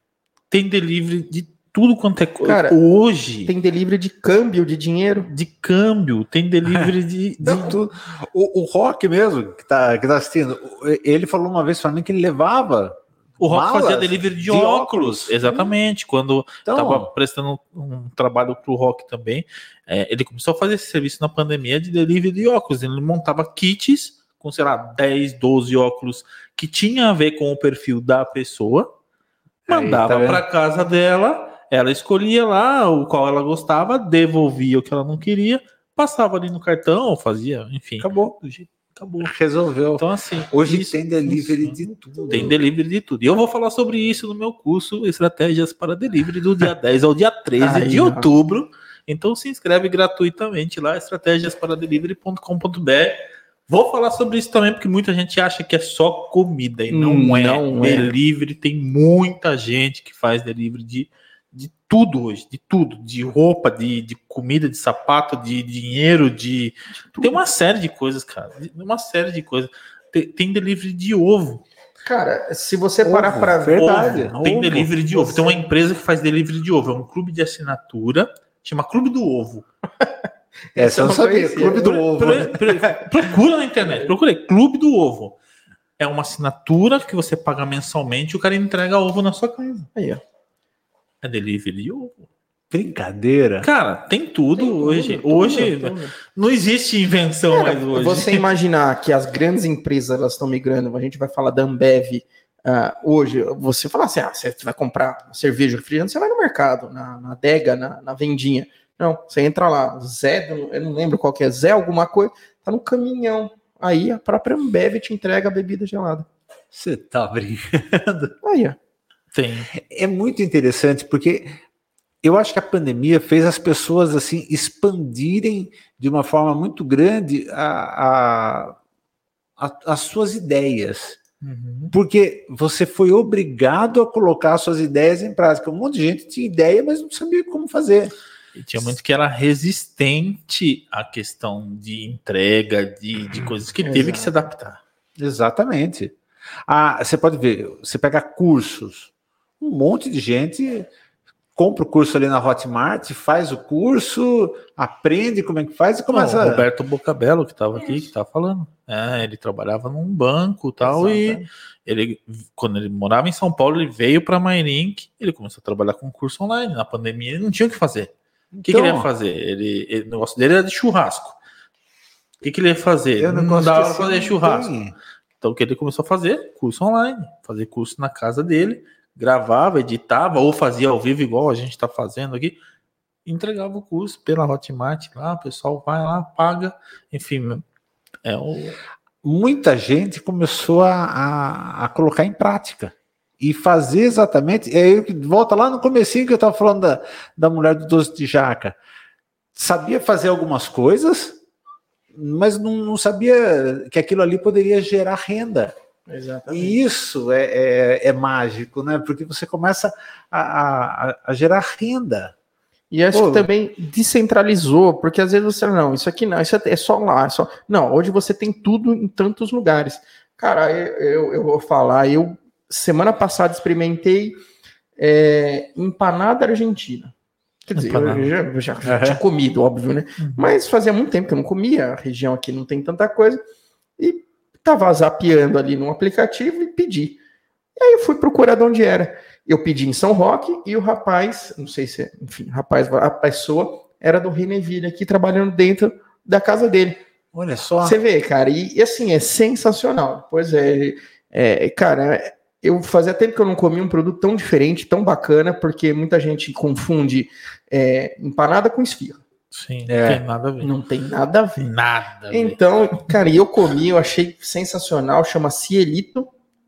tem delivery de tudo quanto é Cara, hoje. Tem delivery de câmbio de dinheiro? De câmbio, tem delivery de. de... Não, tudo. O, o Rock mesmo, que tá, que tá assistindo, ele falou uma vez mim que ele levava. O Rock fazia delivery de, de óculos. óculos. Exatamente. Quando estava então, prestando um trabalho para o Rock também, é, ele começou a fazer esse serviço na pandemia de delivery de óculos. Ele montava kits com, sei lá, 10, 12 óculos que tinha a ver com o perfil da pessoa, mandava tá para casa dela ela escolhia lá o qual ela gostava, devolvia o que ela não queria, passava ali no cartão, fazia, enfim. Acabou. Acabou. Resolveu. Então, assim. Hoje tem delivery de tudo. Tem delivery de tudo. E eu vou falar sobre isso no meu curso Estratégias para Delivery do dia 10 ao dia 13 Ai, de outubro. Então se inscreve gratuitamente lá, estratégiasparadelivery.com.br. Vou falar sobre isso também, porque muita gente acha que é só comida, e não, hum, é. Não é. delivery, tem muita gente que faz delivery de de tudo hoje, de tudo, de roupa, de, de comida, de sapato, de dinheiro, de. Tem uma série de coisas, cara. Uma série de coisas. Tem, tem delivery de ovo. Cara, se você parar para ver. Verdade, tem delivery de ovo. Tem uma empresa que faz delivery de ovo. É um clube de assinatura, chama Clube do Ovo. Essa eu não sabia. Clube do Ovo. Procura na internet. Procurei. Clube do Ovo. É uma assinatura que você paga mensalmente e o cara entrega ovo na sua casa. Aí, ó. É delivery. Brincadeira. Cara, tem tudo tem hoje. Tudo, hoje tudo. não existe invenção Cara, mais hoje. Você imaginar que as grandes empresas elas estão migrando, a gente vai falar da Ambev uh, hoje, você fala assim, ah, você vai comprar cerveja, refrigerante, você vai no mercado, na, na adega, na, na vendinha. Não, você entra lá, Zé, eu não lembro qual que é, Zé alguma coisa, tá no caminhão. Aí a própria Ambev te entrega a bebida gelada. Você tá brincando? Aí, ó. Tem. É muito interessante porque eu acho que a pandemia fez as pessoas assim expandirem de uma forma muito grande a, a, a as suas ideias. Uhum. Porque você foi obrigado a colocar suas ideias em prática. Um monte de gente tinha ideia, mas não sabia como fazer. E tinha muito que era resistente à questão de entrega, de, de coisas que teve que se adaptar. Exatamente. Ah, você pode ver, você pega cursos, um monte de gente compra o curso ali na Hotmart, faz o curso, aprende como é que faz e começa. Não, o Roberto Bocabello, que estava aqui, que estava falando. É, ele trabalhava num banco tal, e ele, quando ele morava em São Paulo, ele veio para a Mairink, ele começou a trabalhar com curso online. Na pandemia, ele não tinha o que fazer. O que, então, que ele ia fazer? Ele, ele, o negócio dele era de churrasco. O que, que ele ia fazer? Não dava para fazer churrasco. Tem. Então, o que ele começou a fazer? Curso online. Fazer curso na casa dele gravava, editava ou fazia ao vivo igual a gente está fazendo aqui, entregava o curso pela Hotmart lá, o pessoal vai lá, paga, enfim, é o... muita gente começou a, a, a colocar em prática e fazer exatamente, é aí volta lá no comecinho que eu estava falando da, da mulher do doce de jaca, sabia fazer algumas coisas, mas não, não sabia que aquilo ali poderia gerar renda. Exatamente. E isso é, é, é, mágico, né? Porque você começa a, a, a gerar renda. E acho Pô, que também descentralizou, porque às vezes você não, isso aqui não, isso é só lá, é só. Não, hoje você tem tudo em tantos lugares. Cara, eu, eu, eu vou falar, eu semana passada experimentei é, empanada argentina. Quer dizer, empanada. eu já, já, já tinha comido, óbvio, né? Uhum. Mas fazia muito tempo que eu não comia, a região aqui não tem tanta coisa. E Tava zapeando ali no aplicativo e pedi. E aí eu fui procurar de onde era. Eu pedi em São Roque e o rapaz, não sei se, enfim, rapaz, a pessoa era do Reneville aqui trabalhando dentro da casa dele. Olha só. Você vê, cara, e, e, assim, é sensacional. Pois é, é, cara, eu fazia tempo que eu não comia um produto tão diferente, tão bacana, porque muita gente confunde é, empanada com esfirra. Sim, é, não tem nada a ver. Não tem nada a ver. Nada. Então, ver. cara, eu comi, eu achei sensacional, chama Cielito.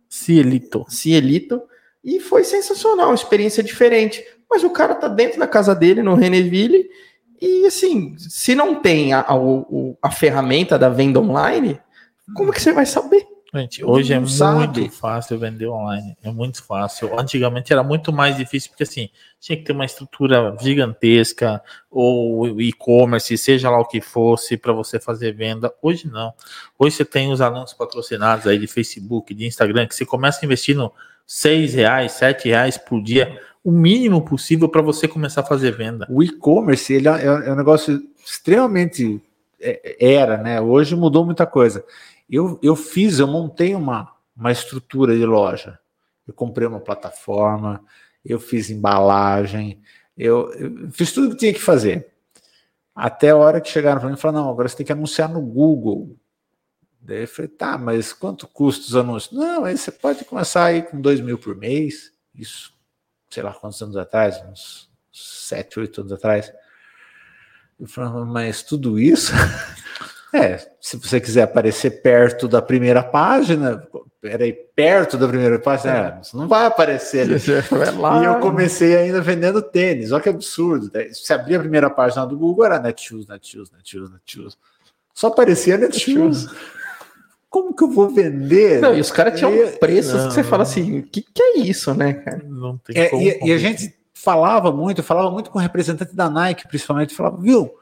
Cielito. Cielito. E foi sensacional, experiência diferente. Mas o cara tá dentro da casa dele, no Reneville, e assim, se não tem a, a, a ferramenta da venda online, como que você vai saber? Gente, hoje é sabe. muito fácil vender online. É muito fácil. Antigamente era muito mais difícil, porque assim, tinha que ter uma estrutura gigantesca, ou e-commerce, seja lá o que fosse, para você fazer venda. Hoje não. Hoje você tem os anúncios patrocinados aí de Facebook, de Instagram, que você começa investindo seis reais, sete reais por dia, o mínimo possível para você começar a fazer venda. O e-commerce ele é, é um negócio extremamente é, era, né? Hoje mudou muita coisa. Eu, eu fiz, eu montei uma, uma estrutura de loja. Eu comprei uma plataforma, eu fiz embalagem, eu, eu fiz tudo que tinha que fazer. Até a hora que chegaram para mim e falaram: não, agora você tem que anunciar no Google. Daí eu falei: tá, mas quanto custa os anúncios? Não, aí você pode começar aí com dois mil por mês. Isso, sei lá quantos anos atrás, uns sete, oito anos atrás. Eu falei: mas tudo isso? É, se você quiser aparecer perto da primeira página, peraí, perto da primeira página, é, você não vai aparecer ali. e eu comecei ainda vendendo tênis, olha que absurdo. Se abrir a primeira página do Google, era Netshoes, Netshoes, Netshoes, Netshoes. Só aparecia Netshoes. Como que eu vou vender? Não, e os caras tinham e, preços não, que você fala assim, o que, que é isso, né, cara? Não tem é, como, e, e a gente falava muito, falava muito com o representante da Nike, principalmente, falava, viu,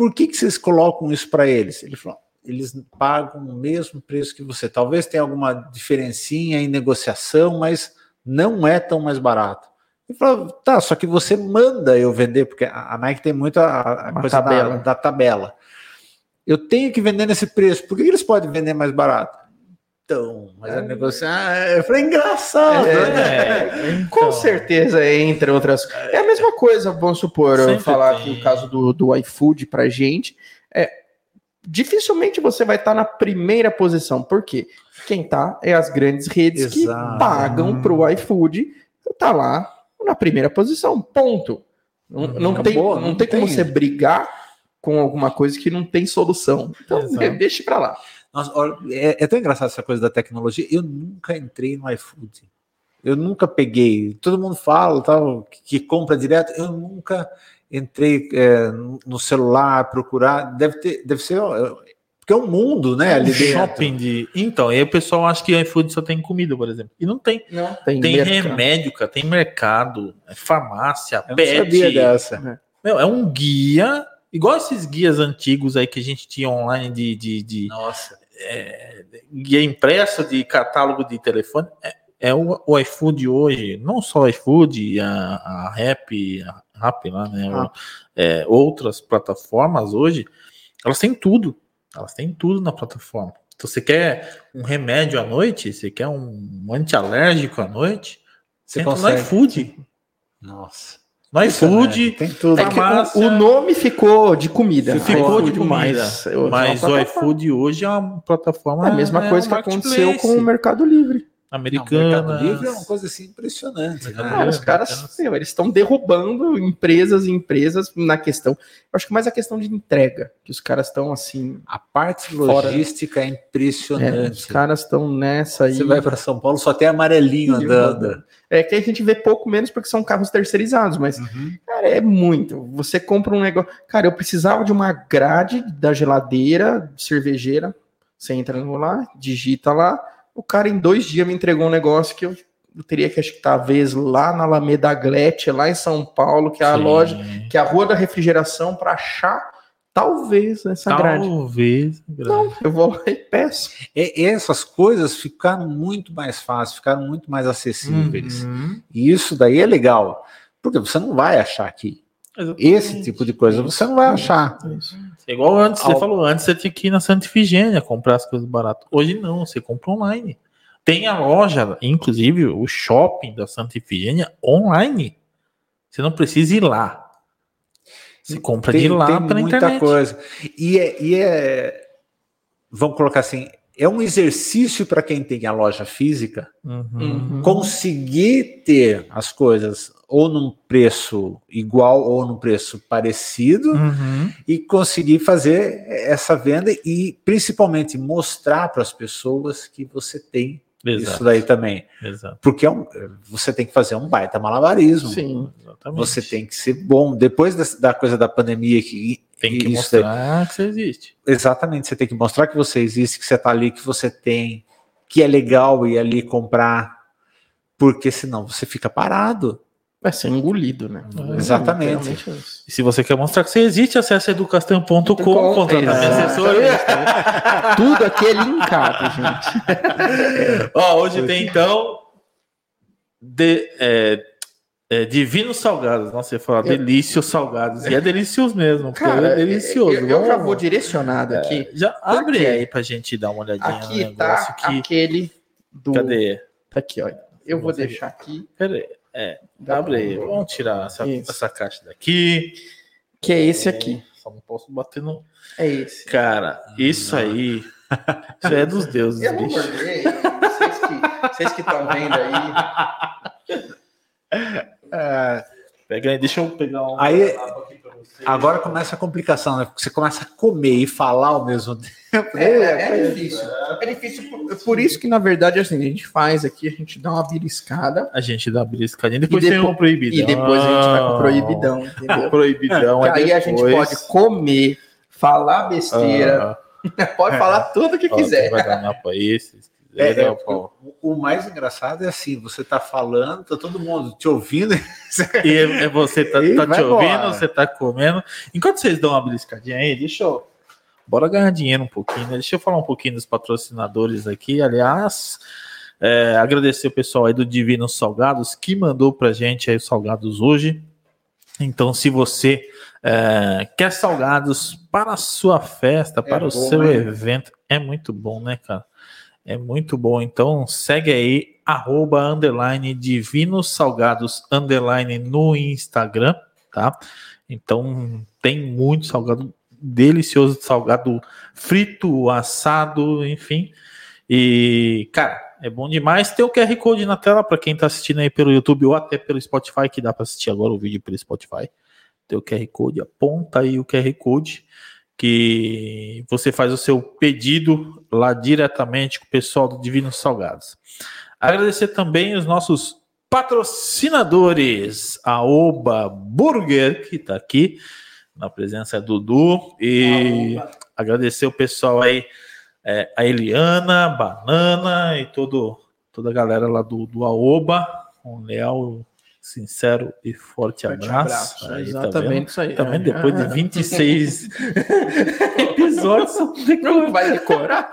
por que, que vocês colocam isso para eles? Ele falou: eles pagam o mesmo preço que você. Talvez tenha alguma diferencinha em negociação, mas não é tão mais barato. Ele falou, tá, só que você manda eu vender, porque a Nike tem muito a, a coisa tabela. Da, da, tabela. Eu tenho que vender nesse preço, por que eles podem vender mais barato? Então, mas é. a negociar. Ah, eu falei, engraçado. É, né? então. Com certeza, entre outras. É a mesma coisa, vamos supor, Sempre eu falar tem. aqui o caso do, do iFood pra gente. É, dificilmente você vai estar tá na primeira posição. Por quê? Quem tá é as grandes redes Exato. que pagam pro iFood, tá lá na primeira posição. Ponto. Não, não tem, não, não tem, tem como você brigar com alguma coisa que não tem solução. Então, deixe para lá. Nossa, é, é, tão engraçado essa coisa da tecnologia. Eu nunca entrei no iFood. Eu nunca peguei. Todo mundo fala tal, que, que compra direto. Eu nunca entrei é, no celular procurar. Deve ter, deve ser porque é um mundo, né? Ali shopping de. Então, aí o pessoal acha que iFood só tem comida, por exemplo. E não tem. Não, tem, tem remédio, cara, tem mercado, é farmácia, Eu pet. Não sabia dessa. Meu, é um guia, igual esses guias antigos aí que a gente tinha online de. de, de Nossa. É, guia impresso de catálogo de telefone. É, é o, o iFood hoje, não só o iFood, a, a Rap, a Rap lá, né? Ah. É, outras plataformas hoje, elas têm tudo. Elas têm tudo na plataforma. Então, você quer um remédio à noite, você quer um antialérgico à noite, você consegue. no iFood. Nossa. No iFood, tem tudo. É o, o, nome ficou de comida. Ficou de comida. Mas, mas o iFood hoje é uma plataforma. É a mesma é coisa que aconteceu com o Mercado Livre americana. Mercado Livre é uma coisa assim impressionante. Né? os caras, meu, eles estão derrubando empresas e empresas na questão. Eu acho que mais a questão de entrega, que os caras estão assim. A parte logística fora. é impressionante. É, os caras estão nessa aí. Você vai para São Paulo, só tem amarelinho andando. É que a gente vê pouco menos porque são carros terceirizados, mas, uhum. cara, é muito. Você compra um negócio. Cara, eu precisava de uma grade da geladeira, cervejeira. Você entra lá, digita lá o cara em dois dias me entregou um negócio que eu, eu teria que, acho que talvez lá na Alameda Glete, lá em São Paulo, que é a Sim. loja, que é a rua da refrigeração, para achar talvez essa grade. Talvez. Não, eu vou lá e peço. E, essas coisas ficaram muito mais fáceis, ficaram muito mais acessíveis. Uhum. E isso daí é legal, porque você não vai achar aqui. Exatamente. Esse tipo de coisa você não vai achar. Isso. É igual antes, Al... você falou, antes você tinha que ir na Santa Ifigênia comprar as coisas baratas. Hoje não, você compra online. Tem a loja, inclusive o shopping da Santa Ifigênia online. Você não precisa ir lá. Você compra tem, de lá pela muita internet. coisa. E é, e é, vamos colocar assim, é um exercício para quem tem a loja física uhum. conseguir ter as coisas ou num preço igual ou num preço parecido uhum. e conseguir fazer essa venda e principalmente mostrar para as pessoas que você tem Exato. isso daí também. Exato. Porque é um, você tem que fazer um baita malabarismo. Sim, exatamente. Você tem que ser bom. Depois da, da coisa da pandemia que tem que mostrar daí, que você existe. Exatamente, você tem que mostrar que você existe, que você está ali, que você tem, que é legal ir ali comprar, porque senão você fica parado. Vai ser engolido, né? É, Exatamente. E se você quer mostrar que você existe, acesse educastanho.com, contratar minha assessoria. Tudo aqui é linkado, gente. Ó, hoje tem então de, é, é, divinos salgados. Nossa, você fala eu... delícios salgados. E é delicioso mesmo. Cara, é delicioso. Eu, eu já vou direcionado aqui. É, já abre aí pra gente dar uma olhadinha aqui no tá negócio. Tá que... aquele do... Cadê? Tá aqui, olha. Eu vou deixar aqui. Peraí. É, abre aí. Vamos tirar essa, essa caixa daqui. Que é esse aqui. Só não posso bater no. É esse. Cara, isso aí. Isso é dos deuses, eu bicho. Vocês que estão vendo aí. É, pega aí, deixa eu pegar um. Aí, agora começa a complicação, né? Porque você começa a comer e falar ao mesmo tempo. É, é, é difícil. É difícil por, por, isso que, na verdade, assim, a gente faz aqui, a gente dá uma beliscada. A gente dá uma beliscadinha, depois, depois tem um proibidão. E depois a gente vai com proibidão, entendeu? proibidão. aí depois... a gente pode comer, falar besteira. Ah. pode falar tudo que quiser. Vai dar para esses. É, é, o, o, mais engraçado é assim, você tá falando, tá todo mundo te ouvindo. e é, é você tá, tá te ouvindo, você tá comendo. Enquanto vocês dão uma beliscadinha aí, deixa eu. Bora ganhar dinheiro um pouquinho, né? Deixa eu falar um pouquinho dos patrocinadores aqui. Aliás, É, agradecer o pessoal aí do Divino Salgados que mandou pra gente aí os salgados hoje. Então, se você é, quer salgados para a sua festa, para é o bom, seu né? evento, é muito bom, né, cara? É muito bom. Então, segue aí, arroba, underline, Divino Salgados, underline, no Instagram, tá? Então, tem muito salgado delicioso, salgado frito, assado, enfim. E, cara, é bom demais. Tem o QR Code na tela para quem está assistindo aí pelo YouTube ou até pelo Spotify, que dá para assistir agora o vídeo pelo Spotify. Tem o QR Code, aponta aí o QR Code que você faz o seu pedido lá diretamente com o pessoal do Divino Salgados. Agradecer também os nossos patrocinadores, a Oba Burger, que está aqui na presença do Dudu, e agradecer o pessoal aí é, a Eliana, Banana e todo, toda a galera lá do, do Aoba, um leal, sincero e forte, forte abraço. abraço. Aí, tá Exatamente tá isso aí. Também é. depois de 26 episódios, não vai decorar.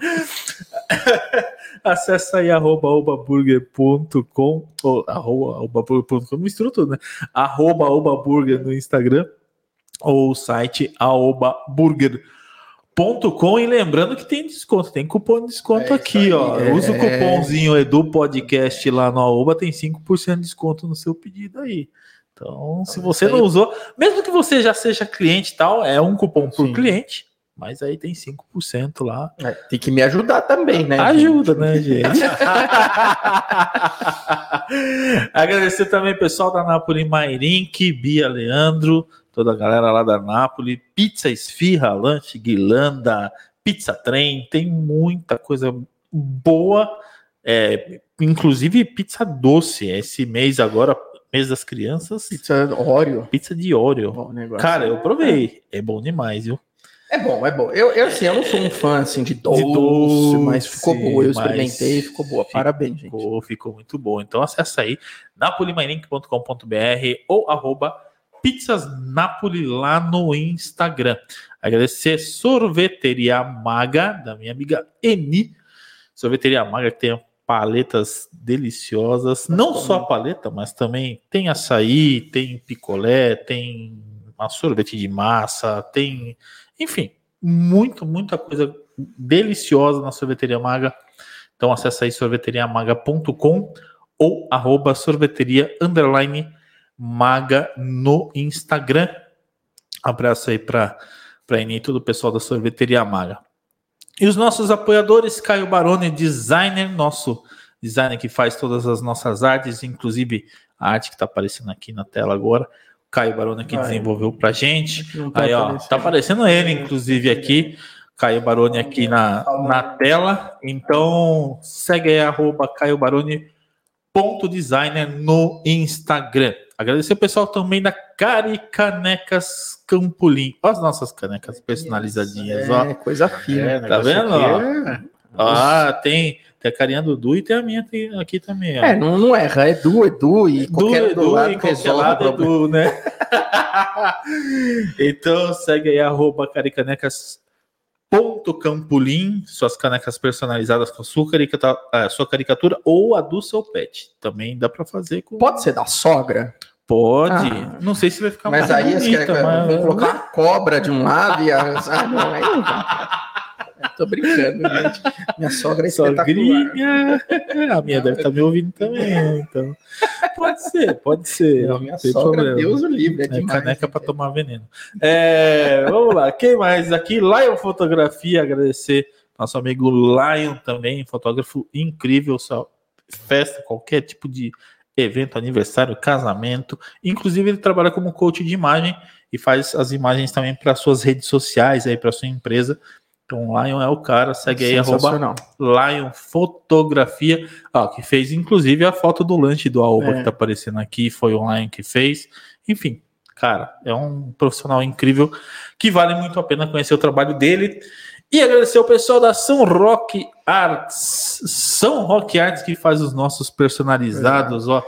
Acesse aí arroba obaburger.com ou arroba obaburger.com, mistura tudo, né? Arroba obaburger no Instagram ou o site aobaburger.com com e lembrando que tem desconto, tem cupom de desconto é aqui, aí, ó. É... Usa o cupomzinho Edu Podcast lá no Aoba, tem 5% de desconto no seu pedido aí. Então, se você não usou, mesmo que você já seja cliente e tal, é um cupom por Sim. cliente, mas aí tem 5% lá. É, tem que me ajudar também, né? Ajuda, gente? né, gente? Agradecer também pessoal da Napoli Mairink, Bia Leandro, toda a galera lá da Nápoles, pizza esfirra, lanche guilanda, pizza trem, tem muita coisa boa, é, inclusive pizza doce, esse mês agora, mês das crianças. Pizza Oreo. Pizza de Oreo. Cara, eu provei, é bom demais, viu? É bom, é bom. Eu, eu, assim, eu não sou um fã assim, de doce, de doce mas ficou boa. Eu experimentei, ficou boa. Parabéns, ficou, gente. Ficou muito bom. Então acessa aí napolimainink.com.br ou arroba Pizzas Napoli lá no Instagram. Agradecer Sorveteria Maga, da minha amiga Eni. Sorveteria Maga que tem paletas deliciosas. Não só a paleta, mas também tem açaí, tem picolé, tem uma sorvete de massa, tem, enfim, muito, muita coisa deliciosa na Sorveteria Maga. Então acessa aí sorveteriamaga.com ou arroba sorveteria underline Maga no Instagram. Abraço aí para para e todo o pessoal da sorveteria Maga. E os nossos apoiadores, Caio Baroni, designer, nosso designer que faz todas as nossas artes, inclusive a arte que está aparecendo aqui na tela agora. Caio Baroni que desenvolveu para gente. Tá aí, ó, tá aparecendo ele, inclusive, aqui. Caio Baroni aqui na, na tela. Então, segue aí, arroba Caio Baroni ponto designer no Instagram. Agradecer o pessoal também da Caricanecas Campolim. Olha as nossas canecas personalizadinhas. É, ó. coisa fina. É, tá vendo? É... Ah, tem, tem a carinha do Edu e tem a minha aqui também. Ó. É, não, não erra. É Edu, Edu e Edu, qualquer Edu, lado e qualquer lado Edu, né? então segue aí, arroba Caricanecas Ponto Campolim, suas canecas personalizadas com sua caricatura, é, sua caricatura ou a do seu pet. Também dá para fazer com. Pode ser da sogra? Pode. Ah, não sei se vai ficar mas mais aí bonita, mas... colocar a cobra de um lado e a. Ah, não, aí não Tô brincando, gente. Minha sogra é Sogrinha. A minha deve estar tá me ouvindo também, então. Pode ser, pode ser. Não, minha sogra, problema. Deus o livre, é, é demais. Caneca para tomar veneno. É, vamos lá, quem mais aqui? Lion Fotografia, agradecer nosso amigo Lion também, fotógrafo incrível, só festa, qualquer tipo de evento, aniversário, casamento. Inclusive, ele trabalha como coach de imagem e faz as imagens também para suas redes sociais, aí para sua empresa. Então, Lion é o cara, segue aí, arroba Lion Fotografia, ó, que fez inclusive a foto do lanche do Aoba é. que tá aparecendo aqui, foi o Lion que fez. Enfim, cara, é um profissional incrível que vale muito a pena conhecer o trabalho dele. E agradecer ao pessoal da São Rock Arts, São Rock Arts que faz os nossos personalizados, é. ó.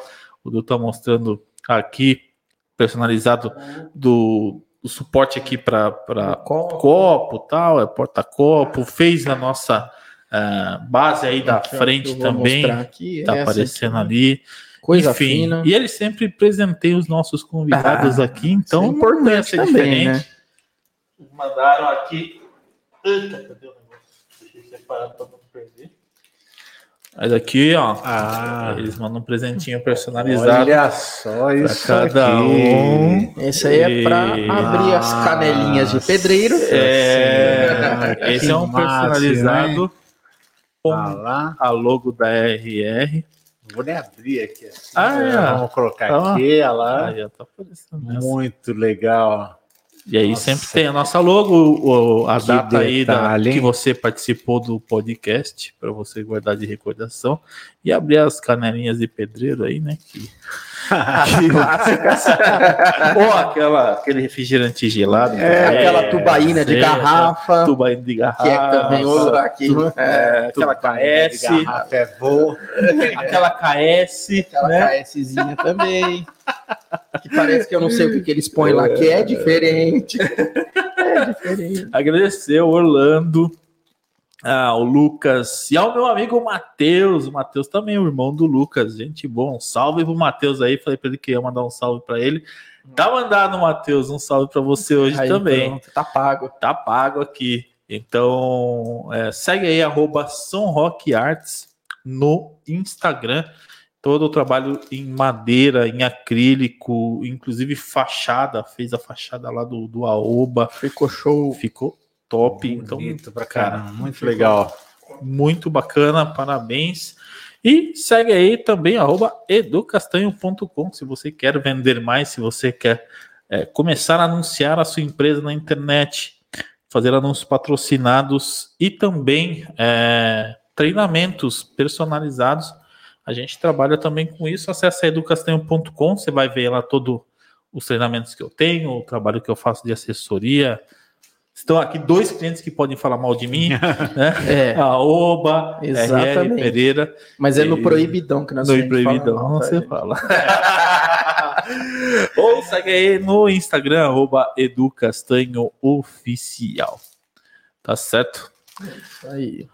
O Du tá mostrando aqui, personalizado do o suporte aqui para copo. copo tal, é porta-copo, fez a nossa uh, base aí da frente também. Aqui, tá aparecendo aqui, ali. Coisa Enfim, fina. E ele sempre presenteia os nossos convidados ah, aqui, então é importante também, diferente. Né? Mandaram aqui. Eita, cadê o negócio? Deixa eu separar perder. Mas aqui, ó, ah, eles mandam um presentinho personalizado. Olha só isso cada aqui. um. Esse aí é para abrir as canelinhas de pedreiro. É, esse é um personalizado com ah, a logo da RR. Vou nem abrir aqui. Assim, ah, é. Vamos colocar tá aqui, olha lá. Ah, tá Muito legal. E aí nossa. sempre tem a nossa logo, a que data aí da, que você participou do podcast, para você guardar de recordação. E abrir as canelinhas de pedreiro aí, né? Que, Ou aquela, aquele refrigerante gelado. É, aquela tubaína de garrafa. Tubaína de garrafa. Que é também outro aqui. É, aquela KS. é bom. aquela KS. Aquela né? KSzinha também. Que parece que eu não sei o que, que eles põem lá, que é diferente. É diferente. Agradecer o Orlando, ah, o Lucas e ao meu amigo Matheus. O Matheus também, o irmão do Lucas. Gente bom, salve pro Matheus aí. Falei para ele que ia mandar um salve para ele. Tá mandado, Matheus, um salve para você hoje aí, também. Pronto, tá pago. Tá pago aqui. Então, é, segue aí, arroba Arts no Instagram todo o trabalho em madeira, em acrílico, inclusive fachada, fez a fachada lá do, do Aoba. Ficou show. Ficou top. Então, Bonito então, pra cara, muito legal. Muito bacana, parabéns. E segue aí também, arroba educastanho.com, se você quer vender mais, se você quer é, começar a anunciar a sua empresa na internet, fazer anúncios patrocinados e também é, treinamentos personalizados a gente trabalha também com isso. Acesse educastanho.com, você vai ver lá todos os treinamentos que eu tenho, o trabalho que eu faço de assessoria. Estão aqui dois clientes que podem falar mal de mim, né? É. A Oba, Exatamente. RR Pereira. Mas é no proibidão que nós No proibidão fala, você tá, fala. Ou segue aí no Instagram, arroba educastanhooficial. Tá certo? Isso aí.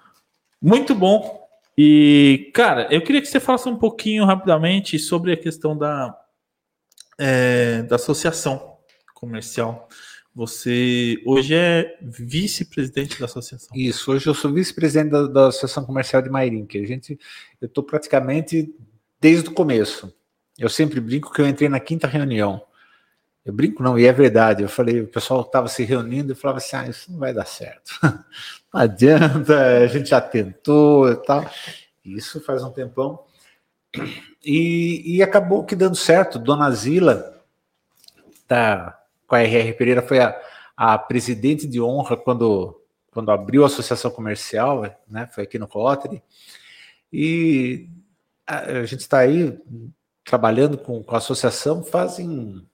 Muito bom. E, cara, eu queria que você falasse um pouquinho rapidamente sobre a questão da, é, da associação comercial. Você hoje é vice-presidente da associação. Isso, hoje eu sou vice-presidente da, da, Associação Comercial de Mairim, que a gente, eu estou praticamente desde o começo. Eu sempre brinco que eu entrei na quinta reunião. Eu brinco não, e é verdade. Eu falei, o pessoal estava se reunindo e falava assim: ah, isso não vai dar certo. Não adianta, a gente já tentou e tal. Isso faz um tempão. E, e acabou que dando certo. Dona Zila, tá, com a RR Pereira, foi a, a presidente de honra quando, quando abriu a associação comercial, né? Foi aqui no Rotary. E a, a gente está aí trabalhando com, com a associação fazem,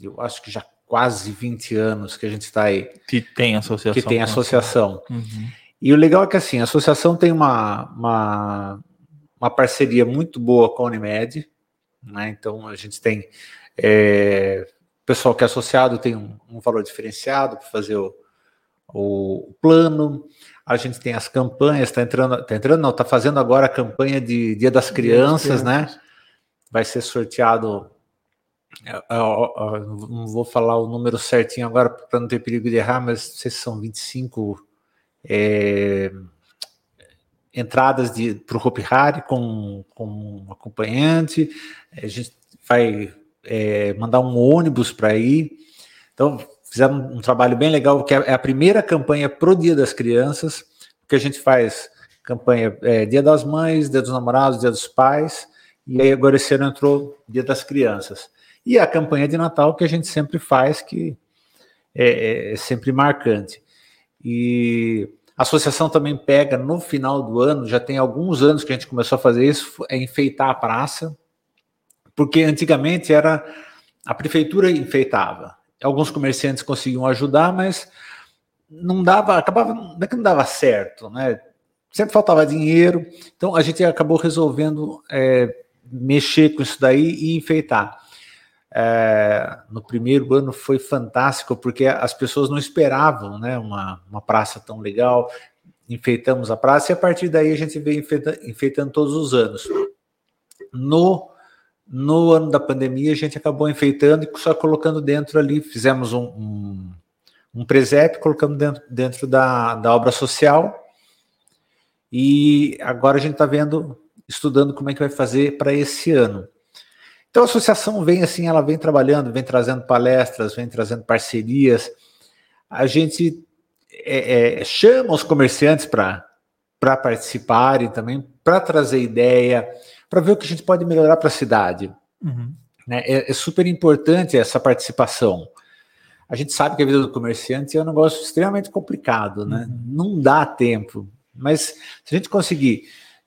eu acho que já quase 20 anos que a gente está aí. Que tem associação. Que tem associação. Uhum. E o legal é que assim, a associação tem uma, uma, uma parceria muito boa com a Unimed, né? Então a gente tem é, pessoal que é associado tem um, um valor diferenciado para fazer o, o, plano. A gente tem as campanhas, está entrando, tá entrando, não, está fazendo agora a campanha de Dia das Crianças, né? Vai ser sorteado eu, eu, eu, não vou falar o número certinho agora para não ter perigo de errar, mas não sei se são 25 é, entradas para o Hopi Hari com, com um acompanhante. A gente vai é, mandar um ônibus para ir. Então, fizemos um trabalho bem legal, que é a primeira campanha pro Dia das Crianças, que a gente faz campanha é, Dia das Mães, Dia dos Namorados, Dia dos Pais, e aí agora esse ano entrou Dia das Crianças. E a campanha de Natal que a gente sempre faz, que é, é sempre marcante. E a associação também pega no final do ano, já tem alguns anos que a gente começou a fazer isso, é enfeitar a praça, porque antigamente era a prefeitura enfeitava. Alguns comerciantes conseguiam ajudar, mas não dava, acabava, não é que não dava certo, né? Sempre faltava dinheiro, então a gente acabou resolvendo é, mexer com isso daí e enfeitar é, no primeiro ano foi fantástico, porque as pessoas não esperavam né, uma, uma praça tão legal. enfeitamos a praça e a partir daí a gente veio enfeita, enfeitando todos os anos. No, no ano da pandemia, a gente acabou enfeitando e só colocando dentro ali, fizemos um, um, um presépio, colocando dentro, dentro da, da obra social. E agora a gente está vendo, estudando como é que vai fazer para esse ano. Então a associação vem assim, ela vem trabalhando, vem trazendo palestras, vem trazendo parcerias. A gente é, é, chama os comerciantes para participarem também, para trazer ideia, para ver o que a gente pode melhorar para a cidade. Uhum. Né? É, é, super importante essa participação. A gente sabe que a vida do comerciante é um negócio extremamente complicado, né? Uhum. Não dá tempo. Mas se a gente conseguir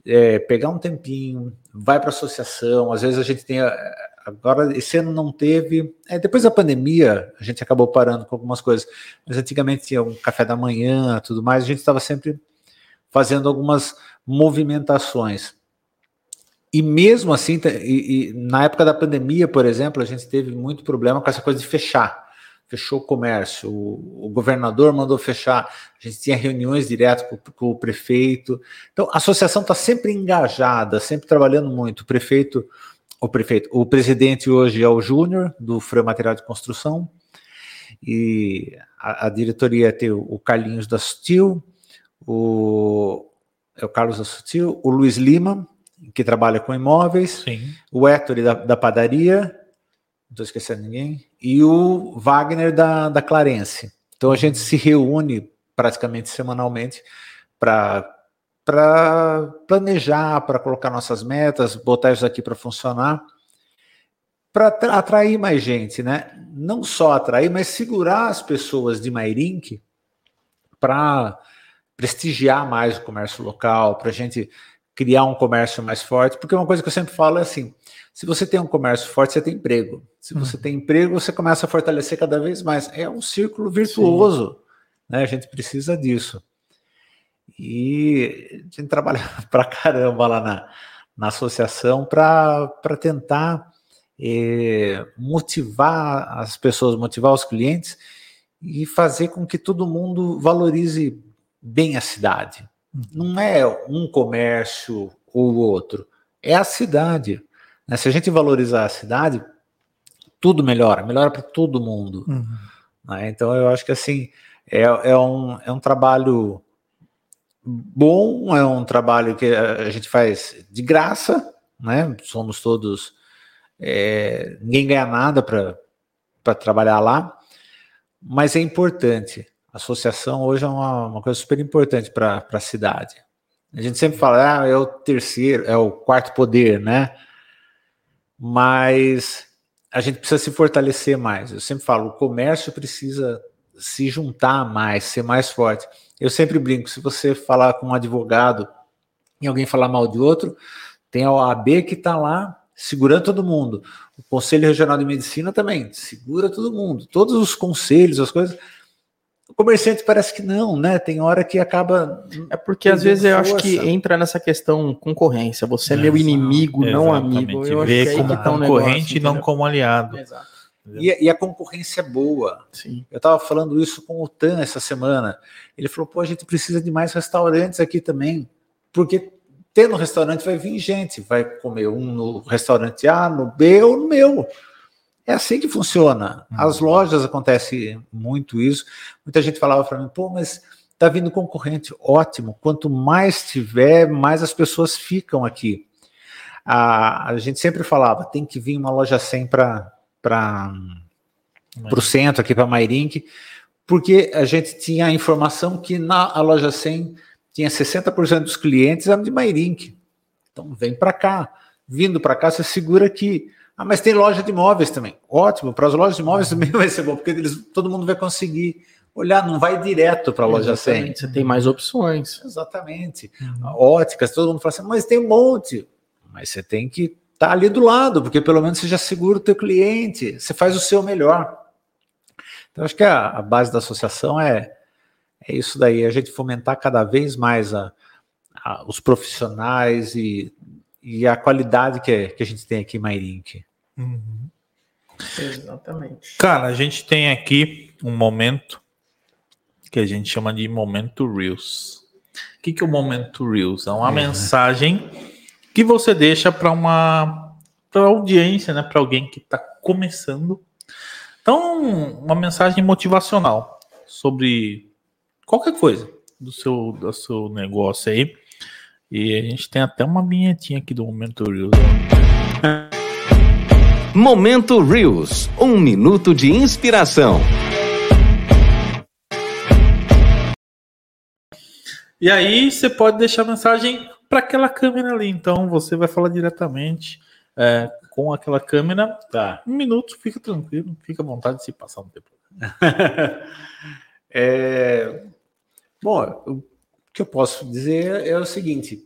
é, pegar um tempinho, vai para a associação, às vezes a gente tem. Agora, esse ano não teve. É, depois da pandemia, a gente acabou parando com algumas coisas. Mas antigamente tinha um café da manhã, tudo mais, a gente estava sempre fazendo algumas movimentações. E mesmo assim, e, e, na época da pandemia, por exemplo, a gente teve muito problema com essa coisa de fechar fechou o comércio, o, o, governador mandou fechar, a gente tinha reuniões direto com, com o prefeito. Então, a associação está sempre engajada, sempre trabalhando muito. O prefeito, o prefeito, o presidente hoje é o Júnior, do Freio Material de Construção, e a, a diretoria tem o, o Carlinhos da Sutil, o, é o Carlos da Sutil, o Luiz Lima, que trabalha com imóveis, Sim. o Héctor da, da padaria, não estou esquecendo ninguém, e o Wagner da, da Clarence. Então a gente se reúne praticamente semanalmente para para planejar, para colocar nossas metas, botar isso aqui para funcionar, para atrair mais gente, né? Não só atrair, mas segurar as pessoas de Mairink para prestigiar mais o comércio local, para a gente criar um comércio mais forte, porque uma coisa que eu sempre falo é assim: se você tem um comércio forte, você tem emprego. Se você hum. tem emprego, você começa a fortalecer cada vez mais. É um círculo virtuoso. Né? A gente precisa disso. E a gente trabalha para caramba lá na, na associação para tentar eh, motivar as pessoas, motivar os clientes e fazer com que todo mundo valorize bem a cidade. Não é um comércio ou outro, é a cidade. Né? Se a gente valorizar a cidade, tudo melhora, melhora para todo mundo. Uhum. Né? Então eu acho que assim é, é, um, é um trabalho bom, é um trabalho que a gente faz de graça, né? Somos todos. É, ninguém ganha nada para trabalhar lá, mas é importante. Associação hoje é uma, uma coisa super importante para a cidade. A gente sempre fala, ah, é o terceiro, é o quarto poder, né? mas a gente precisa se fortalecer mais. Eu sempre falo, o comércio precisa se juntar mais, ser mais forte. Eu sempre brinco, se você falar com um advogado e alguém falar mal de outro, tem a OAB que está lá segurando todo mundo. O Conselho Regional de Medicina também segura todo mundo. Todos os conselhos, as coisas o comerciante parece que não, né? Tem hora que acaba. É porque às vezes eu acho que entra nessa questão concorrência. Você é meu inimigo, não amigo. Eu Vê acho como tá um concorrente e não como aliado. Exato. E, e, a concorrência é boa. Sim. Eu estava falando isso com o Tan essa semana. Ele falou: pô, a gente precisa de mais restaurantes aqui também. Porque tendo restaurante vai vir gente, vai comer um no restaurante A, no B ou no meu. É assim que funciona. As uhum. lojas acontece muito isso. Muita gente falava para mim, pô, mas tá vindo concorrente. Ótimo. Quanto mais tiver, mais as pessoas ficam aqui. A, a gente sempre falava, tem que vir uma loja 100 para o centro, aqui para Mairink, porque a gente tinha a informação que na a loja 100 tinha 60% dos clientes eram de Mairink. Então vem para cá. Vindo para cá, você segura que ah, mas tem loja de imóveis também. Ótimo, para as lojas de imóveis também vai ser bom, porque eles, todo mundo vai conseguir olhar, não vai direto para a loja 100. Você tem mais opções. Exatamente. Uhum. Óticas, todo mundo fala assim, mas tem um monte. Mas você tem que estar tá ali do lado, porque pelo menos você já segura o teu cliente, você faz o seu melhor. Então, acho que a, a base da associação é, é isso daí, a gente fomentar cada vez mais a, a, os profissionais e e a qualidade que, é, que a gente tem aqui em Mairink. Uhum. Exatamente. Cara, a gente tem aqui um momento que a gente chama de momento Reels. O que, que é o momento Reels? É uma é. mensagem que você deixa para uma pra audiência, né? Para alguém que está começando. Então, uma mensagem motivacional sobre qualquer coisa do seu, do seu negócio aí. E a gente tem até uma vinhetinha aqui do Momento Reels. Momento Reels, um minuto de inspiração. E aí você pode deixar mensagem para aquela câmera ali. Então você vai falar diretamente é, com aquela câmera. Tá. Um minuto, fica tranquilo, fica à vontade de se passar um tempo. é, bom, que eu posso dizer é o seguinte: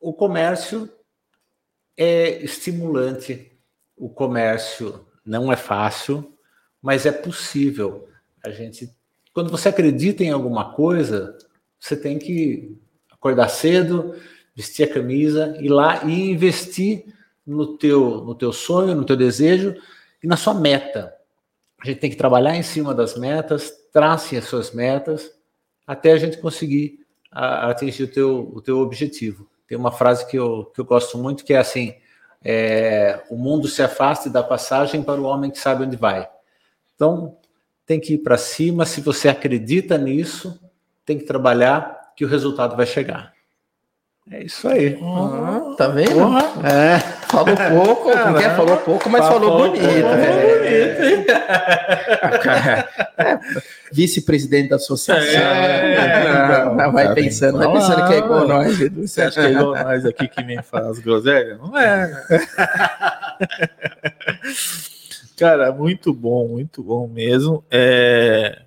o comércio é estimulante o comércio não é fácil, mas é possível. A gente, quando você acredita em alguma coisa, você tem que acordar cedo, vestir a camisa, ir lá e investir no teu, no teu sonho, no teu desejo e na sua meta. A gente tem que trabalhar em cima das metas, trace as suas metas, até a gente conseguir a, atingir o teu, o teu objetivo. Tem uma frase que eu, que eu gosto muito que é assim: é, o mundo se afasta da passagem para o homem que sabe onde vai. Então, tem que ir para cima. Se você acredita nisso, tem que trabalhar que o resultado vai chegar. É isso aí. Ah, tá vendo? É. Falou pouco, porque falou pouco, mas falou, falou bonito. É. bonito é. Vice-presidente da associação. É. Não, vai pensando, vai pensando que é igual nós, Edu. Você acha que é igual nós aqui que nem faz groselha? Não é. Cara, muito bom, muito bom mesmo. É,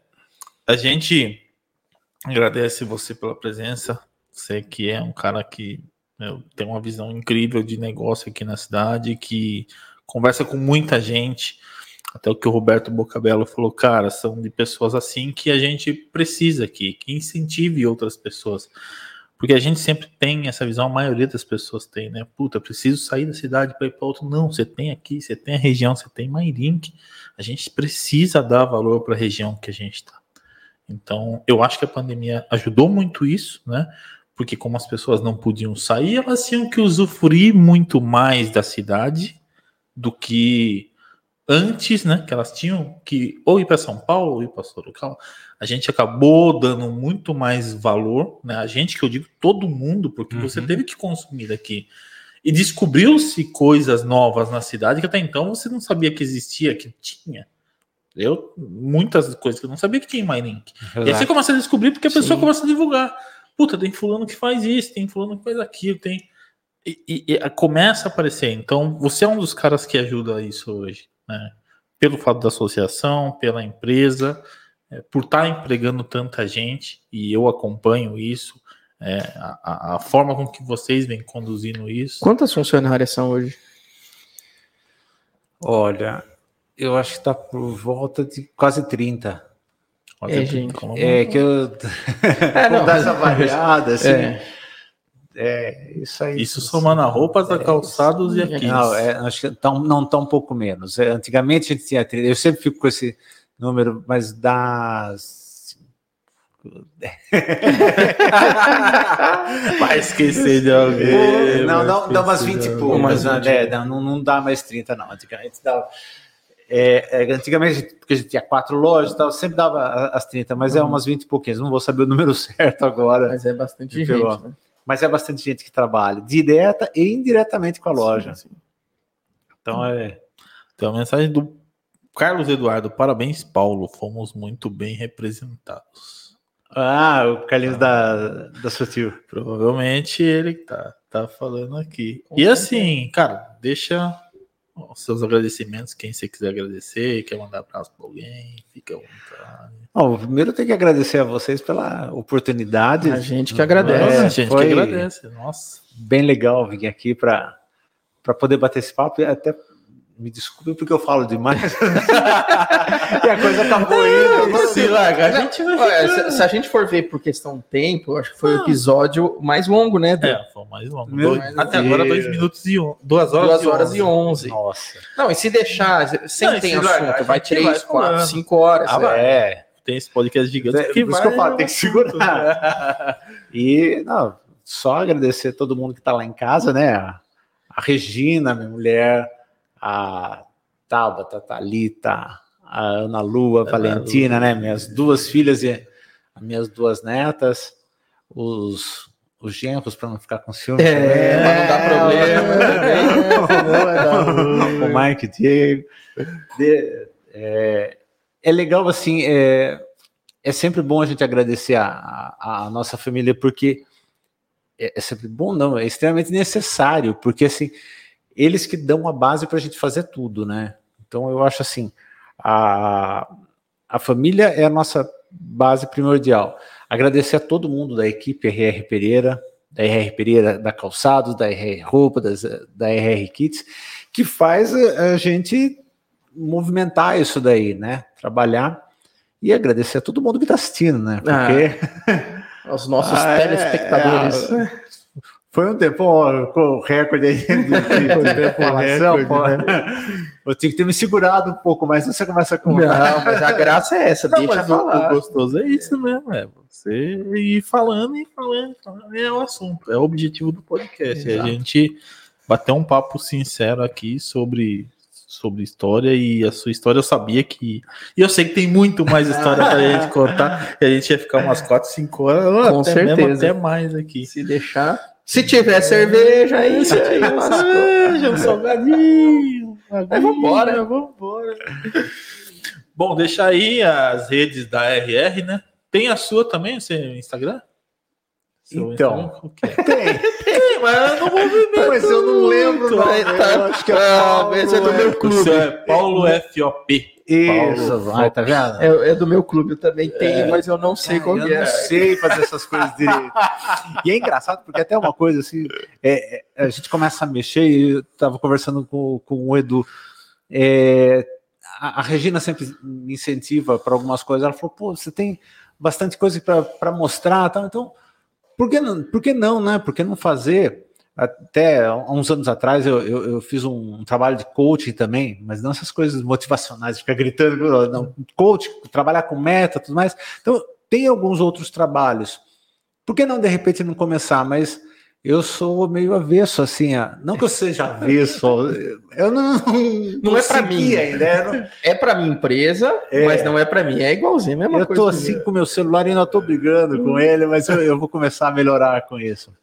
a gente agradece você pela presença você que é um cara que meu, tem uma visão incrível de negócio aqui na cidade, que conversa com muita gente. Até o que o Roberto Bocabello falou, cara, são de pessoas assim que a gente precisa aqui, que incentive outras pessoas. Porque a gente sempre tem essa visão, a maioria das pessoas tem, né? Puta, preciso sair da cidade para ir para outro. Não, você tem aqui, você tem a região, você tem Mairink. A gente precisa dar valor para a região que a gente está. Então, eu acho que a pandemia ajudou muito isso, né? Porque como as pessoas não podiam sair, elas tinham que usufruir muito mais da cidade do que antes, né? Que elas tinham que ou ir para São Paulo ou ir para Sorocaba. A gente acabou dando muito mais valor, né? A gente que eu digo todo mundo, porque uhum. você teve que consumir daqui. E descobriu-se coisas novas na cidade que até então você não sabia que existia, que tinha. Eu, muitas coisas que eu não sabia que tinha em MyLink. E aí você começa a descobrir porque a pessoa Sim. começa a divulgar. Puta, tem fulano que faz isso, tem fulano que faz aquilo, tem. E, e, e, começa a aparecer. Então, você é um dos caras que ajuda isso hoje, né? Pelo fato da associação, pela empresa, é, por estar tá empregando tanta gente, e eu acompanho isso, é, a, a, forma com que vocês vêm conduzindo isso. Quantas funcionárias são hoje? Olha, eu acho que está por volta de quase 30. É, gente. É que eu é, não, dar essa variada, assim. É. é. isso aí. Isso somando a roupas, a é, calçados e aqui. Não, é, acho que tão, não tão um pouco menos. É, antigamente a gente tinha. Eu sempre fico com esse número, mas das. Vai esquecer de alguém. Não, não, dá umas 20 e poucas. Né? Não, não dá mais 30, não. Antigamente dava. É, é, antigamente, porque a gente tinha quatro lojas tal, sempre dava as 30, mas é uhum. é umas 20 e pouquinhas. Não vou saber o número certo agora. Mas é bastante gente. Né? Mas é bastante gente que trabalha, direta e indiretamente com a loja. Sim, sim. Então é. Tem uma mensagem do Carlos Eduardo. Parabéns, Paulo. Fomos muito bem representados. Ah, o Carlinhos ah. da, da Sutil. Provavelmente ele tá, tá falando aqui. E assim, cara, deixa os seus agradecimentos, quem você quiser agradecer, quer mandar abraço para alguém, fica à vontade. Bom, primeiro tem que agradecer a vocês pela oportunidade. A gente que agradece. É, a gente que agradece. Nossa. Bem legal vir aqui para poder bater esse papo e até me desculpe porque eu falo demais. e a coisa acabou indo. Se larga. A gente vai se, se, a gente for ver por questão do tempo, acho que foi o ah. episódio mais longo, né? Do... É, foi o mais longo. Meu dois, até agora, dois minutos e on... duas horas, duas horas e onze. Nossa. Não, e se deixar, sem tem assunto, largar, vai três, vai quatro, cinco horas. Ah, é. tem esse podcast gigante. É, que, vai, que eu falo, tem que segurar. e, não, só agradecer a todo mundo que está lá em casa, né? A, a Regina, minha mulher, a Tabata, a Thalita, a Ana Lua, a Valentina, né? Minhas duas filhas e as minhas duas netas, os, os genros para não ficar com ciúme. É, também, não dá problema. o Mike Diego. De, é, é legal assim, é, é sempre bom a gente agradecer a, a, a nossa família, porque é, é, sempre bom, não, é extremamente necessário, porque assim, eles que dão a base para a gente fazer tudo, né? Então eu acho assim, a, a família é a nossa base primordial. Agradecer a todo mundo da equipe RR Pereira, da RR Pereira, da Calçados, da RR Roupa, das, da RR Kits, que faz a, gente movimentar isso daí, né? Trabalhar e agradecer a todo mundo que está assistindo, né? Porque ah, os nossos ah, telespectadores. É, é. Foi um tempo com o recorde aí de, de, falação, Eu tinha que ter me segurado um pouco, mas você começa com. Não, mas a graça é essa, não, deixa falar. O gostoso é isso mesmo, é você ir falando e falando, falando, é o assunto, é o objetivo do podcast. É a gente bater um papo sincero aqui sobre, sobre história e a sua história eu sabia que. E eu sei que tem muito mais história pra gente contar, e a gente ia ficar umas 4, 5 horas, Com até certeza. Mesmo, até mais aqui. Se deixar. Se tiver cerveja, aí, se tiver cerveja, um salgadinho. Aí vambora. Vambora. Bom, deixa aí as redes da RR, né? Tem a sua também, o seu Instagram? Seu então, Instagram? tem. tem, mas eu não vou ver Mas eu não lembro, não. Tá, eu acho que é ah, Paulo, esse é do meu clube. É Paulo FOP. Isso, vai, tá vendo? É, é, do meu clube, eu também tenho, é. mas eu não sei qual eu é. não sei fazer essas coisas direito. e é engraçado, porque até uma coisa assim, é, é, a gente começa a mexer, e eu tava conversando com, com o Edu, é, a, a, Regina sempre me incentiva para algumas coisas, ela falou, pô, você tem bastante coisa para mostrar, tá? então, por que, não, por que não, né? Por que não fazer até uns anos atrás eu, eu, eu, fiz um, trabalho de coaching também, mas não essas coisas motivacionais, ficar gritando, não, coaching, trabalhar com meta, tudo mais. Então, tem alguns outros trabalhos. Por que não, de repente, não começar? Mas eu sou meio avesso, assim, não que eu seja avesso, eu não. Não, não é para mim ainda. É, é para minha empresa, é. mas não é para mim. É igualzinho, mesma eu coisa. Eu tô assim com meu celular e ainda tô brigando com ele, mas eu, eu vou começar a melhorar com isso.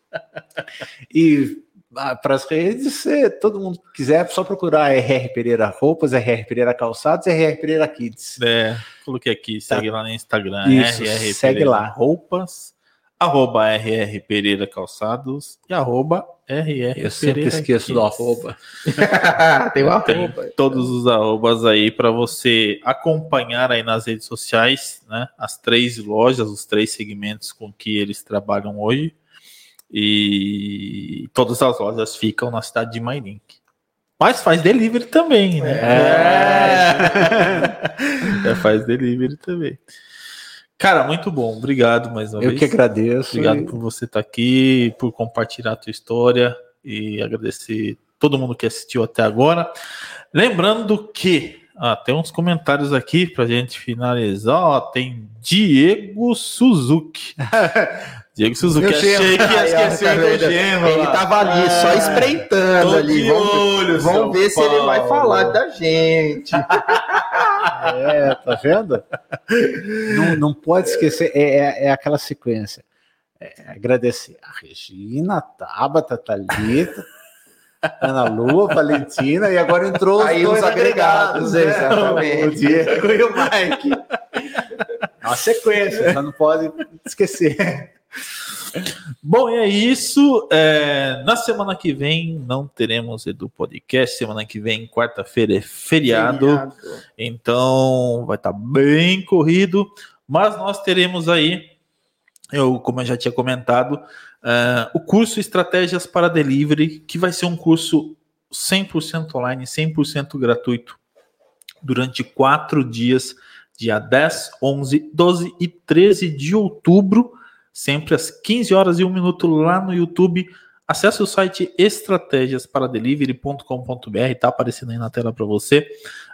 E ah, para as redes, se todo mundo quiser, é só procurar RR Pereira Roupas, RR Pereira Calçados, RR Pereira Kids. É, coloquei aqui, segue tá. lá no Instagram, Isso, RR segue Pereira lá. Roupas, arroba RR Pereira Calçados e arroba RR Eu sempre esqueço Kids. do arroba. Tem o arroba. Tem todos os arrobas aí para você acompanhar aí nas redes sociais, né? As três lojas, os três segmentos com que eles trabalham hoje e todas as lojas ficam na cidade de Mairink. Mas faz delivery também, né? É. é. faz delivery também. Cara, muito bom. Obrigado mais uma Eu vez. Eu que agradeço. Obrigado e... por você estar aqui, por compartilhar a tua história e agradecer todo mundo que assistiu até agora. Lembrando que ah, tem uns comentários aqui para gente finalizar. Ó, tem Diego Suzuki. Diego Suzuki, eu achei que ia esquecer do Geno. Ele tava ali, ah, só espreitando ali. Vamos, olho, vamos ver Paulo. se ele vai falar da gente. é, tá vendo? Não, não pode esquecer, é, é, é aquela sequência. É, agradecer a Regina, a Tabata, a Thalita, Ana Lua, Valentina, e agora entrou Aí os, os agregados, agregados né? exatamente. O Diego e o Mike. É uma sequência, não pode esquecer. Bom, é isso. É, na semana que vem não teremos Edu Podcast. Semana que vem, quarta-feira, é feriado, feriado. Então vai estar tá bem corrido. Mas nós teremos aí, eu, como eu já tinha comentado, uh, o curso Estratégias para Delivery, que vai ser um curso 100% online, 100% gratuito, durante quatro dias, dia 10, 11, 12 e 13 de outubro sempre às 15 horas e 1 minuto lá no YouTube. acesse o site estratégiasparaDelivery.com.br, está aparecendo aí na tela para você.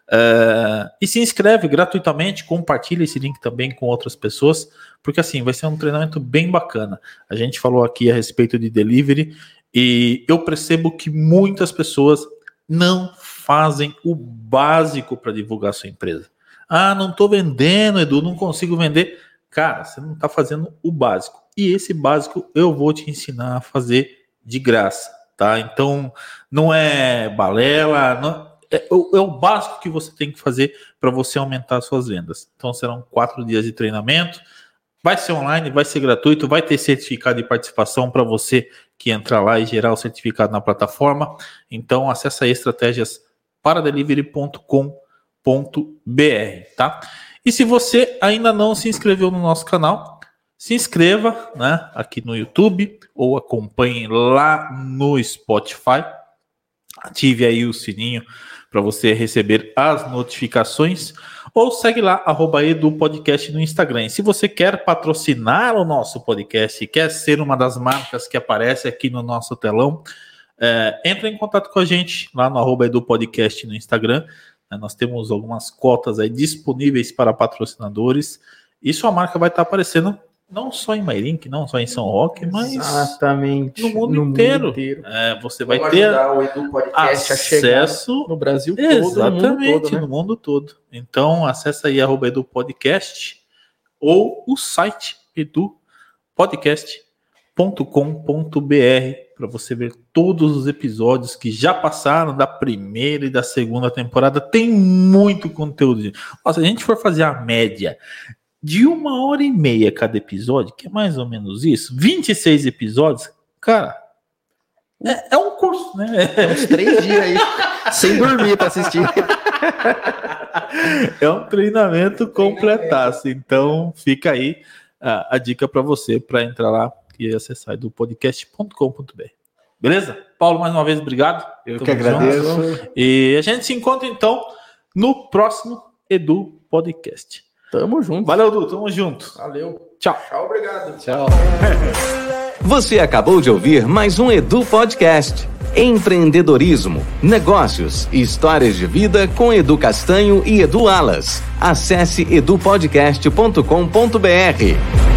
Uh, e se inscreve gratuitamente, compartilha esse link também com outras pessoas, porque assim vai ser um treinamento bem bacana. A gente falou aqui a respeito de delivery e eu percebo que muitas pessoas não fazem o básico para divulgar sua empresa. Ah, não estou vendendo, Edu, não consigo vender. Cara, você não está fazendo o básico. E esse básico eu vou te ensinar a fazer de graça, tá? Então, não é balela, não, é, é, o básico que você tem que fazer para você aumentar suas vendas. Então, serão quatro dias de treinamento. Vai ser online, vai ser gratuito, vai ter certificado de participação para você que entrar lá e gerar o certificado na plataforma. Então, acessa estratégias paradelivery.com.br, tá? E se você ainda não se inscreveu no nosso canal, se inscreva, né, aqui no YouTube ou acompanhe lá no Spotify. Ative aí o sininho para você receber as notificações ou segue lá arroba @edupodcast no Instagram. E se você quer patrocinar o nosso podcast, quer ser uma das marcas que aparece aqui no nosso telão, é, entre em contato com a gente lá no arroba edupodcast no Instagram. É, nós temos algumas cotas aí disponíveis para patrocinadores e sua marca vai estar aparecendo não só em Mairink, não só em São Roque, mas Exatamente. no mundo no inteiro. Mundo inteiro. É, você vai ter o Edu Podcast acesso no Brasil todo, exatamente, no mundo todo, né? no mundo todo. Então, acessa aí arroba Edu Podcast ou o site edupodcast.com.br para você ver todos os episódios que já passaram da primeira e da segunda temporada. Tem muito conteúdo. Nossa, se a gente for fazer a média de uma hora e meia cada episódio, que é mais ou menos isso, 26 episódios, cara, é, é um curso, né? É uns três dias aí, sem dormir para assistir. É um treinamento completaço. Então, fica aí a, a dica para você para entrar lá e acessar do podcast.com.br. Beleza? Paulo, mais uma vez, obrigado. Eu Tamo que agradeço. Junto. E a gente se encontra então no próximo Edu Podcast. Tamo junto. Valeu, Du. Tamo junto. Valeu. Tchau. Tchau, obrigado. Tchau. Você acabou de ouvir mais um Edu Podcast. Empreendedorismo, negócios e histórias de vida com Edu Castanho e Edu Alas. Acesse edupodcast.com.br.